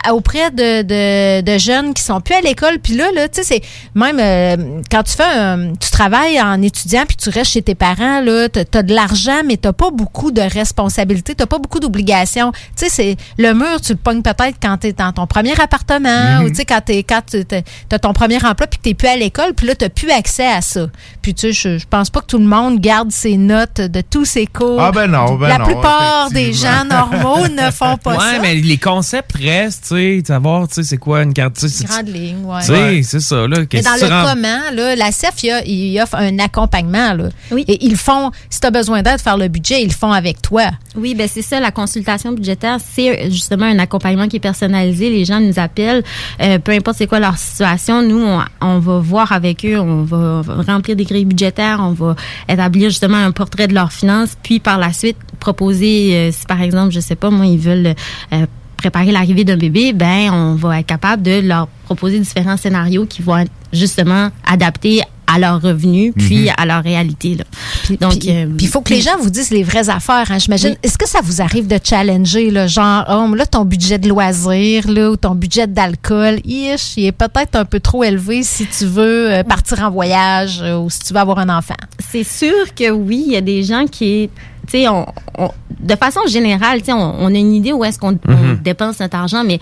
à- auprès de, de, de jeunes qui sont plus à l'école. Puis là, là, tu sais, c'est même euh, quand tu fais un- tu travailles en étudiant puis tu restes chez tes parents, là, t'as as de l'argent, mais t'as pas beaucoup de responsabilités, t'as pas beaucoup d'obligations. Tu sais, c'est le mur, tu le pognes peut-être quand t'es dans ton premier appartement Mhm. ou tu sais quand t'es quand tu as ton premier emploi puis que t'es plus à l'école, puis là t'as plus accès à ça. Puis tu sais, je, je pense pas que tout le monde garde ses notes de tous ses cours. Ah ben non, ben La non, plupart des gens normaux ne font pas ouais, ça. mais les concepts restent, tu sais, savoir, tu sais, c'est quoi une carte, Grande ligne, ouais. tu sais, c'est ça, là. Mais dans le rends- comment, là, la CEF, il, y a- il offre un accompagnement. Là. Et ils font, si tu as besoin d'aide, faire le budget, ils le font avec toi. Oui, ben c'est ça, la consultation budgétaire, c'est justement un accompagnement qui est personnalisé. Les gens nous appellent, euh, peu importe c'est quoi leur situation, nous, on, on va voir avec eux, on va remplir des grilles budgétaires, on va établir justement un portrait de leurs finances, puis par la suite proposer, euh, si par exemple, je sais pas, moi, ils veulent euh, préparer l'arrivée d'un bébé, ben on va être capable de leur proposer différents scénarios qui vont être justement adaptés à leurs revenus puis Mhm. à leur réalité. Là. Donc, Puis euh, puis il faut que les gens vous disent les vraies affaires, hein, j'imagine. Oui. Est-ce que ça vous arrive de challenger, là, genre, oh, là, ton budget de loisirs, là, ou ton budget d'alcool, ish, il est peut-être un peu trop élevé si tu veux euh, partir en voyage euh, ou si tu veux avoir un enfant? C'est sûr que oui, il y a des gens qui, tu sais, on, on- de façon générale, tu sais, on, on a une idée où est-ce qu'on on Mhm. dépense notre argent, mais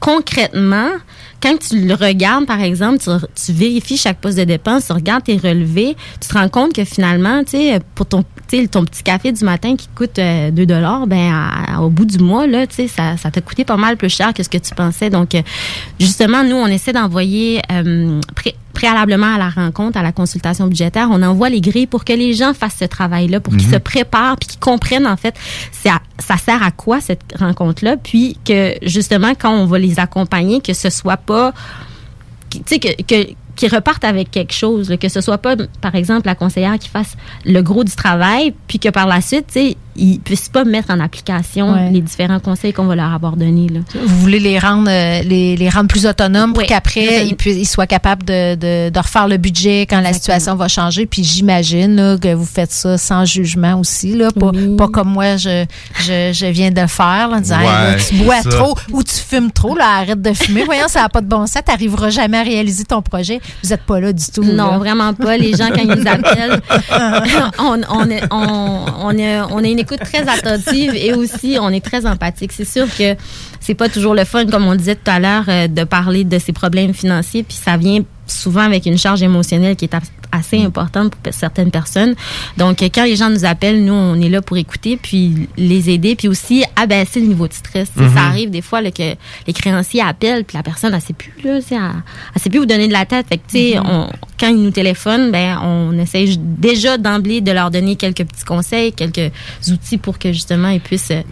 concrètement, quand tu le regardes, par exemple, tu, tu vérifies chaque poste de dépense, tu regardes tes relevés, tu te rends compte que finalement, tu sais, pour ton, sais, ton petit café du matin qui coûte euh, 2 dollars, ben à- au bout du mois là, tu sais, ça, ça t'a coûté pas mal plus cher que ce que tu pensais. Donc, euh, justement, nous, on essaie d'envoyer euh, pré- préalablement à la rencontre, à la consultation budgétaire, on envoie les grilles pour que les gens fassent ce travail-là, pour qu'ils Mhm. se préparent, puis qu'ils comprennent en fait, ça, ça sert à quoi cette rencontre-là, puis que justement quand on va les accompagner, que ce soit pas tu sais, que, que, qui repartent avec quelque chose, que ce soit pas, par exemple, la conseillère qui fasse le gros du travail, puis que par la suite, tu sais, ils puissent pas mettre en application Ouais. les différents conseils qu'on va leur avoir donnés. Là. Vous voulez les rendre, euh, les, les rendre plus autonomes pour Oui. qu'après, ils, puissent- ils soient capables de, de, de refaire le budget quand la situation va changer. Puis j'imagine que vous faites ça sans jugement aussi. Là, pas, pas comme moi, je, je, je viens de faire là, en disant Hey, là, Ouais, tu bois ça. trop ou tu fumes trop. Là, arrête de fumer. Voyons, ça n'a pas de bon sens. Tu n'arriveras jamais à réaliser ton projet. Vous n'êtes pas là du tout. Non, là. vraiment pas. Les gens, quand ils nous appellent, on, on, est- on, on, a, on a une écoute très attentive et aussi on est très empathique. C'est sûr que c'est pas toujours le fun, comme on disait tout à l'heure, euh, de parler de ses problèmes financiers, puis ça vient souvent avec une charge émotionnelle qui est as- assez importante pour certaines personnes. Donc, euh, quand les gens nous appellent, nous, on est là pour écouter, puis les aider, puis aussi abaisser le niveau de stress. Sais, Mhm. Ça arrive des fois là, que les créanciers appellent, puis la personne, elle sait plus, là, elle, elle sait plus vous donner de la tête. Fait que, tu sais, Mhm. on- quand ils nous téléphonent, ben, on essaie déjà d'emblée de leur donner quelques petits conseils, quelques outils pour que justement ils puissent euh,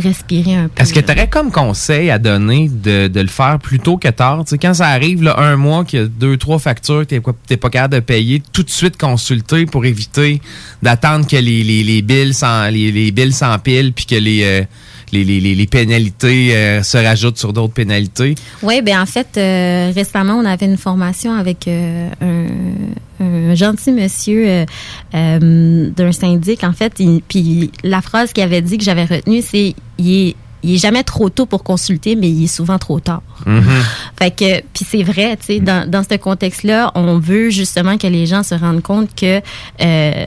respirer un peu. Est-ce que tu aurais comme conseil à donner de, de le faire plus tôt que tard? Quand ça arrive, là, un mois, qu'il y a deux, trois factures, tu n'es pas capable de payer, tout de suite consulter pour éviter d'attendre que les, les, les billes s'en- les, les s'empilent puis que les, euh, les, les, les- les pénalités euh, se rajoutent sur d'autres pénalités. Oui, ben en fait, euh, récemment, on avait une formation avec euh, un, un gentil monsieur d'un syndic, en fait. Puis la phrase qu'il avait dit que j'avais retenue, c'est il est, il est jamais trop tôt pour consulter, mais il est souvent trop tard. Fait que, puis c'est vrai, tu sais, dans, dans ce contexte-là, on veut justement que les gens se rendent compte que euh,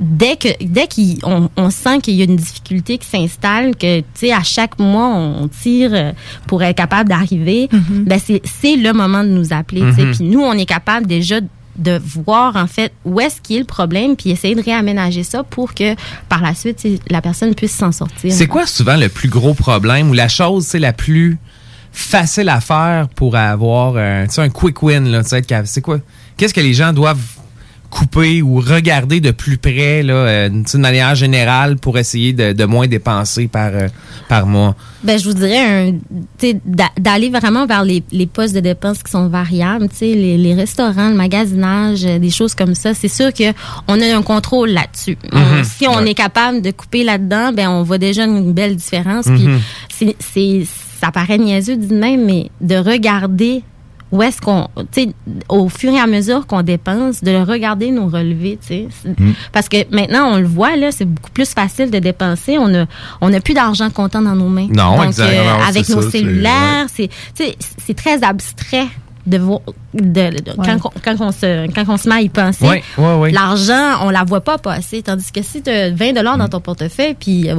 dès que dès qu'on on sent qu'il y a une difficulté qui s'installe, que tu sais à chaque mois on tire euh, pour être capable d'arriver, ben c'est c'est le moment de nous appeler. tu sais. Mhm. Puis nous on est capable déjà de voir en fait où est-ce qu'il est le problème puis essayer de réaménager ça pour que par la suite tu sais, la personne puisse s'en sortir. C'est quoi souvent le plus gros problème ou la chose c'est la plus facile à faire pour avoir euh, tu sais, un quick win là, tu sais, être capable- c'est quoi? Qu'est-ce que les gens doivent couper ou regarder de plus près là, euh, de manière générale pour essayer de, de moins dépenser par euh, par mois Ben, je vous dirais d'aller vraiment vers les, les postes de dépenses qui sont variables, tu sais, les, les restaurants, le magasinage, euh, des choses comme ça. C'est sûr que on a un contrôle là-dessus. Mhm. Si on Ouais. est capable de couper là-dedans, ben on voit déjà une belle différence. Puis Mhm. c'est, c'est, ça paraît niaiseux dit même, mais de regarder où est-ce qu'on, tu sais, au fur et à mesure qu'on dépense, de regarder nos relevés, tu sais. Mm. Parce que maintenant, on le voit, là, c'est beaucoup plus facile de dépenser. On a, on a plus d'argent comptant dans nos mains. Non, Donc, exact. euh, avec nos ça, cellulaires, c'est, tu sais, c'est très abstrait de voir, de, de- quand, on- quand, on se, quand on se met à y penser. Ouais, ouais, ouais. L'argent, on la voit pas passer. Tandis que si tu as 20 dollars dans ton portefeuille, puis euh,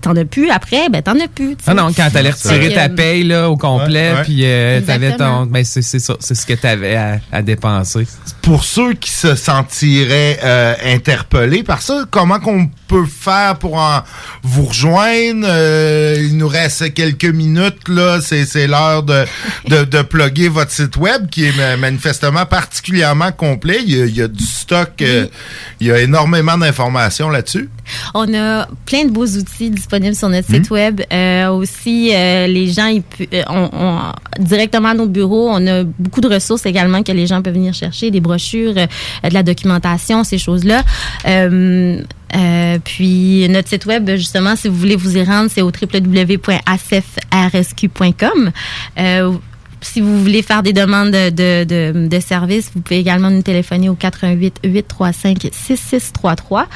t'en as plus après, ben t'en as plus. tu sais. Ah non, quand t'allais retirer ta euh, paye là, au complet, Ouais, ouais. puis euh, t'avais ton. Ben, c'est c'est ça, c'est ce que t'avais à, à dépenser. Pour ceux qui se sentiraient euh, interpellés par ça, comment qu'on peut faire pour en vous rejoindre? Euh, il nous reste quelques minutes, là. C'est, c'est l'heure de, de, de plugger votre site web qui est ma- manifestement particulièrement complet. Il y a, il y a du stock, euh, il y a énormément d'informations là-dessus. On a plein de beaux outils disponibles sur notre site web. Euh, aussi, euh, les gens, ils euh, on, on- directement à nos bureaux, on a beaucoup de ressources également que les gens peuvent venir chercher, des brochures, de la documentation, ces choses-là. Euh, puis notre site web, justement, si vous voulez vous y rendre, c'est au www.acfrsq.com. Euh, si vous voulez faire des demandes de, de, de, de services, vous pouvez également nous téléphoner au 88 835 6633.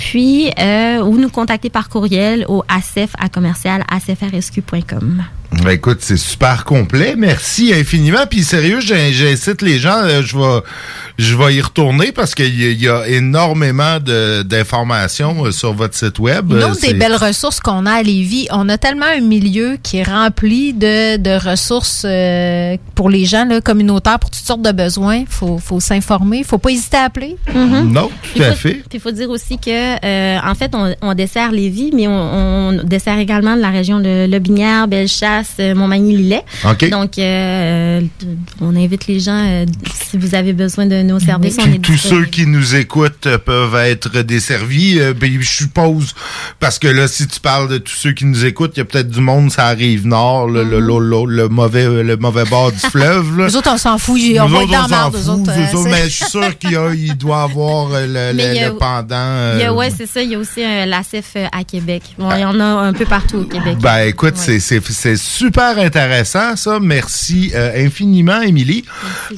Puis, euh, ou nous contacter par courriel au acf à commercial acfrsq.com. Ben, écoute, c'est super complet. Merci infiniment. Puis sérieux, j'incite les gens, euh, je vais je vais y retourner parce qu'il y, a- il y a énormément de- d'informations euh, sur votre site web. Une Euh, autre c'est- des belles ressources qu'on a à Lévis, on a tellement un milieu qui est rempli de, de ressources euh, pour les gens là, communautaires, pour toutes sortes de besoins. Il faut, faut s'informer. Il faut pas hésiter à appeler. Non, tout à fait. Puis il faut dire aussi que euh, en fait, on, on dessert Lévis, mais on, on dessert également de la région de Lobinière, Bellechasse, euh, Montmagny-Lillet. Donc, euh, on invite les gens, euh, si vous avez besoin de nos services, on est Tous disponible. ceux qui nous écoutent peuvent être desservis. Euh, ben, je suppose, parce que là, si tu parles de tous ceux qui nous écoutent, il y a peut-être du monde, ça arrive nord, le, le, le, le- le mauvais, le mauvais bord du fleuve. Là. Les autres, on s'en fout. On Nous va autres, être dans on la autres. euh, mais je suis sûr qu'il y a- il doit avoir y a- le pendant. Il y a- ouais, c'est ça. Il y a aussi un LACEF euh, à Québec. Bon, il y en a un peu partout au Québec. Ben écoute, c'est- super intéressant ça. Merci euh, infiniment, Émilie.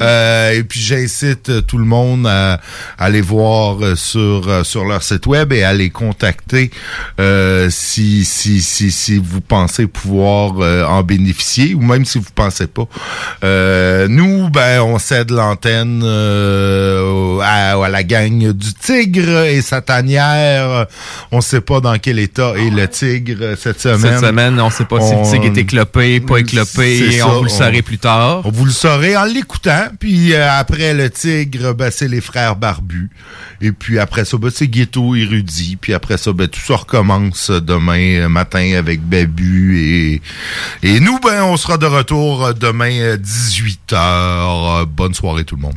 Euh, et puis j'incite euh, tout le monde à, à aller voir euh, sur euh, sur leur site web et à les contacter euh, si si si si vous pensez pouvoir euh, en bénéficier ou même si vous pensez pas. Euh, nous, ben on cède l'antenne euh, à, à la gang du Tigre et sa tanière. On sait pas dans quel état est le Tigre cette semaine. Cette semaine, on sait pas si le tigre est éclopé, pas éclopé, ça, on vous le saurez plus tard. On vous le saurez en l'écoutant. Puis euh, après le tigre, ben, c'est les frères barbus. Et puis après ça, ben, c'est Ghetto érudit. Puis après ça, ben, tout ça recommence demain euh, matin avec Babu. Et, et nous, ben, on sera de retour euh, demain 18h. Bonne soirée tout le monde.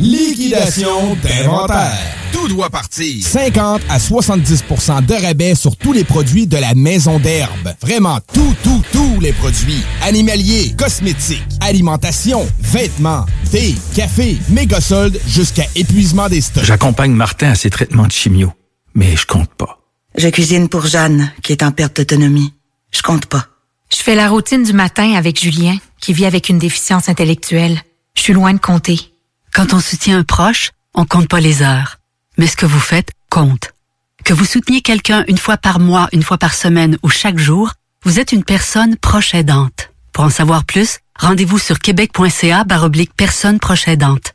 Liquidation d'inventaire. Tout doit partir. 50 à 70% de rabais sur tous les produits de la maison d'herbe. Vraiment tout, tout, tous les produits. Animaliers, cosmétiques, alimentation, vêtements, thé, café, méga soldes jusqu'à épuisement des stocks. J'accompagne Martin à ses traitements de chimio, mais je compte pas. Je cuisine pour Jeanne, qui est en perte d'autonomie. Je compte pas. Je fais la routine du matin avec Julien, qui vit avec une déficience intellectuelle. Je suis loin de compter. Quand on soutient un proche, on compte pas les heures. Mais ce que vous faites compte. Que vous souteniez quelqu'un une fois par mois, une fois par semaine ou chaque jour, vous êtes une personne proche aidante. Pour en savoir plus, rendez-vous sur québec.ca baroblique personne proche aidante.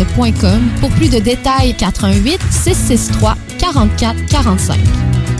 pour plus de détails 418 663 44 45.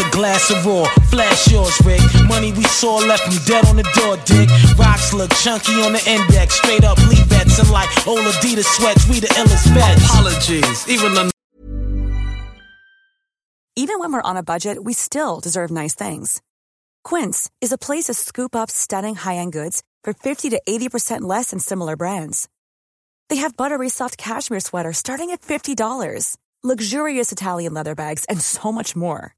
more, a glass of raw. Flash yours, Rick. Money we saw left him dead on the door, dick. Rocks look chunky on the index. Straight up lead bets and like old Adidas sweats. We the illest bets. Apologies, even the Even when we're on a budget, we still deserve nice things. Quince is a place to scoop up stunning high-end goods for 50 to 80% less than similar brands. They have buttery soft cashmere sweaters starting at $50, luxurious Italian leather bags, and so much more.